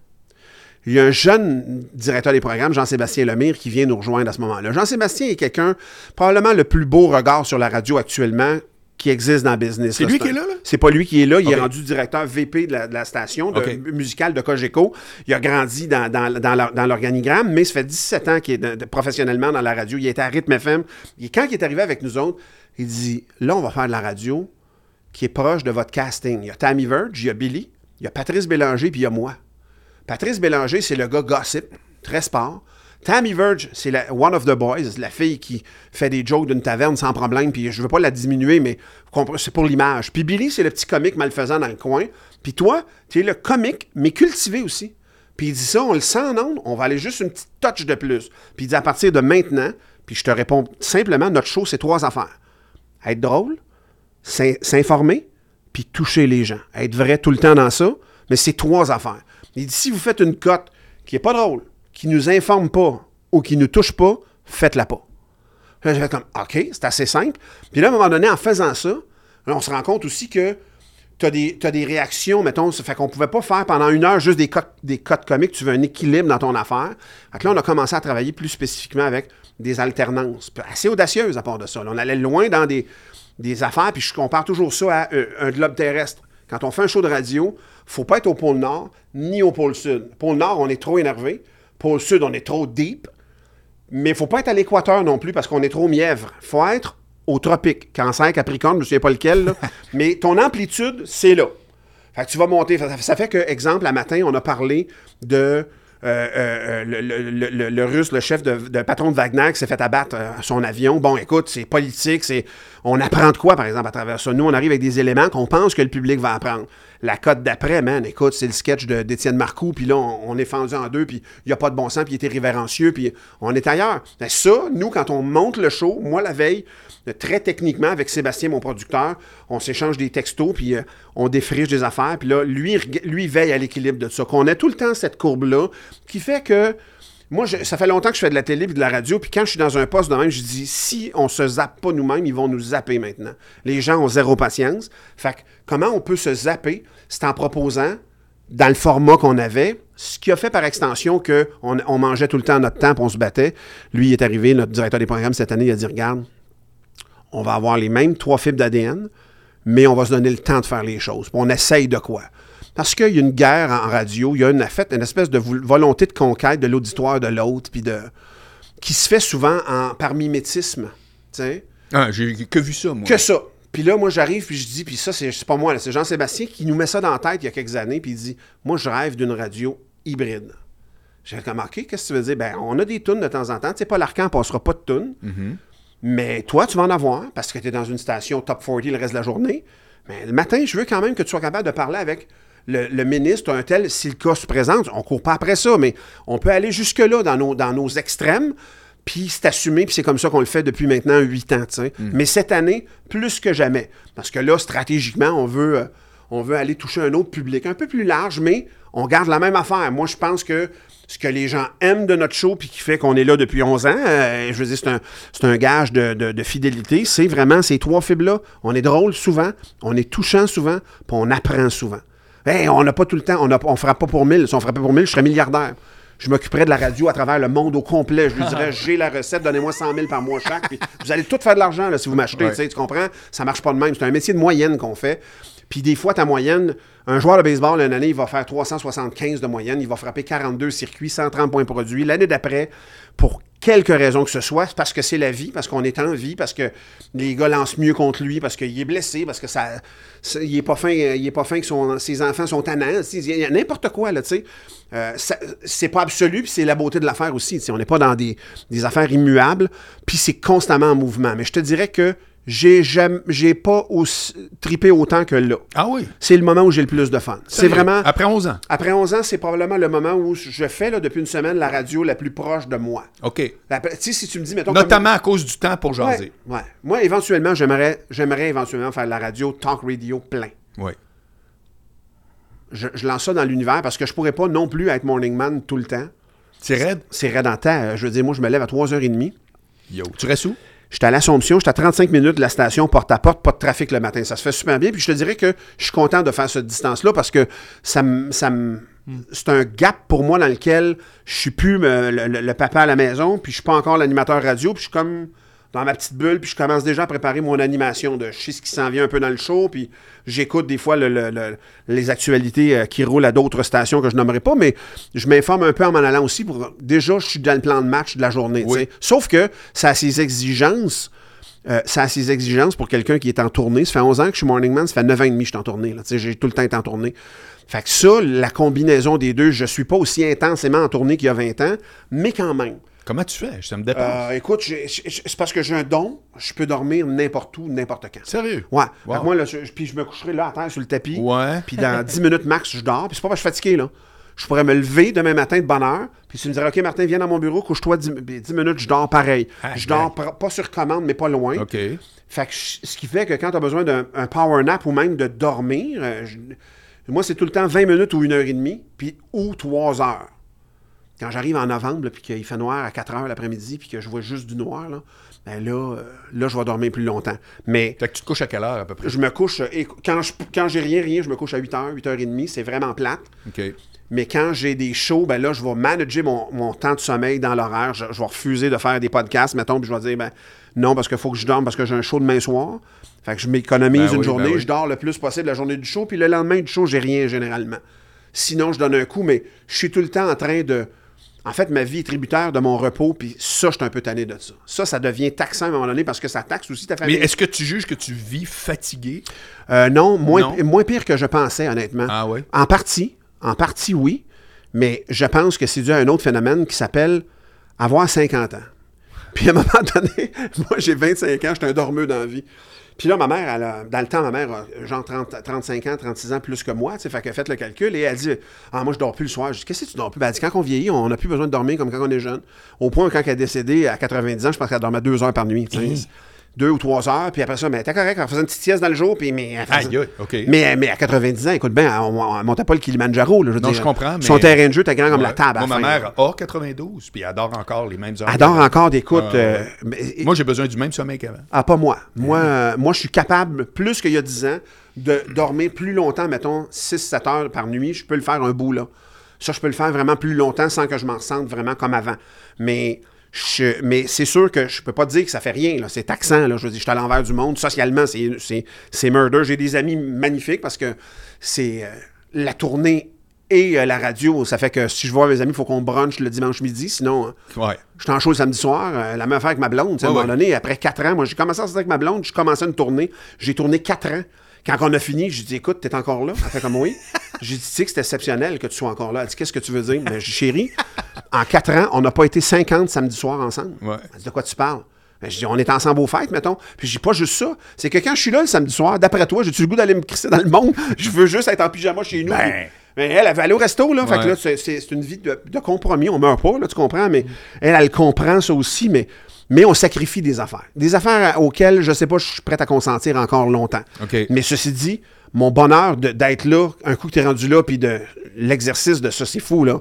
Il y a un jeune directeur des programmes, Jean-Sébastien Lemire, qui vient nous rejoindre à ce moment-là. Jean-Sébastien est quelqu'un, probablement le plus beau regard sur la radio actuellement qui existe dans le business. C'est lui qui est là, là? C'est pas lui qui est là. Il est rendu directeur VP de la, de la station de, musicale de Cogeco. Il a grandi dans, dans, dans l'or- dans l'organigramme, mais ça fait 17 ans qu'il est de- professionnellement dans la radio. Il était à Rythme FM. Et quand il est arrivé avec nous autres, il dit Là, on va faire de la radio qui est proche de votre casting. Il y a Tammy Verge, il y a Billy, il y a Patrice Bélanger, puis il y a moi. Patrice Bélanger, c'est le gars gossip, très sport. Tammy Verge, c'est la one of the boys, la fille qui fait des jokes d'une taverne sans problème, puis je veux pas la diminuer, mais c'est pour l'image. Puis Billy, c'est le petit comique malfaisant dans le coin. Puis toi, tu es le comique, mais cultivé aussi. Puis il dit ça, on le sent en ondes, on va aller juste une petite touch de plus. Puis il dit à partir de maintenant, puis je te réponds simplement, notre show, c'est trois affaires. Être drôle, s'in- s'informer, puis toucher les gens. Être vrai tout le temps dans ça, mais c'est trois affaires. Il dit, si vous faites une cote qui est pas drôle, qui nous informe pas ou qui nous touche pas, faites-la pas. Là, j'ai fait comme, OK, c'est assez simple. Puis là, à un moment donné, en faisant ça, on se rend compte aussi que tu as des, réactions, mettons, ça fait qu'on pouvait pas faire pendant une heure juste des cotes, comiques, tu veux un équilibre dans ton affaire. Là, on a commencé à travailler plus spécifiquement avec des alternances, assez audacieuses à part de ça. On allait loin dans des, des affaires, puis je compare toujours ça à euh, un globe terrestre. Quand on fait un show de radio, faut pas être au pôle Nord ni au pôle Sud. Pôle Nord, on est trop énervé. Pôle Sud, on est trop deep. Mais il faut pas être à l'équateur non plus parce qu'on est trop mièvre. faut être au tropique. Cancer, Capricorne, je ne me souviens pas lequel. là. Mais ton amplitude, c'est là. Fait que tu vas monter. Ça, fait que, exemple, à matin, on a parlé de euh, euh, le, le- le- le- le russe, le chef de, de patron de Wagner qui s'est fait abattre euh, son avion. Bon, écoute, c'est politique, c'est on apprend de quoi, par exemple, à travers ça? Nous, on arrive avec des éléments qu'on pense que le public va apprendre. La cote d'après, man, écoute, c'est le sketch d'Étienne Marcoux, puis là, on, est fendu en deux, puis il n'y a pas de bon sens, puis il était révérencieux, puis on est ailleurs. Ça, nous, quand on monte le show, moi, la veille, très techniquement, avec Sébastien, mon producteur, on s'échange des textos, puis euh, on défriche des affaires, puis là, lui, veille à l'équilibre de ça. Qu'on ait tout le temps cette courbe-là, qui fait que moi, ça fait longtemps que je fais de la télé et de la radio, puis quand je suis dans un poste de même, je dis si on se zappe pas nous-mêmes, ils vont nous zapper maintenant. Les gens ont zéro patience. Fait que comment on peut se zapper? C'est en proposant, dans le format qu'on avait, ce qui a fait par extension qu'on on mangeait tout le temps notre temps, on se battait. Lui, est arrivé, notre directeur des programmes cette année, il a dit Regarde, on va avoir les mêmes trois fibres d'ADN, mais on va se donner le temps de faire les choses. On essaye de quoi? Parce qu'il y a une guerre en radio, il y a une, fait, une espèce de volonté de conquête de l'auditoire de l'autre, puis de qui se fait souvent en, par mimétisme. tu sais. Ah, j'ai que vu ça, moi. Que ça. Puis là, moi, j'arrive, puis je dis, puis ça, c'est pas moi, c'est Jean-Sébastien qui nous met ça dans la tête il y a quelques années, puis il dit, moi, je rêve d'une radio hybride. J'ai remarqué, qu'est-ce que tu veux dire? Ben, on a des tunes de temps en temps. Tu sais, pas l'Arcan passera pas de tunes. Mais toi, tu vas en avoir parce que tu es dans une station top 40 le reste de la journée. Mais le matin, je veux quand même que tu sois capable de parler avec le, le ministre, un tel, si le cas se présente. On court pas après ça, mais on peut aller jusque-là dans nos, dans nos extrêmes. Puis c'est assumé, puis c'est comme ça qu'on le fait depuis maintenant huit ans. sais. Mais cette année, plus que jamais. Parce que là, stratégiquement, on veut, euh, on veut aller toucher un autre public un peu plus large, mais on garde la même affaire. Moi, je pense que ce que les gens aiment de notre show, puis qui fait qu'on est là depuis 11 ans, euh, je veux dire, c'est un, c'est un gage de, de- de fidélité, c'est vraiment ces trois fibres-là. On est drôle souvent, on est touchant souvent, puis on apprend souvent. Hey, on n'a pas tout le temps, on ne frappe pas pour mille. Si on frappait pour mille, je serais milliardaire. Je m'occuperais de la radio à travers le monde au complet. Je lui dirais, j'ai la recette, donnez-moi 100 000 par mois chaque. Puis vous allez tout faire de l'argent là, si vous m'achetez. Ouais. Tu comprends? Ça marche pas de même. C'est un métier de moyenne qu'on fait. Puis des fois, ta moyenne, un joueur de baseball, une année, il va faire 375 de moyenne. Il va frapper 42 circuits, 130 points produits. L'année d'après, pour quelque raison que ce soit, parce que c'est la vie, parce qu'on est en vie, parce que les gars lancent mieux contre lui, parce qu'il est blessé, parce que ça, il est pas fin, euh, il est pas fin que son- ses enfants sont tannants. Il y a n'importe quoi, là, tu sais. Euh, c'est pas absolu, puis c'est la beauté de l'affaire aussi. On n'est pas dans des, des affaires immuables, puis c'est constamment en mouvement. Mais je te dirais que j'ai j'ai pas aussi, tripé autant que là. Ah oui? C'est le moment où j'ai le plus de fun. C'est vraiment. Après 11 ans? Après 11 ans, c'est probablement le moment où je fais là, depuis une semaine la radio la plus proche de moi. OK. Tu sais, si tu me dis, mettons. Notamment à cause du temps pour jaser. Ouais, ouais. Moi, éventuellement, j'aimerais, j'aimerais éventuellement faire de la radio, talk radio plein. Oui. Je, je lance ça dans l'univers parce que je pourrais pas non plus être morning man tout le temps. C'est raide? C'est raide en temps. Je veux dire, moi, je me lève à 3h30. Yo. Tu restes où? J'étais à l'Assomption, j'étais à 35 minutes de la station, porte à porte, pas de trafic le matin. Ça se fait super bien. Puis je te dirais que je suis content de faire cette distance-là parce que ça me. ça me- C'est un gap pour moi dans lequel je suis plus me- le, le- le papa à la maison, puis je suis pas encore l'animateur radio, puis je suis comme dans ma petite bulle, puis je commence déjà à préparer mon animation de je sais ce qui s'en vient un peu dans le show, puis j'écoute des fois le- le- le- les actualités euh, qui roulent à d'autres stations que je nommerai pas, mais je m'informe un peu en m'en allant aussi pour déjà je suis dans le plan de match de la journée. Oui. Sauf que ça a ses exigences. euh, ça a ses exigences pour quelqu'un qui est en tournée. Ça fait 11 ans que je suis Morning Man, ça fait 9 ans et demi que je suis en tournée. J'ai tout le temps été en tournée. Fait que ça, la combinaison des deux, je suis pas aussi intensément en tournée qu'il y a 20 ans, mais quand même. Comment tu fais? Ça me dépense. Euh, écoute, c'est parce que j'ai un don, je peux dormir n'importe où, n'importe quand. Sérieux? Ouais. Wow. Moi, là, je, puis je me coucherai là à terre sur le tapis. Ouais. Puis dans 10 minutes max, je dors. Puis c'est pas parce que je suis fatigué, là. Je pourrais me lever demain matin de bonne heure. Puis tu me dirais, OK, Martin, viens dans mon bureau, couche-toi 10, puis 10 minutes, je dors pareil. Ah, je dors pas sur commande, mais pas loin. OK. Fait que ce qui fait que quand tu as besoin d'un un power nap ou même de dormir, euh, je- moi, c'est tout le temps 20 minutes ou une heure et demie, puis ou 3 heures. Quand j'arrive en novembre, puis qu'il fait noir à 4 heures l'après-midi, puis que je vois juste du noir, là, ben là, euh, là, je vais dormir plus longtemps. Mais Fait que tu te couches à quelle heure à peu près? je me couche, euh, et quand, je, quand j'ai rien, rien, je me couche à 8 heures, 8 heures et demie, c'est vraiment plate. OK. Mais quand j'ai des shows, ben là, je vais manager mon, mon temps de sommeil dans l'horaire. Je, je vais refuser de faire des podcasts, mettons, puis je vais dire, ben non, parce qu'il faut que je dorme, parce que j'ai un show demain soir. Fait que je m'économise Ben une oui, journée, ben oui. je dors le plus possible la journée du show, puis le lendemain du show, j'ai rien généralement. Sinon, je donne un coup, mais je suis tout le temps en train de. En fait, ma vie est tributaire de mon repos, puis ça, je suis un peu tanné de ça. Ça, ça devient taxant à un moment donné parce que ça taxe aussi ta Mais famille. est-ce que tu juges que tu vis fatigué? Euh, non, moins, Non. moins pire que je pensais, honnêtement. Ah ouais? En partie, en partie, oui. Mais je pense que c'est dû à un autre phénomène qui s'appelle avoir 50 ans. Puis à un moment donné, moi j'ai 25 ans, j'étais un dormeux dans la vie. Puis là, ma mère, elle a- dans le temps, ma mère a genre 30 35 ans, 36 ans plus que moi, tu sais, fait a fait le calcul et elle dit Ah, moi je dors plus le soir. Je dis Qu'est-ce que tu dors plus? Ben, elle dit Quand on vieillit, on n'a plus besoin de dormir comme quand on est jeune. Au point, quand elle est décédée à 90 ans, je pense qu'elle dormait deux heures par nuit. tu sais. Deux ou trois heures, puis après ça, mais t'es correct, elle faisait une petite sieste dans le jour, puis mais. faisait- Aïe, OK. mais, mais à 90 ans, écoute bien, on, on montait pas le Kilimanjaro. Là, je veux Non, dire. je comprends, mais- Son terrain de jeu était grand comme la table. Moi, ma fin, mère là. a 92, puis elle adore encore les mêmes heures. Elle dort encore d'écoute. Ah, euh, mais- Moi, j'ai besoin du même sommeil qu'avant. ah, pas moi. Moi, euh, moi, je suis capable, plus qu'il y a 10 ans, de dormir plus longtemps, mettons 6-7 heures par nuit. Je peux le faire un bout, là. Ça, je peux le faire vraiment plus longtemps sans que je m'en sente vraiment comme avant. Mais, je- mais c'est sûr que je peux pas te dire que ça fait rien. C'est taxant, là. Je veux dire, je suis à l'envers du monde. Socialement, c'est- murder. J'ai des amis magnifiques parce que c'est... euh, la tournée et euh, la radio. Ça fait que si je vois mes amis, il faut qu'on brunch le dimanche midi. Sinon, euh, Ouais. je suis en show le samedi soir. euh, la même affaire avec ma blonde. à un moment donné, après quatre ans, moi, j'ai commencé à sortir avec ma blonde. Je commençais une tournée. J'ai tourné quatre ans. Quand on a fini, j'ai dit, écoute, t'es encore là? Elle fait comme oui. J'ai dit, tu sais que c'est exceptionnel que tu sois encore là. Elle dit, qu'est-ce que tu veux dire? Mais dit, chérie, en quatre ans, on n'a pas été 50 samedi soir ensemble. Ouais. Elle dit, de quoi tu parles? Ben, je dis, on est ensemble aux fêtes, mettons. Puis je dis, pas juste ça. C'est que quand je suis là le samedi soir, d'après toi, j'ai-tu le goût d'aller me crisser dans le monde? Je veux juste être en pyjama chez nous. Ben. Mais elle, elle va aller au resto, là. Fait que là, c'est- une vie de, de compromis. On meurt pas, là, tu comprends? Mais elle, elle comprend ça aussi, mais, mais on sacrifie des affaires. Des affaires auxquelles, je sais pas, je suis prêt à consentir encore longtemps. Mais ceci dit, mon bonheur de- d'être là, un coup que tu es rendu là, puis de l'exercice de ça, c'est fou, là.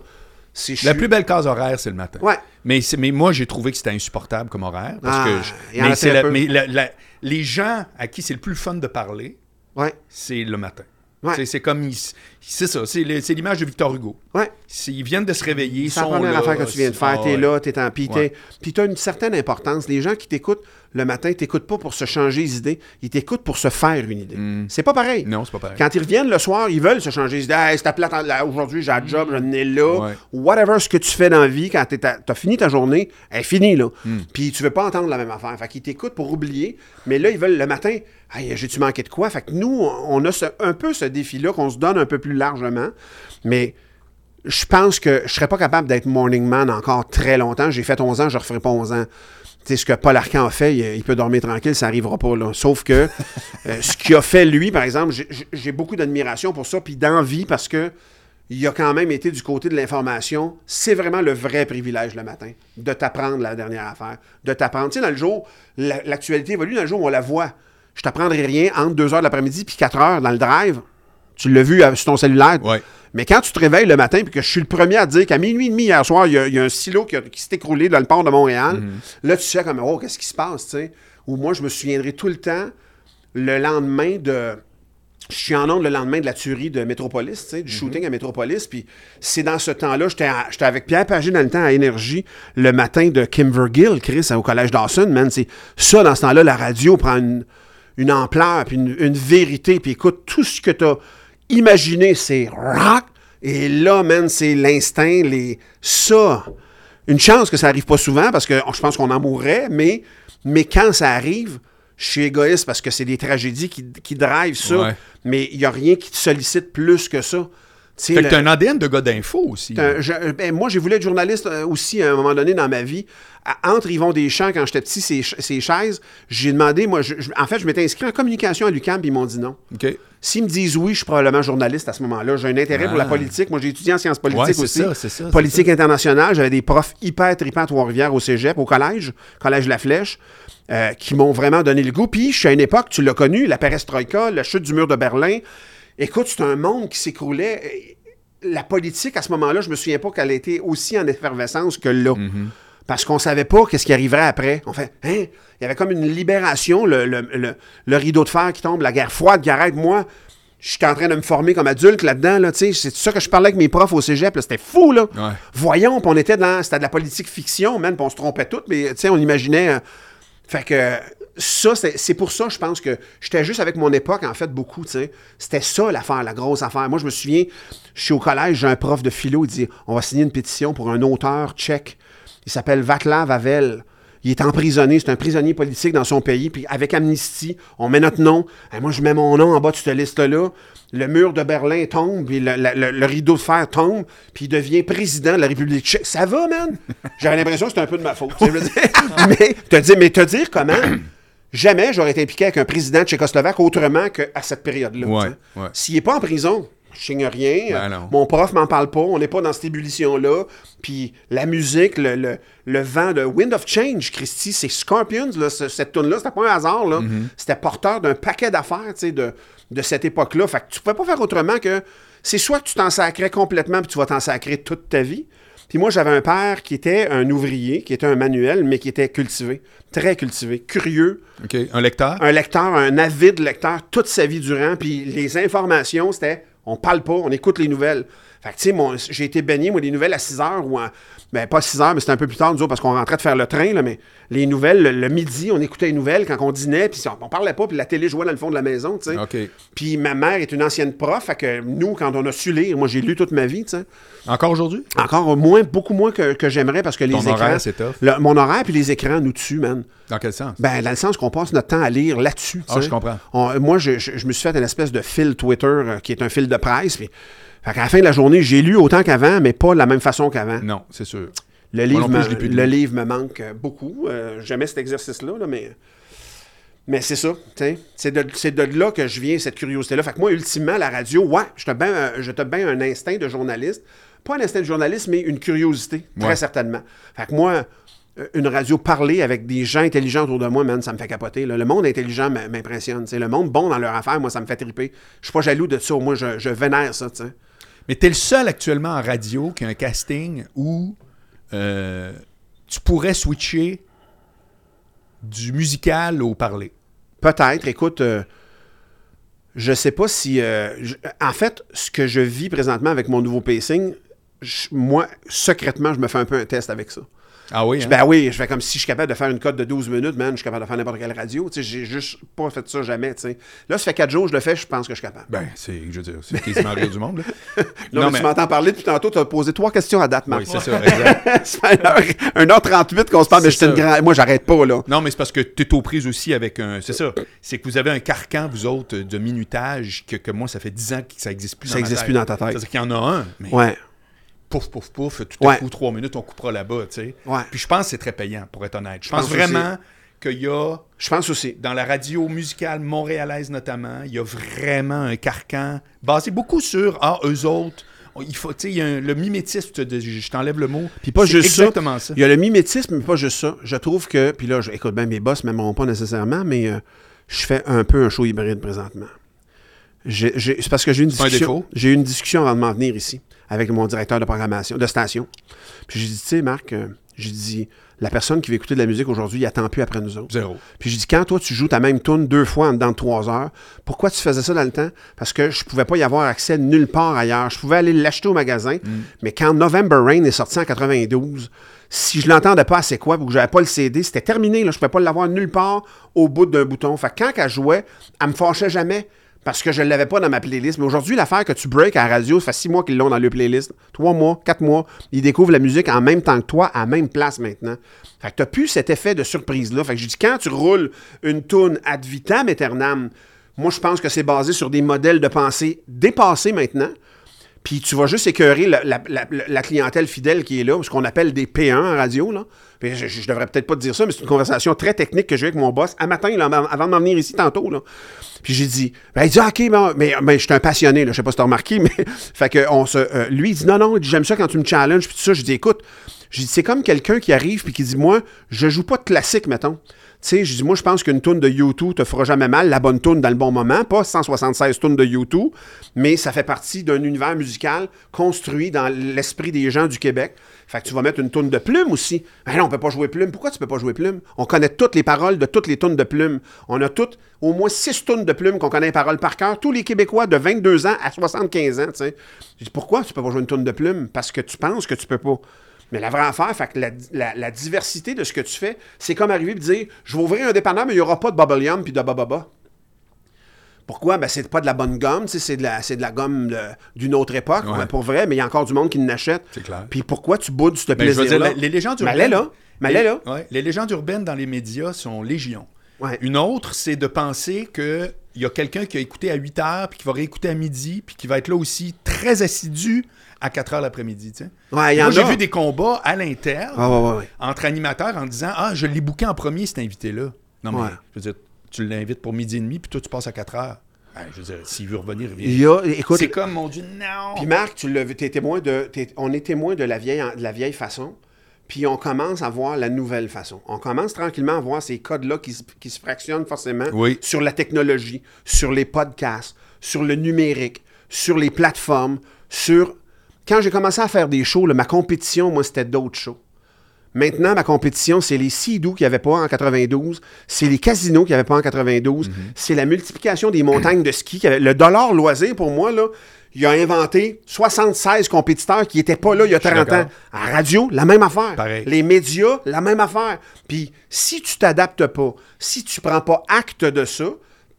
Si je La suis- plus belle case horaire, c'est le matin. Ouais. Mais, moi, j'ai trouvé que c'était insupportable comme horaire. Parce Ah, que je- mais c'est très la- peu. mais la- la- les gens à qui c'est le plus fun de parler, Ouais, c'est le matin. Ouais. C'est comme. ils- C'est ça. C'est c'est l'image de Victor Hugo. ouais. C'est- Ils viennent de se réveiller. ils C'est la première là, affaire que tu viens de faire. T'es là, t'es en... Puis Ouais. tu as une certaine importance. Les gens qui t'écoutent le matin, t'écoutent pas pour se changer les idées. Ils t'écoutent pour se faire une idée. C'est pas pareil. Mm. Non, c'est pas pareil. Quand ils reviennent le soir, ils veulent se changer les idées. Hey, c'était plate, aujourd'hui, j'ai un job, j'en ai là. Ouais. Whatever ce que tu fais dans la vie, quand t'as fini ta journée, elle est finie, là. Mm. Puis tu veux pas entendre la même affaire. Fait qu'ils t'écoutent pour oublier. Mais là, ils veulent le matin, hey, j'ai-tu manqué de quoi? Fait que nous, on a ce- un peu ce défi-là qu'on se donne un peu plus largement. Mais je pense que je serais pas capable d'être morning man encore très longtemps. J'ai fait 11 ans, je referai pas 11 ans. Tu sais, ce que Paul Arcan a fait, il, il peut dormir tranquille, ça arrivera pas, là. Sauf que euh, ce qu'il a fait, lui, par exemple, j'ai- beaucoup d'admiration pour ça, puis d'envie, parce que il a quand même été du côté de l'information. C'est vraiment le vrai privilège le matin, de t'apprendre la dernière affaire, de t'apprendre. Tu sais, dans le jour, la- l'actualité évolue, dans le jour où on la voit. Je t'apprendrai rien entre 2 heures de l'après-midi puis 4 heures dans le drive. Tu l'as vu euh, sur ton cellulaire. Ouais. Mais quand tu te réveilles le matin puis que je suis le premier à te dire qu'à minuit et demi hier soir, il y a, il y a un silo qui, s'est écroulé dans le port de Montréal, là, tu sais comme, oh, qu'est-ce qui se passe, tu sais? Ou moi, je me souviendrai tout le temps, le lendemain de. Je suis en onde le lendemain de la tuerie de Métropolis, tu sais, du shooting à Métropolis. Puis c'est dans ce temps-là, j'étais avec Pierre Pagé dans le temps à Énergie, le matin de Kimvergill, Chris, au collège Dawson, man. C'est ça, dans ce temps-là, la radio prend une, une ampleur, puis une, une vérité. Puis écoute, tout ce que tu as imaginé, c'est rock. Et là, man, c'est l'instinct, les. Ça. Une chance que ça arrive pas souvent, parce que je pense qu'on en mourrait, mais, mais quand ça arrive, je suis égoïste parce que c'est des tragédies qui, qui drivent ça. Ouais. Mais il n'y a rien qui te sollicite plus que ça. Fait que t'as un ADN de gars d'info aussi. c'est un- je- ben, moi, j'ai voulu être journaliste euh, aussi à un moment donné dans ma vie. À- entre Yvon Deschamps, quand j'étais petit, ses, ch- ses chaises, j'ai demandé, moi, je- je- en fait, je m'étais inscrit en communication à puis ils m'ont dit non. OK. S'ils me disent oui, je suis probablement journaliste à ce moment-là. J'ai un intérêt pour la Ah. politique. Moi, j'ai étudié en sciences politiques Ouais, aussi. ça, c'est ça, politique internationale. J'avais des profs hyper tripants à Trois-Rivières au cégep, au collège, collège La Flèche, euh, qui m'ont vraiment donné le goût. Puis, je suis à une époque, tu l'as connu, la perestroïka, la chute du mur de Berlin. Écoute, c'est un monde qui s'écroulait. La politique, à ce moment-là, je me souviens pas qu'elle était aussi en effervescence que là. Parce qu'on savait pas qu'est-ce qui arriverait après. On fait, hein? Il y avait comme une libération, le, le- le- le rideau de fer qui tombe, la guerre froide qui arrête. Moi, je suis en train de me former comme adulte là-dedans, là, tu sais. C'est ça que je parlais avec mes profs au cégep. C'était fou, là. Ouais. Voyons, on était dans... C'était de la politique fiction, man, on se trompait toutes, mais, tu sais, on imaginait... euh, fait que ça, c'est pour ça, je pense que j'étais juste avec mon époque, en fait, beaucoup, tu sais. C'était ça, l'affaire, la grosse affaire. Moi, je me souviens, je suis au collège, j'ai un prof de philo, il dit, on va signer une pétition pour un auteur tchèque. Il s'appelle Václav Havel. Il est emprisonné, c'est un prisonnier politique dans son pays, puis avec amnistie, on met notre nom. Moi, je mets mon nom en bas de cette liste-là. Le mur de Berlin tombe, puis le, le- rideau de fer tombe, puis il devient président de la République tchèque. Ça va, man? J'avais l'impression que c'était un peu de ma faute. mais te dire, mais te dire comment? Jamais j'aurais été impliqué avec un président tchécoslovaque autrement qu'à cette période-là. Ouais, ouais. S'il n'est pas en prison, je signe rien. Ben. Mon prof m'en parle pas. On n'est pas dans cette ébullition-là. Puis la musique, le, le- le vent de Wind of Change, Christy, c'est Scorpions, là, ce- cette tune-là, c'était pas un hasard. là. Mm-hmm. C'était porteur d'un paquet d'affaires de, de cette époque-là. Fait que tu pouvais pas faire autrement que. C'est soit que tu t'en sacrais complètement puis tu vas t'en sacrer toute ta vie. Puis moi, j'avais un père qui était un ouvrier, qui était un manuel, mais qui était cultivé, très cultivé, curieux, OK. Un lecteur? un lecteur, un avide lecteur toute sa vie durant. Puis les informations, c'était on parle pas, on écoute les nouvelles. Fait que, tu sais, j'ai été baigné, moi, les nouvelles à 6 heures, ou en- ben, pas 6 heures, mais c'était un peu plus tard, nous autres, parce qu'on rentrait de faire le train, là, mais les nouvelles, le, le midi, on écoutait les nouvelles quand on dînait, puis on, on parlait pas, puis la télé jouait dans le fond de la maison, tu sais. Puis ma mère est une ancienne prof, fait que nous, quand on a su lire, moi, j'ai lu toute ma vie, tu sais. Encore aujourd'hui? Encore moins, beaucoup moins que, que j'aimerais, parce que les écrans... horaire, c'est tough. le- mon horaire, puis les écrans nous tuent, man. Dans quel sens? Ben, dans le sens qu'on passe notre temps à lire là-dessus. Ah, je comprends. On- moi, je, je- je me suis fait une espèce de fil Twitter euh, qui est un fil de presse. Puis, fait qu'à la fin de la journée, j'ai lu autant qu'avant, mais pas de la même façon qu'avant. Non, c'est sûr. Le, livre me, je plus le livre me manque euh, beaucoup. Euh, J'aimais cet exercice-là, là, mais. Mais c'est ça. C'est de, là que je viens, cette curiosité-là. Fait que moi, ultimement, la radio, ouais, euh, j'étais bien un instinct de journaliste. Pas un instinct de journaliste, mais une curiosité, très Ouais. certainement. Fait que moi, une radio parlée avec des gens intelligents autour de moi, man, ça me fait capoter. là. Le monde intelligent m'impressionne. Le monde bon dans leur affaire, moi, ça me fait triper. Je suis pas jaloux de ça. Moi, je, je vénère ça, tu sais. Mais t'es le seul actuellement en radio qui a un casting où euh, tu pourrais switcher du musical au parler. Peut-être, écoute, euh, je sais pas si. euh, en fait, ce que je vis présentement avec mon nouveau pacing, moi, secrètement, je me fais un peu un test avec ça. Ah oui? Hein? Ben oui, je fais comme si je suis capable de faire une cote de 12 minutes, man, je suis capable de faire n'importe quelle radio. Tu sais, j'ai juste pas fait ça jamais, tu sais. Là, ça fait 4 jours que je le fais, je pense que je suis capable. Ben, c'est, je veux dire, c'est quasiment rire du monde. là. Non, mais tu m'entends parler depuis tantôt, tu as posé trois questions à date, Marc. Oui, c'est ça, exact. ça fait 1h38 qu'on se parle, mais suis une grande. Moi, j'arrête pas, là. Non, mais c'est parce que tu es aux prises aussi avec un. C'est ça. C'est que vous avez un carcan, vous autres, de minutage, que, que moi, ça fait 10 ans que ça n'existe plus Ça dans ma existe tête. plus dans ta tête. C'est-à-dire qu'il y en a un, mais Ouais. Pouf, pouf, pouf, tout à Ouais. coup, trois minutes, on coupera là-bas, tu sais. Ouais. Puis je pense que c'est très payant, pour être honnête. Je pense, pense vraiment qu'il y a, Je pense aussi. dans la radio musicale montréalaise notamment, il y a vraiment un carcan basé beaucoup sur, ah, eux autres, il faut, tu sais, il y a un- le mimétisme, de- je t'enlève le mot. Puis pas juste ça. exactement ça. Il y a le mimétisme, mais pas juste ça. Je trouve que, puis là, je- écoute, ben, mes boss ne m'aimeront pas nécessairement, mais euh, je fais un peu un show hybride présentement. C'est parce que j'ai une discussion. J'ai eu une discussion avant de m'en venir ici avec mon directeur de programmation, de station. Puis j'ai dit, tu sais, Marc, euh, j'ai dit, la personne qui veut écouter de la musique aujourd'hui, il attend plus après nous autres. Zéro. Puis j'ai dit, quand toi, tu joues ta même tune deux fois en dedans de trois heures, pourquoi tu faisais ça dans le temps? Parce que je pouvais pas y avoir accès nulle part ailleurs. Je pouvais aller l'acheter au magasin, mais quand November Rain est sorti en 92, si je l'entendais pas assez quoi, ou que j'avais pas le CD, c'était terminé. Là, je pouvais pas l'avoir nulle part au bout d'un bouton. Fait que quand elle jouait, elle me fâchait jamais. Parce que je ne l'avais pas dans ma playlist. Mais aujourd'hui, l'affaire que tu breaks à la radio, ça fait six mois qu'ils l'ont dans leur playlist. Trois mois, quatre mois. Ils découvrent la musique en même temps que toi, à la même place maintenant. Fait que tu plus cet effet de surprise-là. Fait que je dis, quand tu roules une toune ad vitam aeternam, moi, je pense que c'est basé sur des modèles de pensée dépassés maintenant. Puis tu vas juste écœurer la, clientèle fidèle qui est là, ce qu'on appelle des P1 en radio. Là. Je, je devrais peut-être pas te dire ça, mais c'est une conversation très technique que j'ai avec mon boss un matin, avant de m'en venir ici tantôt. Là. Puis j'ai dit, ben, il dit, OK, bon, mais, mais je suis un passionné, là, je sais pas si tu as remarqué, mais fait que on se, euh, lui, il dit, non, non, j'aime ça quand tu me challenges, puis tout ça. Je dis, écoute, c'est comme quelqu'un qui arrive puis qui dit, moi, je joue pas de classique, mettons. Sais, je dis, moi, je pense qu'une toune de U2 te fera jamais mal, la bonne toune dans le bon moment, pas 176 tounes de U2, mais ça fait partie d'un univers musical construit dans l'esprit des gens du Québec. Fait que tu vas mettre une toune de plume aussi. Ben non, on peut pas jouer plume. Pourquoi tu peux pas jouer plume? On connaît toutes les paroles de toutes les tounes de plume. On a toutes, au moins six tounes de plume qu'on connaît les paroles par cœur. Tous les Québécois de 22 ans à 75 ans, tu sais. Je dis, pourquoi tu peux pas jouer une toune de plume? Parce que tu penses que tu peux pas. Mais la vraie affaire, fait que la, la- la diversité de ce que tu fais, c'est comme arriver et dire Je vais ouvrir un dépanneur, mais il n'y aura pas de bubble yum puis de bababa. Pourquoi? Ben, c'est pas de la bonne gomme, c'est de la, de la gomme d'une autre époque, Ouais. pour vrai, mais il y a encore du monde qui l'achète. C'est clair. Puis pourquoi tu boudes ce Ben, veux plaisir-là? dire, les, légendes urbaines. elle est là. Mais elle est là. Ouais, les légendes urbaines dans les médias sont légion. Ouais. Une autre, c'est de penser qu'il y a quelqu'un qui a écouté à 8 heures, puis qui va réécouter à midi, puis qui va être là aussi très assidu à 4 heures l'après-midi. Ouais, Moi, j'ai vu des combats à l'interne ouais, ouais, entre animateurs en disant Ah, je l'ai booké en premier, cet invité-là. Non, mais je veux dire, tu l'invites pour midi et demi, puis toi, tu passes à 4 heures. Ben, je veux dire, s'il veut revenir, il C'est comme, mon Dieu, non! Puis Marc, tu l'as vu, t'es témoin de, on est témoin de la vieille, de la vieille façon. Puis on commence à voir la nouvelle façon. On commence tranquillement à voir ces codes-là qui, se- qui se fractionnent forcément Oui. sur la technologie, sur les podcasts, sur le numérique, sur les plateformes, sur... Quand j'ai commencé à faire des shows, là, ma compétition, moi, c'était d'autres shows. Maintenant, ma compétition, c'est les Sea-Doo qu'il n'y avait pas en 92, c'est les casinos qu'il n'y avait pas en 92, c'est la multiplication des montagnes de ski. avait- Le dollar loisir, pour moi, là, il a inventé 76 compétiteurs qui n'étaient pas là il y a Je suis 30 ans. À la radio, la même affaire. Pareil. Les médias, la même affaire. Puis si tu t'adaptes pas, si tu prends pas acte de ça,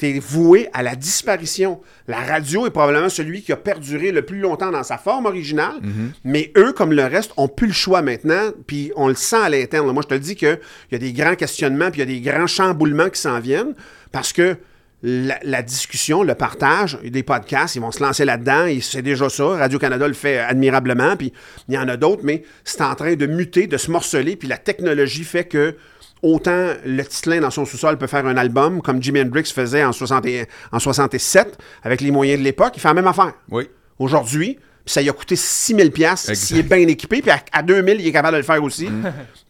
tu es voué à la disparition. La radio est probablement celui qui a perduré le plus longtemps dans sa forme originale, Mm-hmm. mais eux, comme le reste, ont plus le choix maintenant, puis on le sent à l'interne. Moi, je te le dis qu'il y a des grands questionnements, puis il y a des grands chamboulements qui s'en viennent, parce que la, la discussion, le partage, il y a des podcasts, ils vont se lancer là-dedans, et c'est déjà ça. Radio-Canada le fait admirablement, puis il y en a d'autres, mais c'est en train de muter, de se morceler, puis la technologie fait que autant le Titlin dans son sous-sol peut faire un album, comme Jimi Hendrix faisait en, 60 et- en 67, avec les moyens de l'époque, il fait la même affaire. Oui. Aujourd'hui, ça lui a coûté 6000 pièces s'il est bien équipé, puis à, à 2000, il est capable de le faire aussi. tu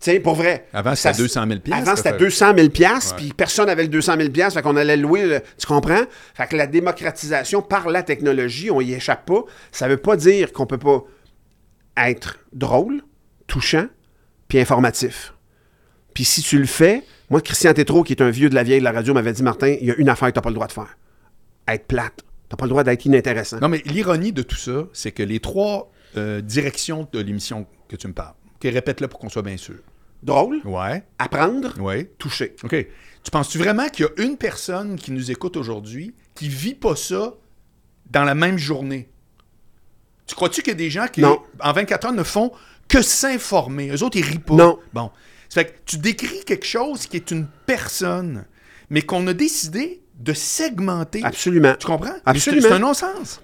sais, pour vrai. Avant, c'était 200 000 piastres, Avant, c'était ça fait- 200 000 pièces, puis personne n'avait le 200 000 pièces, fait qu'on allait louer, le- tu comprends? Fait que la démocratisation par la technologie, on y échappe pas. Ça veut pas dire qu'on peut pas être drôle, touchant, puis informatif. Puis si tu le fais, moi, Christian Tétrault, qui est un vieux de la vieille de la radio, m'avait dit, Martin, il y a une affaire que t'as pas le droit de faire. Être plate. T'as pas le droit d'être inintéressant. Non, mais l'ironie de tout ça, c'est que les trois euh, directions de l'émission que tu me parles, OK, répète-le pour qu'on soit bien sûr. Drôle, Ouais, apprendre, ouais. toucher. OK. Tu penses-tu vraiment qu'il y a une personne qui nous écoute aujourd'hui qui vit pas ça dans la même journée? Tu crois-tu qu'il y a des gens qui, Non. en 24 heures, ne font que s'informer? Eux autres, ils rient pas. Non. Bon. Ça fait que tu décris quelque chose qui est une personne, mais qu'on a décidé de segmenter. Absolument. Tu comprends? Absolument. C'est un non-sens.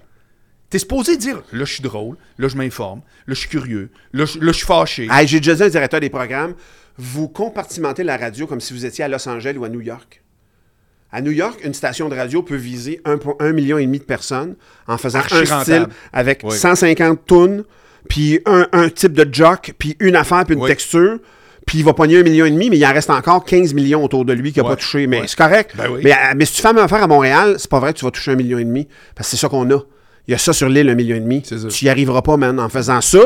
T'es supposé dire, là, je suis drôle, là, je m'informe, là, je suis curieux, là, je là, je suis fâché. Hey, J'ai déjà dit à un directeur des programmes, vous compartimentez la radio comme si vous étiez à Los Angeles ou à New York. À New York, une station de radio peut viser 1,1 million et demi de personnes en faisant Archi un rentable. style avec Oui. 150 tonnes, puis un, un type de jock, puis une affaire, puis une Oui. texture. Puis il va pogner un million et demi, mais il en reste encore 15 millions autour de lui qui n'a Ouais. pas touché. Mais Ouais. c'est correct. Ben oui. mais, euh, mais si tu fais même affaire à Montréal, c'est pas vrai que tu vas toucher un million et demi. Parce que c'est ça qu'on a. Il y a ça sur l'île, un million et demi. Tu n'y arriveras pas, man. En faisant ça,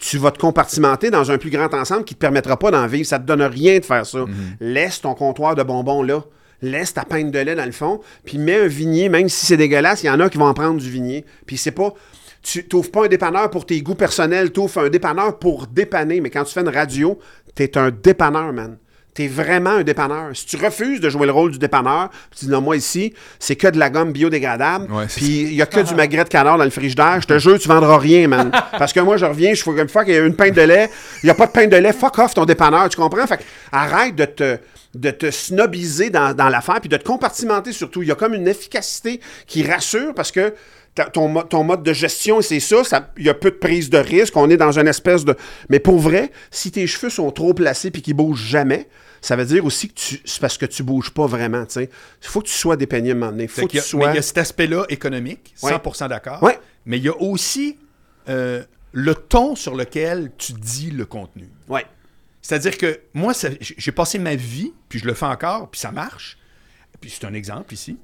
tu vas te compartimenter dans un plus grand ensemble qui ne te permettra pas d'en vivre. Ça ne te donne rien de faire ça. Mhm. Laisse ton comptoir de bonbons là. Laisse ta pinte de lait dans le fond. Puis mets un vignier, même si c'est dégueulasse, il y en a qui vont en prendre du vignier. Puis c'est pas. Tu n'ouvres pas un dépanneur pour tes goûts personnels, tu ouvres un dépanneur pour dépanner. Mais quand tu fais une radio, tu es un dépanneur, man. Tu es vraiment un dépanneur. Si tu refuses de jouer le rôle du dépanneur, tu dis non, moi ici, c'est que de la gomme biodégradable, Ouais, puis il y a que du magret de canard dans le frigidaire, je te jure, tu vendras rien, man. Parce que moi, je reviens, je fais comme fuck, il y a une pinte de lait, il n'y a pas de pinte de lait, fuck off ton dépanneur, tu comprends? Fait que arrête de te, de te snobiser dans, dans l'affaire, puis de te compartimenter surtout. Il y a comme une efficacité qui rassure parce que ton, mo- ton mode de gestion, c'est ça, ça, il y a peu de prise de risque, on est dans une espèce de... Mais pour vrai, si tes cheveux sont trop placés puis qu'ils bougent jamais, ça veut dire aussi que tu, c'est parce que tu bouges pas vraiment, tu sais. Il faut que tu sois dépeigné à un moment donné. Il faut que y tu a- mais sois... il y a cet aspect-là économique, Ouais. 100% d'accord. Ouais. Mais il y a aussi euh, le ton sur lequel tu dis le contenu. Ouais. C'est-à-dire que moi, j'ai passé ma vie, puis je le fais encore, puis ça marche. Puis c'est un exemple ici.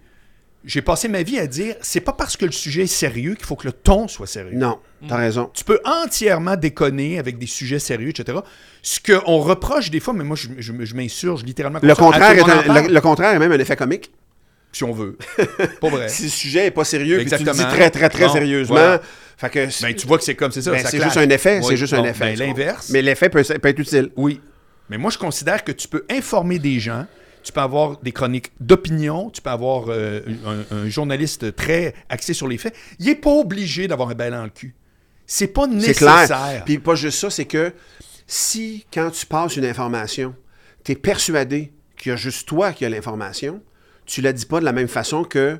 J'ai passé ma vie à dire, c'est pas parce que le sujet est sérieux qu'il faut que le ton soit sérieux. Non, t'as raison. Tu peux entièrement déconner avec des sujets sérieux, etc. Ce qu'on reproche des fois, mais moi, je, je- je m'insurge littéralement. Le contraire, est le un- contraire est même un effet comique. si on veut. Pas vrai. Si le sujet n'est pas sérieux, puis tu le dis Exactement. très, très, très sérieusement, voilà. fait que Ben, tu vois que c'est comme, c'est ça. ben, ça c'est juste un effet, Oui. c'est juste un effet. ben, l'inverse. Mais l'effet peut, peut être utile. Oui. Mais moi, je considère que tu peux informer des gens. Tu peux avoir des chroniques d'opinion. Tu peux avoir euh, un, un journaliste très axé sur les faits. Il n'est pas obligé d'avoir un bel dans le cul. C'est pas nécessaire. clair. Puis pas juste ça, c'est que si, quand tu passes une information, tu es persuadé qu'il y a juste toi qui as l'information, tu la dis pas de la même façon que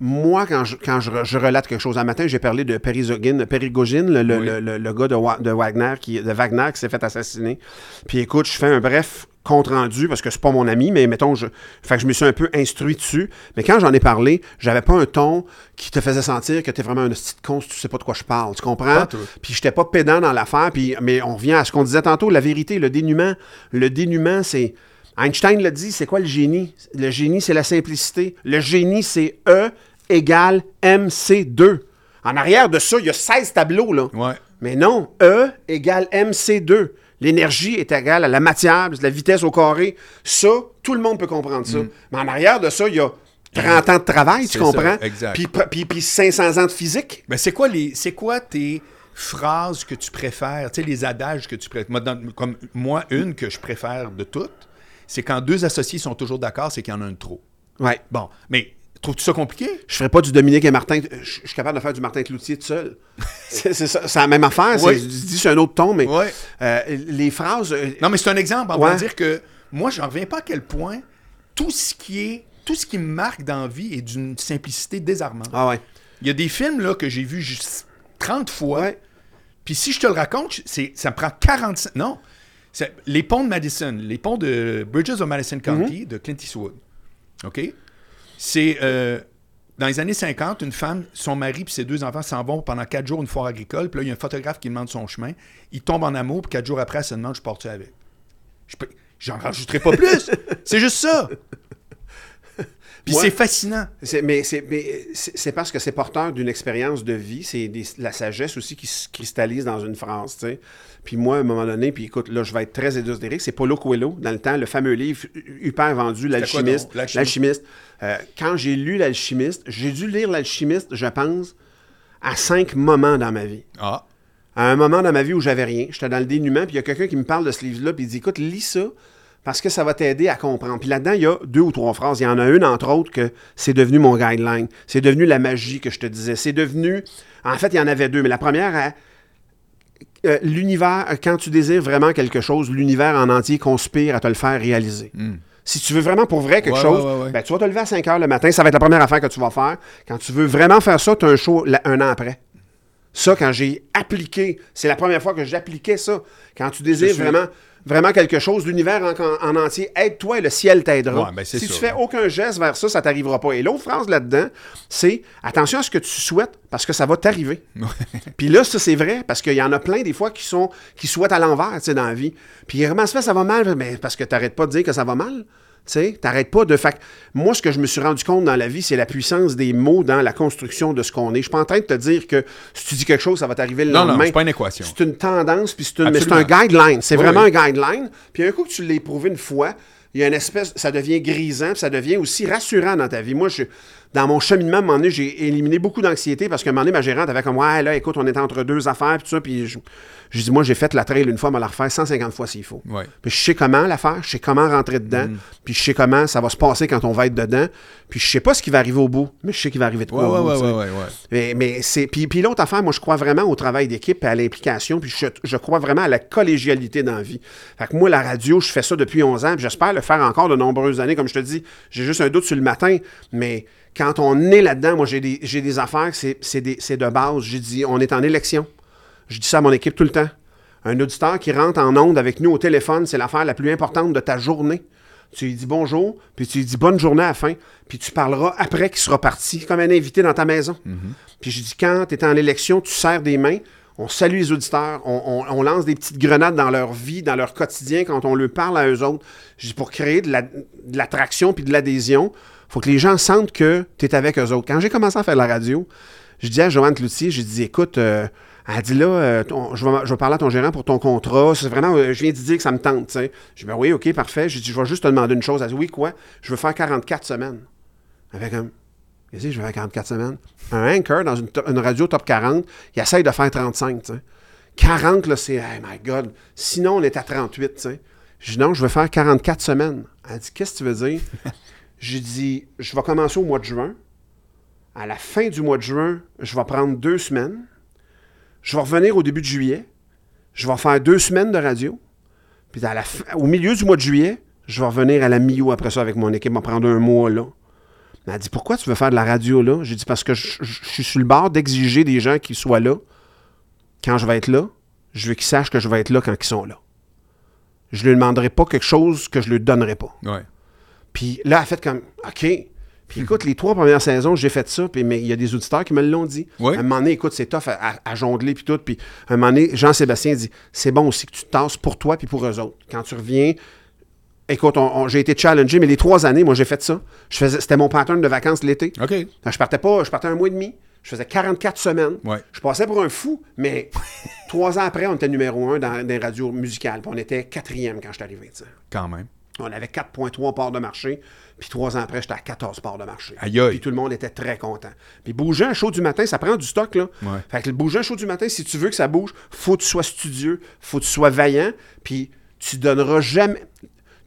moi, quand je, quand je, je relate quelque chose. Un matin, j'ai parlé de Perigogine, Perigogine le, le- Oui. le- le- le gars de, de Wagner qui, de Wagner qui s'est fait assassiner. Puis écoute, je fais un bref compte rendu parce que c'est pas mon ami, mais mettons, je, fait que je me suis un peu instruit dessus. Mais quand j'en ai parlé, j'avais pas un ton qui te faisait sentir que t'es vraiment un petit con si tu sais pas de quoi je parle. Tu comprends? Puis j'étais pas pédant dans l'affaire. Puis, mais on revient à ce qu'on disait tantôt, la vérité, le dénuement. Le dénuement, c'est. Einstein l'a dit, c'est quoi le génie? Le génie, c'est la simplicité. Le génie, c'est E égale MC2. En arrière de ça, il y a 16 tableaux, là. Ouais. Mais non, E égale MC2. L'énergie est égale à la matière, la vitesse au carré. Ça, tout le monde peut comprendre ça. Mais en arrière de ça, il y a 30 ans de travail, tu comprends? ça, exact. Puis, puis, puis 500 ans de physique. Ben, c'est quoi les c'est quoi tes phrases que tu préfères, tu sais les adages que tu préfères Moi, dans- comme moi une que je préfère de toutes, c'est quand deux associés sont toujours d'accord, c'est qu'il y en a un de trop. Ouais. Bon, mais trouves-tu ça compliqué? Je ferais pas du Dominique et Martin. Je je suis capable de faire du Martin Cloutier tout seul. c'est ça. C'est la même affaire. Oui. Je dis c'est un autre ton, mais euh, les phrases. euh, Non, mais c'est un exemple. On Ouais. va dire que moi, j'en reviens pas à quel point tout ce qui est tout ce qui me marque dans la vie est d'une simplicité désarmante. Ah ouais. Il y a des films là, que j'ai vus juste 30 fois. Ouais. Puis si je te le raconte, c'est, ça me prend 45... Non. Les ponts de Madison, les ponts de Bridges of Madison County de Clint Eastwood. OK? C'est... euh, dans les années 50, une femme, son mari et ses deux enfants s'en vont pendant quatre jours à une foire agricole. Puis là, il y a un photographe qui demande son chemin. Il tombe en amour, puis quatre jours après, elle se demande, je pars-tu avec? Je peux- J'en rajouterai pas plus. c'est juste ça. Puis Ouais. c'est fascinant. C'est- mais c'est parce que c'est porteur d'une expérience de vie, c'est la sagesse aussi qui se cristallise dans une sais. Puis moi, à un moment donné, puis écoute, là, je vais être très ésotérique, c'est Paulo Coelho, dans le temps, le fameux livre hyper vendu? L'Alchimiste. L'Alchimiste. Euh, quand j'ai lu L'Alchimiste, j'ai dû lire L'Alchimiste, je pense, à cinq moments dans ma vie. Ah. À un moment dans ma vie où j'avais rien, j'étais dans le dénuement, puis il y a quelqu'un qui me parle de ce livre-là, puis il dit Écoute, lis ça, parce que ça va t'aider à comprendre. Puis là-dedans, il y a deux ou trois phrases. Il y en a une, entre autres, que c'est devenu mon guideline. C'est devenu la magie que je te disais. C'est devenu. En fait, il y en avait deux, mais la première, elle, euh, l'univers, quand tu désires vraiment quelque chose, l'univers en entier conspire à te le faire réaliser. Si tu veux vraiment pour vrai quelque Ouais, chose, ouais, ouais, ouais. ben, tu vas te lever à 5 heures le matin, ça va être la première affaire que tu vas faire. Quand tu veux vraiment faire ça, tu as un show un an après. Ça, quand j'ai appliqué, c'est la première fois que j'appliquais ça. Quand tu désires vraiment, vraiment quelque chose, l'univers en, en entier, aide-toi et le ciel t'aidera. Ouais, ben, si ça. tu fais aucun geste vers ça, ça t'arrivera pas. Et l'autre phrase là-dedans, c'est attention à ce que tu souhaites parce que ça va t'arriver. Puis là, ça, c'est vrai, parce qu'il y en a plein des fois qui sont qui souhaitent à l'envers, tu sais, dans la vie. Puis se fait, ça va mal? Mais parce que t'arrêtes pas de dire que ça va mal. Tu sais, t'arrêtes pas de. Fait moi, ce que je me suis rendu compte dans la vie, c'est la puissance des mots dans la construction de ce qu'on est. Je suis pas en train de te dire que si tu dis quelque chose, ça va t'arriver le Non, lendemain. non, c'est pas une équation. C'est une tendance, puis c'est une- mais c'est un guideline. C'est Oui, vraiment oui. un guideline. Puis un coup que tu l'as éprouvé une fois, il y a une espèce, ça devient grisant, puis ça devient aussi rassurant dans ta vie. Moi, je, dans mon cheminement, à un moment donné, j'ai éliminé beaucoup d'anxiété parce qu'à un moment donné, ma gérante avait comme, ouais, là, écoute, on est entre deux affaires, puis tout ça, puis je, je dis, moi, j'ai fait la trail une fois, mais la refaire 150 fois s'il faut. Ouais. Puis je sais comment la faire, je sais comment rentrer dedans, Mm. puis je sais comment ça va se passer quand on va être dedans, puis je sais pas ce qui va arriver au bout, mais je sais qu'il va arriver de quoi ouais, au bout. Mais, mais c'est. Puis, puis l'autre affaire, moi, je crois vraiment au travail d'équipe et à l'implication. Puis je, je crois vraiment à la collégialité dans la vie. Fait que moi, la radio, je fais ça depuis 11 ans. Puis j'espère le faire encore de nombreuses années. Comme je te dis, j'ai juste un doute sur le matin. Mais quand on est là-dedans, moi, j'ai des, j'ai des affaires, c'est, c'est, des- c'est de base. J'ai dit, on est en élection. Je dis ça à mon équipe tout le temps. Un auditeur qui rentre en onde avec nous au téléphone, c'est l'affaire la plus importante de ta journée. Tu lui dis bonjour, puis tu lui dis bonne journée à la fin, puis tu parleras après qu'il sera parti, comme un invité dans ta maison. Puis je dis, quand tu es en élection, tu serres des mains, on salue les auditeurs, on, on- on lance des petites grenades dans leur vie, dans leur quotidien, quand on leur parle à eux autres. Je dis, pour créer de la- de l'attraction puis de l'adhésion, faut que les gens sentent que tu es avec eux autres. Quand j'ai commencé à faire la radio, je dis à Joanne Cloutier, j'ai dit, écoute, euh, elle dit là, euh, ton- je, vais, je vais parler à ton gérant pour ton contrat. C'est vraiment, euh, je viens de dire que ça me tente. tu sais. Je dis, ben oui, ok, parfait. J'ai dit, je vais juste te demander une chose. Elle dit, oui, quoi? Je veux faire 44 semaines. Avec un. Qu'est-ce que je veux faire 44 semaines? Un anchor dans une, radio top 40, il essaye de faire 35, tu sais. 40, là, c'est, hey my God. Sinon, on est à 38, tu sais. Je dis, non, je veux faire 44 semaines. Elle dit, qu'est-ce que tu veux dire? J'ai dit, je vais commencer au mois de juin. À la fin du mois de juin, je vais prendre deux semaines. Je vais revenir au début de juillet. Je vais faire deux semaines de radio. Puis à la fin- au milieu du mois de juillet, je vais revenir à la mi-août après ça avec mon équipe. Vais prendre un mois là. Elle a dit Pourquoi tu veux faire de la radio là? J'ai dit Parce que je, je- je suis sur le bord d'exiger des gens qui soient là quand je vais être là. Je veux qu'ils sachent que je vais être là quand ils sont là. Je ne lui demanderai pas quelque chose que je ne lui donnerai pas. Ouais. Puis là, elle a fait comme OK. Puis écoute, les trois premières saisons, j'ai fait ça, puis, mais il y a des auditeurs qui me l'ont dit. Oui. À un moment donné, écoute, c'est tough à, à- à jongler, puis tout. Puis à un moment donné, Jean-Sébastien dit c'est bon aussi que tu te tasses pour toi puis pour eux autres. Quand tu reviens, écoute, j'ai été challengé, mais les trois années, moi, j'ai fait ça. Je faisais, c'était mon pattern de vacances l'été. OK. Je partais pas, je partais un mois et demi. Je faisais 44 semaines. Ouais. Je passais pour un fou, mais trois ans après, on était numéro un dans, dans les radios musicales. Puis on était quatrième quand je suis arrivé. tu sais. Quand même. On avait 4,3 parts de marché. Puis trois ans après, j'étais à 14 parts de marché. Aïe, aïe. Puis tout le monde était très content. Puis bouger un show du matin, ça prend du stock, là. Ouais. Fait que le bouger un show du matin, si tu veux que ça bouge, faut que tu sois studieux, faut que tu sois vaillant, puis tu donneras jamais...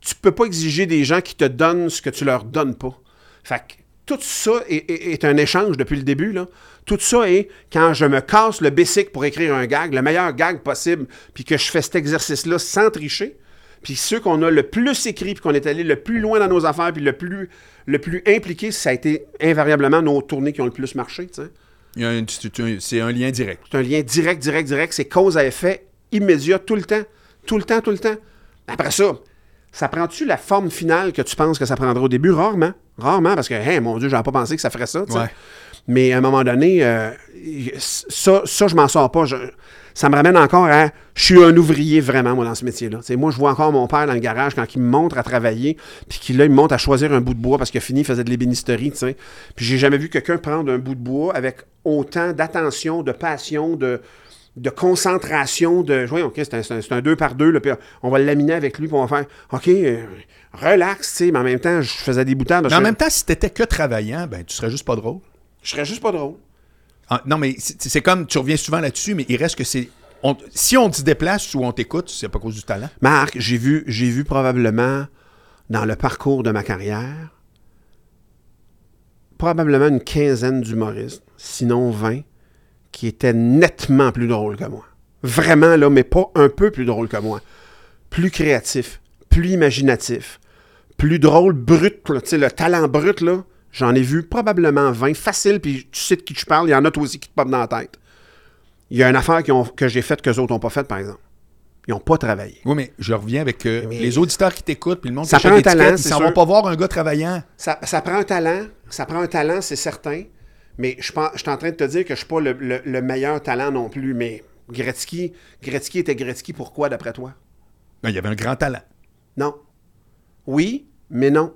Tu peux pas exiger des gens qui te donnent ce que tu leur donnes pas. Fait que tout ça est, est- est un échange depuis le début, là. Tout ça est quand je me casse le basic pour écrire un gag, le meilleur gag possible, puis que je fais cet exercice-là sans tricher. Puis ceux qu'on a le plus écrit, puis qu'on est allé le plus loin dans nos affaires, puis le plus, le plus impliqué, ça a été invariablement nos tournées qui ont le plus marché, c'est un- lien direct. C'est un lien direct, direct, direct. C'est cause à effet immédiat tout le temps. Tout le temps, tout le temps. Après ça, ça prend-tu la forme finale que tu penses que ça prendra au début? Rarement. Rarement, parce que, hey, mon Dieu, j'avais pas pensé que ça ferait ça. Ouais. Mais à un moment donné, euh, ça, ça, je m'en sors pas. Je- ça me ramène encore à. Je suis un ouvrier vraiment, moi, dans ce métier-là. Moi, je vois encore mon père dans le garage quand il me montre à travailler, puis qu'il là, il me montre à choisir un bout de bois parce qu'il a fini, il faisait de l'ébénisterie. tu sais. Puis j'ai jamais vu quelqu'un prendre un bout de bois avec autant d'attention, de passion, de, de concentration, de. Voyons, OK, c'est un, c'est un- deux par deux, là, puis on va le laminer avec lui, puis on va faire OK, euh, relax, tu sais, mais en même temps, je faisais des boutades. Mais en même temps, si t'étais que travaillant, ben tu serais juste pas drôle. Je serais juste pas drôle. Ah, non, mais c'est comme, tu reviens souvent là-dessus, mais il reste que c'est... on- si on te déplace ou on t'écoute, c'est pas à cause du talent. Marc, j'ai vu, j'ai vu probablement dans le parcours de ma carrière, probablement une quinzaine d'humoristes, sinon 20, qui étaient nettement plus drôles que moi. Vraiment, là, mais pas un peu plus drôles que moi. Plus créatif, plus imaginatif, plus drôle, brut, là, tu sais, le talent brut, là, j'en ai vu probablement 20, facile, puis tu sais de qui je parle, il y en a toi aussi qui te popent dans la tête. Il y a une affaire ont- que j'ai faite que les autres n'ont pas faite, par exemple. Ils n'ont pas travaillé. Oui, mais je reviens avec euh, les auditeurs qui t'écoutent, puis le monde Ça qui prend un talent, ils s'en vont pas voir un gars travaillant. Ça, ça prend un talent, ça prend un talent, c'est certain. Mais je, pense, je suis en train de te dire que je suis pas le, le- le meilleur talent non plus. Mais Gretzky, Gretzky était Gretzky pourquoi, d'après toi? Ben, il y avait un grand talent. Non. Oui, mais non.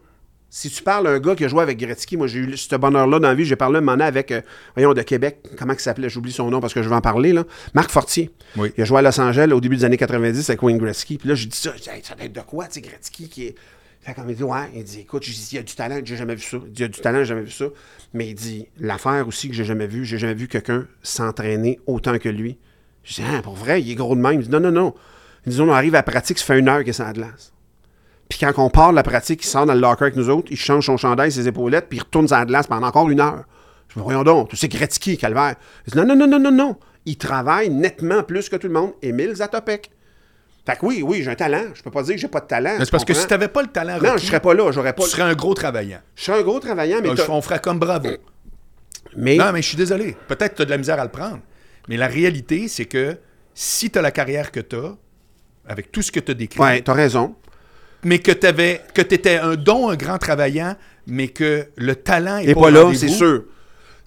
Si tu parles d'un gars qui a joué avec Gretzky, moi j'ai eu ce bonheur-là dans la vie, j'ai parlé un moment avec, euh, voyons, de Québec, comment il s'appelait, j'oublie son nom parce que je vais en parler, là. Marc Fortier. Oui. Il a joué à Los Angeles au début des années 90 avec Wayne Gretzky. Puis là, j'ai dit ça, j'ai dit, Hey, ça doit être de quoi, tu sais, Gretzky qui est. Fait comme il dit, ouais, il dit, écoute, il y a du talent, j'ai jamais vu ça. Il dit, il y a du talent, j'ai jamais vu ça. Mais il dit, l'affaire aussi que j'ai jamais vu, j'ai jamais vu quelqu'un s'entraîner autant que lui. Je dis, ah, pour vrai, il est gros de même. Il dit, non, non, non. Il dit, on arrive à la pratique, ça fait une heure qu'il est sur la glace. Puis quand on part de la pratique, il sort dans le locker avec nous autres, il change son chandail, ses épaulettes, puis il retourne la glace pendant encore une heure. Je me dis, voyons donc, tu sais Gretzky, calvaire. Il dit, non, non, non, non, non, non. Il travaille nettement plus que tout le monde. Émile Zatopek. Fait que oui, oui, j'ai un talent. Je peux pas dire que j'ai pas de talent. C'est parce que si tu t'avais pas le talent Non, je serais pas là. J'aurais pas. tu serais un gros travaillant. Je serais un gros travaillant, mais. On ferait comme bravo. Mais. Non, mais je suis désolé. Peut-être que tu as de la misère à le prendre. Mais la réalité, c'est que si tu as la carrière que tu as, avec tout ce que tu as décrit, Ouais, t'as raison. Mais que tu que étais un don, un grand travaillant, mais que le talent est Et pas, pas là, c'est sûr.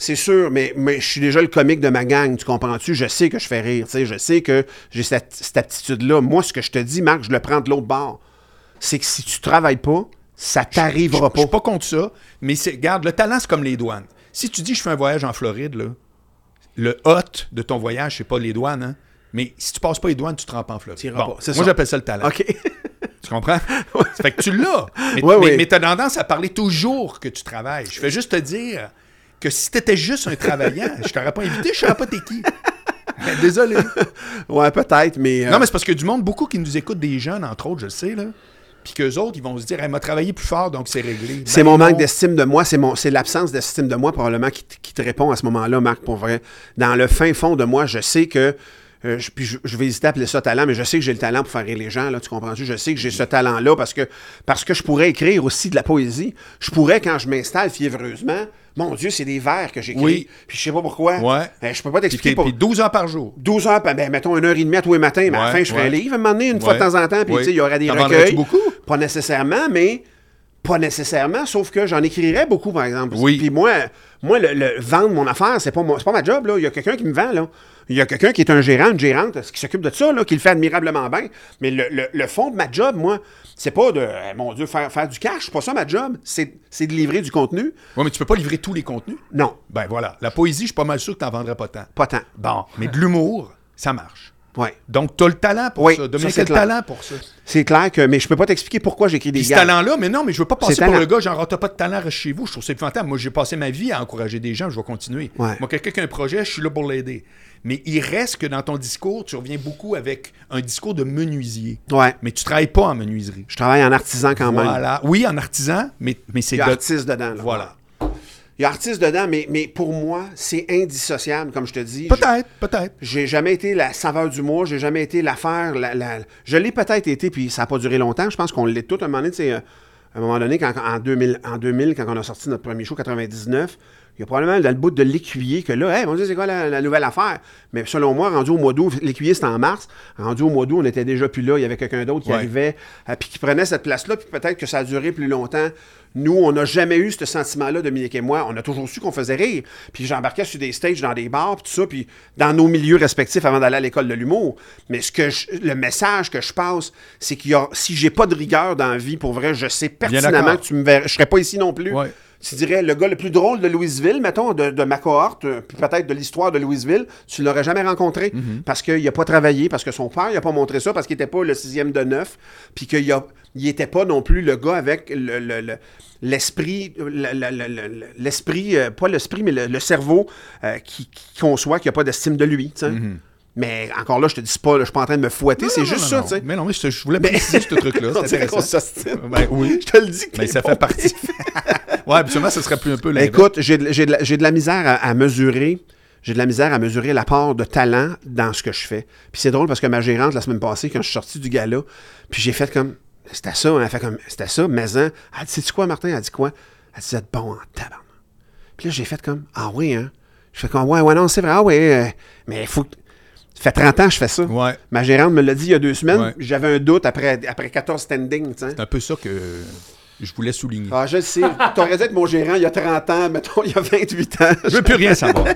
C'est sûr, mais, mais je suis déjà le comique de ma gang, tu comprends-tu? Je sais que je fais rire, tu sais, je sais que j'ai cette, cette aptitude-là. Moi, ce que je te dis, Marc, je le prends de l'autre bord. C'est que si tu travailles pas, ça t'arrivera Je pas. suis pas contre ça, mais c'est, regarde, le talent, c'est comme les douanes. Si tu dis je fais un voyage en Floride, là, le hot de ton voyage, c'est pas les douanes, hein, mais si tu passes pas les douanes, tu te en Floride. Bon, pas, moi, j'appelle ça le talent. OK. Tu comprends? Ça fait que tu l'as. Mais, Ouais, mais, ouais. mais t'as tendance à parler toujours que tu travailles. Je fais juste te dire que si t'étais juste un travaillant, je t'aurais pas invité, je savais pas t'es qui. Ben, désolé. ouais, peut-être, mais. euh, Non, mais c'est parce que du monde, beaucoup qui nous écoutent, des jeunes, entre autres, je le sais, là. Puis qu'eux autres, ils vont se dire, elle m'a travaillé plus fort, donc c'est réglé. C'est Ben mon manque d'estime de moi, c'est mon, c'est l'absence d'estime de moi probablement qui te répond à ce moment-là, Marc, pour vrai. Dans le fin fond de moi, je sais que, euh, je, puis je, je vais hésiter à appeler ça talent, mais je sais que j'ai le talent pour faire rire les gens, là, tu comprends-tu? Je sais que j'ai ce talent-là parce que, parce que je pourrais écrire aussi de la poésie. Je pourrais, quand je m'installe fiévreusement, mon Dieu, c'est des vers que j'écris. Oui. Puis je sais pas pourquoi. Ouais. Euh, je peux pas t'expliquer. puis, puis 12 heures par jour. 12 heures, ben, ben, mettons une heure et demie à tous les matins, mais à la Ouais, fin, je ferai un ouais. livre, à un moment donné, une fois de Ouais. temps en temps, puis Oui. tu sais, il y aurait des recueils. beaucoup? Pas nécessairement, mais pas nécessairement, sauf que j'en écrirais beaucoup, par exemple. Oui. Puis moi, moi le, le vendre mon affaire, c'est pas, moi- pas ma job, là. Il y a quelqu'un qui me vend, là. Il y a quelqu'un qui est un gérant, une gérante, qui s'occupe de ça, là, qui le fait admirablement bien. Mais le, le- le fond de ma job, moi, c'est pas de, eh, mon Dieu, faire, faire du cash. C'est pas ça ma job. C'est c'est de livrer du contenu. Oui, mais tu peux pas livrer tous les contenus? Non, Ben voilà. La poésie, je suis pas mal sûr que t'en vendrais pas tant. pas tant. Bon, mais de l'humour, ça marche. Ouais. Donc, tu as le talent pour Oui, ça. ça, Dominique c'est a le clair. talent pour ça. C'est clair que. Mais je peux pas t'expliquer pourquoi j'écris des Puis ce gags. talent-là, mais non, mais je veux pas passer pour le gars, genre, Ah, t'as pas de talent, reste chez vous. Je trouve ça épouvantable. Moi, j'ai passé ma vie à encourager des gens, je vais continuer. Ouais. Moi, quelqu'un qui a un projet, je suis là pour l'aider. Mais il reste que dans ton discours, tu reviens beaucoup avec un discours de menuisier. Ouais. Mais tu travailles pas en menuiserie. Je travaille en artisan quand même. Voilà. Oui, en artisan, mais, mais c'est de- artiste dedans. là. Voilà. Il y a artiste dedans, mais, mais pour moi, c'est indissociable, comme je te dis. Peut-être, peut-être. J'ai jamais été la saveur du mois, j'ai jamais été l'affaire. La, la- Je l'ai peut-être été, puis ça n'a pas duré longtemps. Je pense qu'on l'est tout à un moment donné. tu sais, euh, À un moment donné, quand, en, 2000, en 2000, quand on a sorti notre premier show, 99, il y a probablement dans le bout de l'écuyer que là, hey, mon Dieu, c'est quoi la, la nouvelle affaire? Mais selon moi, rendu au mois d'août, l'écuyer c'était en mars, rendu au mois d'août, on était déjà plus là, il y avait quelqu'un d'autre qui Ouais. arrivait, euh, puis qui prenait cette place-là, puis peut-être que ça a duré plus longtemps. Nous, on n'a jamais eu ce sentiment-là, Dominique et moi. On a toujours su qu'on faisait rire. Puis j'embarquais sur des stages dans des bars, puis tout ça, puis dans nos milieux respectifs avant d'aller à l'école de l'humour. Mais ce que je- le message que je passe, c'est qu'il y a, si j'ai pas de rigueur dans la vie, pour vrai, je sais pertinemment que tu me verrais. Je serais pas ici non plus. Ouais. Tu dirais, le gars le plus drôle de Louisville, mettons, de, de ma cohorte, euh, puis peut-être de l'histoire de Louisville, tu l'aurais jamais rencontré Mhm. parce qu'il n'a pas travaillé, parce que son père n'a pas montré ça, parce qu'il n'était pas le sixième de neuf, puis qu'il n'était pas non plus le gars avec le- le- le- l'esprit, le- le- le- le- l'esprit, euh, pas l'esprit, mais le, cerveau euh, qui, qui conçoit qu'il n'y a pas d'estime de lui. sais. Mais encore là, je te dis pas, là, je suis pas en train de me fouetter, Mhm. C'est juste non, ça, tu sais. Mais non, mais je, te- je voulais préciser ce truc-là. C'est intéressant. Ben oui. Je te le dis que Mais ça fait partie. ouais, habituellement, ça serait plus un peu l'inverse. écoute, j'ai de, j'ai de la- j'ai de la misère à, à mesurer. J'ai de la misère à mesurer l'apport de talent dans ce que je fais. Puis c'est drôle parce que ma gérante, la semaine passée, quand je suis sorti du gala, puis j'ai fait comme. C'était ça, hein, elle fait comme. C'était ça, mais hein. Elle dit, sais-tu quoi, Martin? Elle dit quoi? Elle dit, vous êtes bon en tabarnak. Puis là, j'ai fait comme. Ah oui, hein? Je fais comme, ouais, ouais, non, c'est vrai. Ah oui, euh, mais il faut. que- Ça fait 30 ans que je fais ça. Ouais. Ma gérante me l'a dit il y a deux semaines. Ouais. J'avais un doute après, après 14 standings, tu sais. C'est un peu ça que je voulais souligner. Ah, je sais. T'aurais dû être mon gérant il y a 30 ans, mettons, il y a 28 ans. Je veux plus rien savoir.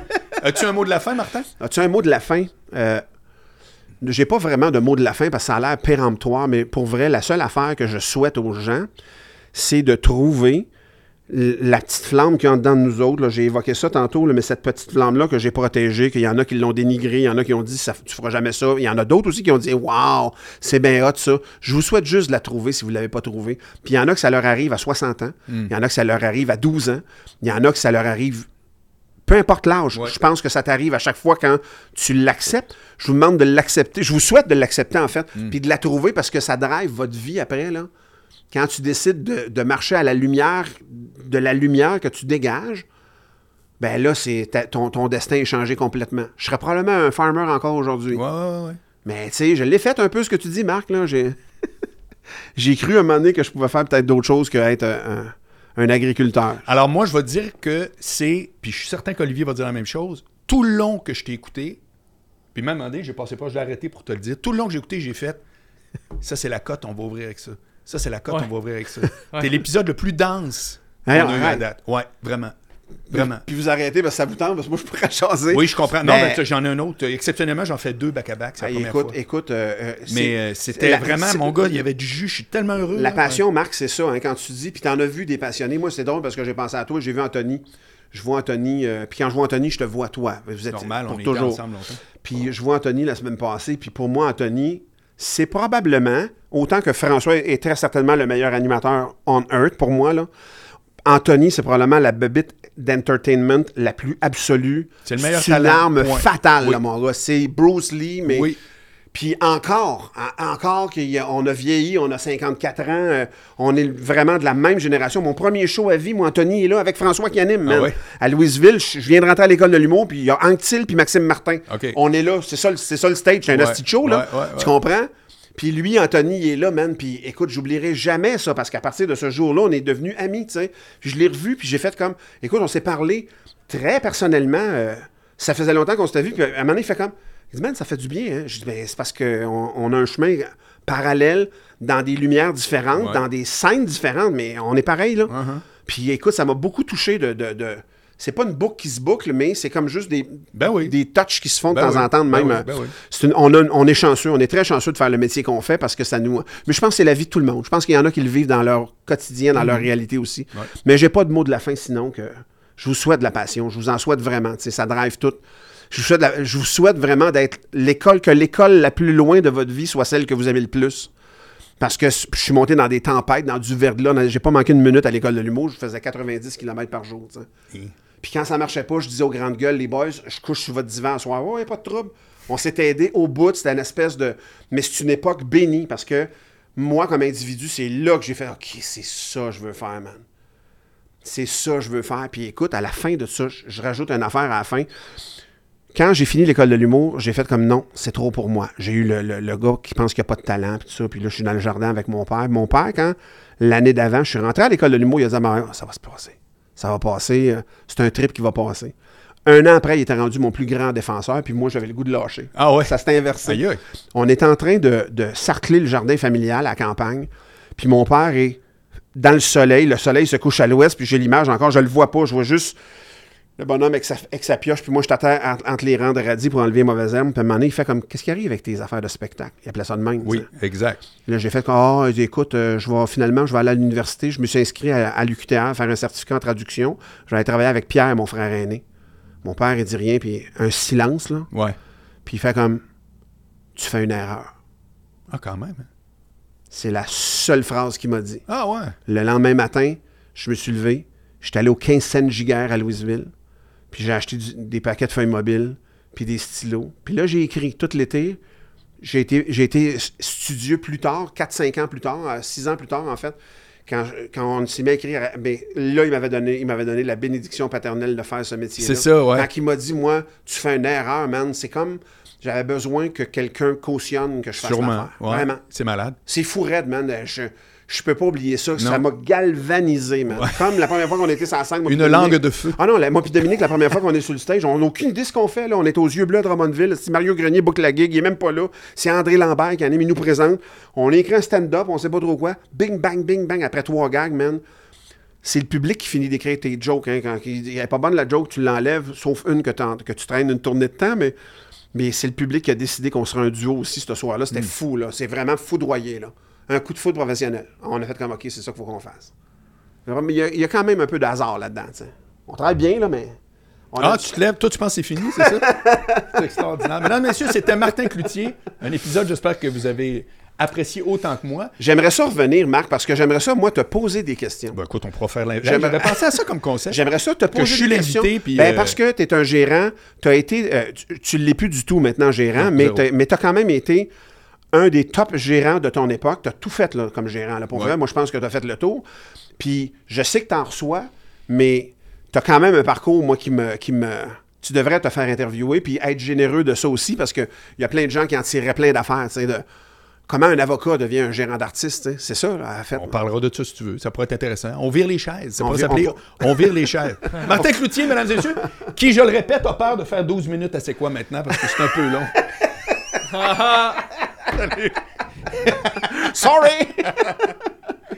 As-tu un mot de la fin, Martin? As-tu un mot de la fin? Euh, j'ai pas vraiment de mot de la fin parce que ça a l'air péremptoire, mais pour vrai, la seule affaire que je souhaite aux gens, c'est de trouver la petite flamme qu'il y a en dedans de nous autres. J'ai évoqué ça tantôt, là, mais cette petite flamme-là que j'ai protégée, qu'il y en a qui l'ont dénigrée, il y en a qui ont dit ça, tu feras jamais ça. Il y en a d'autres aussi qui ont dit Waouh, c'est bien hot ça. Je vous souhaite juste de la trouver si vous ne l'avez pas trouvée. Puis il y en a que ça leur arrive à 60 ans, il y en a que ça leur arrive à 12 ans, il y en a que ça leur arrive peu importe l'âge, Ouais. je pense que ça t'arrive à chaque fois quand tu l'acceptes. Je vous demande de l'accepter. Je vous souhaite de l'accepter, en fait, Mm. puis de la trouver parce que ça drive votre vie après, là. Quand tu décides de, de marcher à la lumière, de la lumière que tu dégages, ben là, c'est ton, ton destin est changé complètement. Je serais probablement un farmer encore aujourd'hui. Ouais, ouais, ouais. Mais tu sais, je l'ai fait un peu ce que tu dis, Marc, là. J'ai, J'ai cru à un moment donné que je pouvais faire peut-être d'autres choses qu'être un, un agriculteur. Alors, moi, je vais te dire que c'est, puis je suis certain qu'Olivier va dire la même chose, tout le long que je t'ai écouté, puis même demandé, j'ai passé pas, je l'ai arrêté pour te le dire, tout le long que j'ai écouté, j'ai fait, ça c'est la cote, on va ouvrir avec ça. Ça c'est la cote, Ouais. on va ouvrir avec ça. Ouais. T'es l'épisode le plus dense qu'on a eu à date. Ouais, vraiment. Vraiment. Puis vous arrêtez parce que ça vous tente, parce que moi, je pourrais chaser. Oui, je comprends. Non, Mais- j'en ai un autre. Exceptionnellement, j'en fais deux back-à-back, écoute, fois. écoute, euh, euh, Mais euh, c'était la- vraiment, mon gars, il y avait du jus, je suis tellement heureux. La là. passion, Marc, c'est ça, hein, quand tu dis, puis t'en as vu des passionnés. Moi, c'est drôle parce que j'ai pensé à toi, j'ai vu Anthony. Je vois Anthony, euh, puis quand je vois Anthony, je te vois toi. Vous êtes Normal, pour on toujours. ensemble longtemps. Puis je vois Anthony la semaine passée, puis pour moi, Anthony, c'est probablement, autant que François est très certainement le meilleur animateur on earth pour moi, là, Anthony, c'est probablement la bebite d'entertainment la plus absolue. C'est le meilleur C'est une arme point. fatale, Oui. là, mon gars. C'est Bruce Lee, mais... Oui. Puis encore, en- encore qu'on a vieilli, on a 54 ans, euh, on est vraiment de la même génération. Mon premier show à vie, moi, Anthony est là avec François qui anime, man. Ah ouais? À Louisville, je viens de rentrer à l'école de l'humour, puis il y a Hank Till puis Maxime Martin. On est là, c'est ça, ça le stage, c'est un Ouais, show, là. ouais, Tu comprends? Puis lui, Anthony, il est là, man. Puis écoute, j'oublierai jamais ça parce qu'à partir de ce jour-là, on est devenus amis, tu sais. Puis je l'ai revu, puis j'ai fait comme, écoute, on s'est parlé très personnellement. euh, ça faisait longtemps qu'on s'était vu, puis à un moment donné, il fait comme, il dit, man, ça fait du bien, hein. Je dis, ben, c'est parce qu'on on a un chemin parallèle dans des lumières différentes, Ouais. dans des scènes différentes, mais on est pareil, là. Uh-huh. Puis écoute, ça m'a beaucoup touché de. de, de- c'est pas une boucle qui se boucle, mais c'est comme juste des, Ben oui. des touches qui se font de Ben temps oui. en temps, de Ben même. ben oui. une- on, a- on est chanceux, on est très chanceux de faire le métier qu'on fait parce que ça nous. Mais je pense que c'est la vie de tout le monde. Je pense qu'il y en a qui le vivent dans leur quotidien, dans leur réalité aussi. Mhm. Ouais. Mais j'ai pas de mot de la fin sinon que je vous souhaite de la passion. Je vous en souhaite vraiment. Ça drive tout. Je vous souhaite, la- je vous souhaite vraiment d'être l'école, que l'école la plus loin de votre vie soit celle que vous aimez le plus. Parce que je suis monté dans des tempêtes, dans du verglas. J'ai pas manqué une minute à l'école de l'humour. Je faisais 90 km par jour. Et- Puis quand ça marchait pas, je disais aux grandes gueules, les boys, je couche sur votre divan ce soir. Ouais, pas de trouble. On s'est aidé au bout. C'était une espèce de. Mais c'est une époque bénie parce que moi, comme individu, c'est là que j'ai fait OK, c'est ça que je veux faire, man. C'est ça que je veux faire. Puis écoute, à la fin de ça, je, rajoute une affaire à la fin. Quand j'ai fini l'école de l'humour, j'ai fait comme non, c'est trop pour moi. J'ai eu le, le- gars qui pense qu'il n'y a pas de talent, puis tout ça. Puis là, je suis dans le jardin avec mon père. Mon père, quand l'année d'avant, je suis rentré à l'école de l'humour, il a dit à mère, ça va se passer. Ça va passer. euh, C'est un trip qui va passer. Un an après, il était rendu mon plus grand défenseur, puis moi, j'avais le goût de lâcher. Ah ouais? Ça s'était inversé. Aïe, aïe. On est en train de, de sarcler le jardin familial à la campagne. Puis mon père est dans le soleil. Le soleil se couche à l'ouest. Puis j'ai l'image encore. Je le vois pas. Je vois juste le bonhomme avec sa, avec sa pioche. Puis moi, je t'attends entre, entre les rangs de radis pour enlever les mauvaises herbes. Puis à un moment donné, il fait comme Qu'est-ce qui arrive avec tes affaires de spectacle? Il appelait ça de même. Oui, exact. Là, j'ai fait comme Ah, il dit, écoute, euh, je vais finalement, je vais aller à l'université. Je me suis inscrit à, à l'UQTR, faire un certificat en traduction. Je vais aller travailler avec Pierre, mon frère aîné. Mon père, il dit rien. Puis un silence, là. Ouais. Puis il fait comme Tu fais une erreur. Ah, quand même. C'est la seule phrase qu'il m'a dit. Ah ouais. Le lendemain matin, je me suis levé. J'étais allé au 15 cents Giguère à Louisville. Puis j'ai acheté du- des paquets de feuilles mobiles, puis des stylos. Puis là, j'ai écrit tout l'été. J'ai été, j'ai été studieux plus tard, 4-5 ans plus tard, 6 ans plus tard, en fait. Quand, quand on s'est mis à écrire, ben, là, il m'avait donné, il m'avait donné la bénédiction paternelle de faire ce métier C'est ça, ouais. Quand il m'a dit, moi, tu fais une erreur, man, c'est comme j'avais besoin que quelqu'un cautionne que je fasse Sûrement. Ouais. Vraiment. C'est malade. C'est fou raide, man. Je, je peux pas oublier ça. Ça m'a galvanisé, man. Comme la première fois qu'on était sur scène. moi, Une langue de feu. Ah non, la- moi puis Dominique, la première fois qu'on est sur le stage, on n'a aucune idée de ce qu'on fait. Là. On est aux yeux bleus à Drummondville. C'est Mario Grenier boucle la gig. Il est même pas là. C'est André Lambert qui anime, il nous présente. On a écrit un stand-up, on sait pas trop quoi. Bing, bang, bing, bang, après trois gags, man. C'est le public qui finit d'écrire tes jokes. Hein, quand il il est pas bonne la joke, tu l'enlèves, sauf une que, tu traînes une tournée de temps, mais, mais c'est le public qui a décidé qu'on serait un duo aussi ce soir-là. C'était fou, là. C'est vraiment foudroyé, là. Un coup de foot professionnel. On a fait comme, OK, c'est ça qu'il faut qu'on fasse. Il y, a, il y a quand même un peu de hasard là-dedans, tu sais. On travaille bien, là, mais... on a- Ah, tu te lèves, toi, tu penses que c'est fini, c'est ça? c'est extraordinaire. Mesdames, messieurs, c'était Martin Cloutier. Un épisode, j'espère que vous avez apprécié autant que moi. J'aimerais ça revenir, Marc, parce que j'aimerais ça, moi, te poser des questions. Ben, écoute, on pourra faire l'inverse. J'aimerais- pensé à ça comme concept. J'aimerais ça te poser je suis des questions. l'invité, puis, Ben, euh, parce que tu es un gérant, tu as été, euh, tu, tu l'es plus du tout maintenant gérant, Non, mais tu as quand même été un des top gérants de ton époque. Tu as tout fait là, comme gérant. Là, pour Ouais. vrai, moi, je pense que tu as fait le tour. Puis je sais que tu en reçois, mais tu as quand même un parcours, moi, qui me, qui me. Tu devrais te faire interviewer puis être généreux de ça aussi parce qu'il y a plein de gens qui en tireraient plein d'affaires. De, comment un avocat devient un gérant d'artiste. C'est ça, là, fait. On parlera de ça si tu veux. Ça pourrait être intéressant. On vire les chaises. Ça On vire- on... vire les chaises. Martin Cloutier, mesdames et messieurs, qui, je le répète, a peur de faire 12 minutes à C'est quoi maintenant parce que c'est un peu long. Sorry!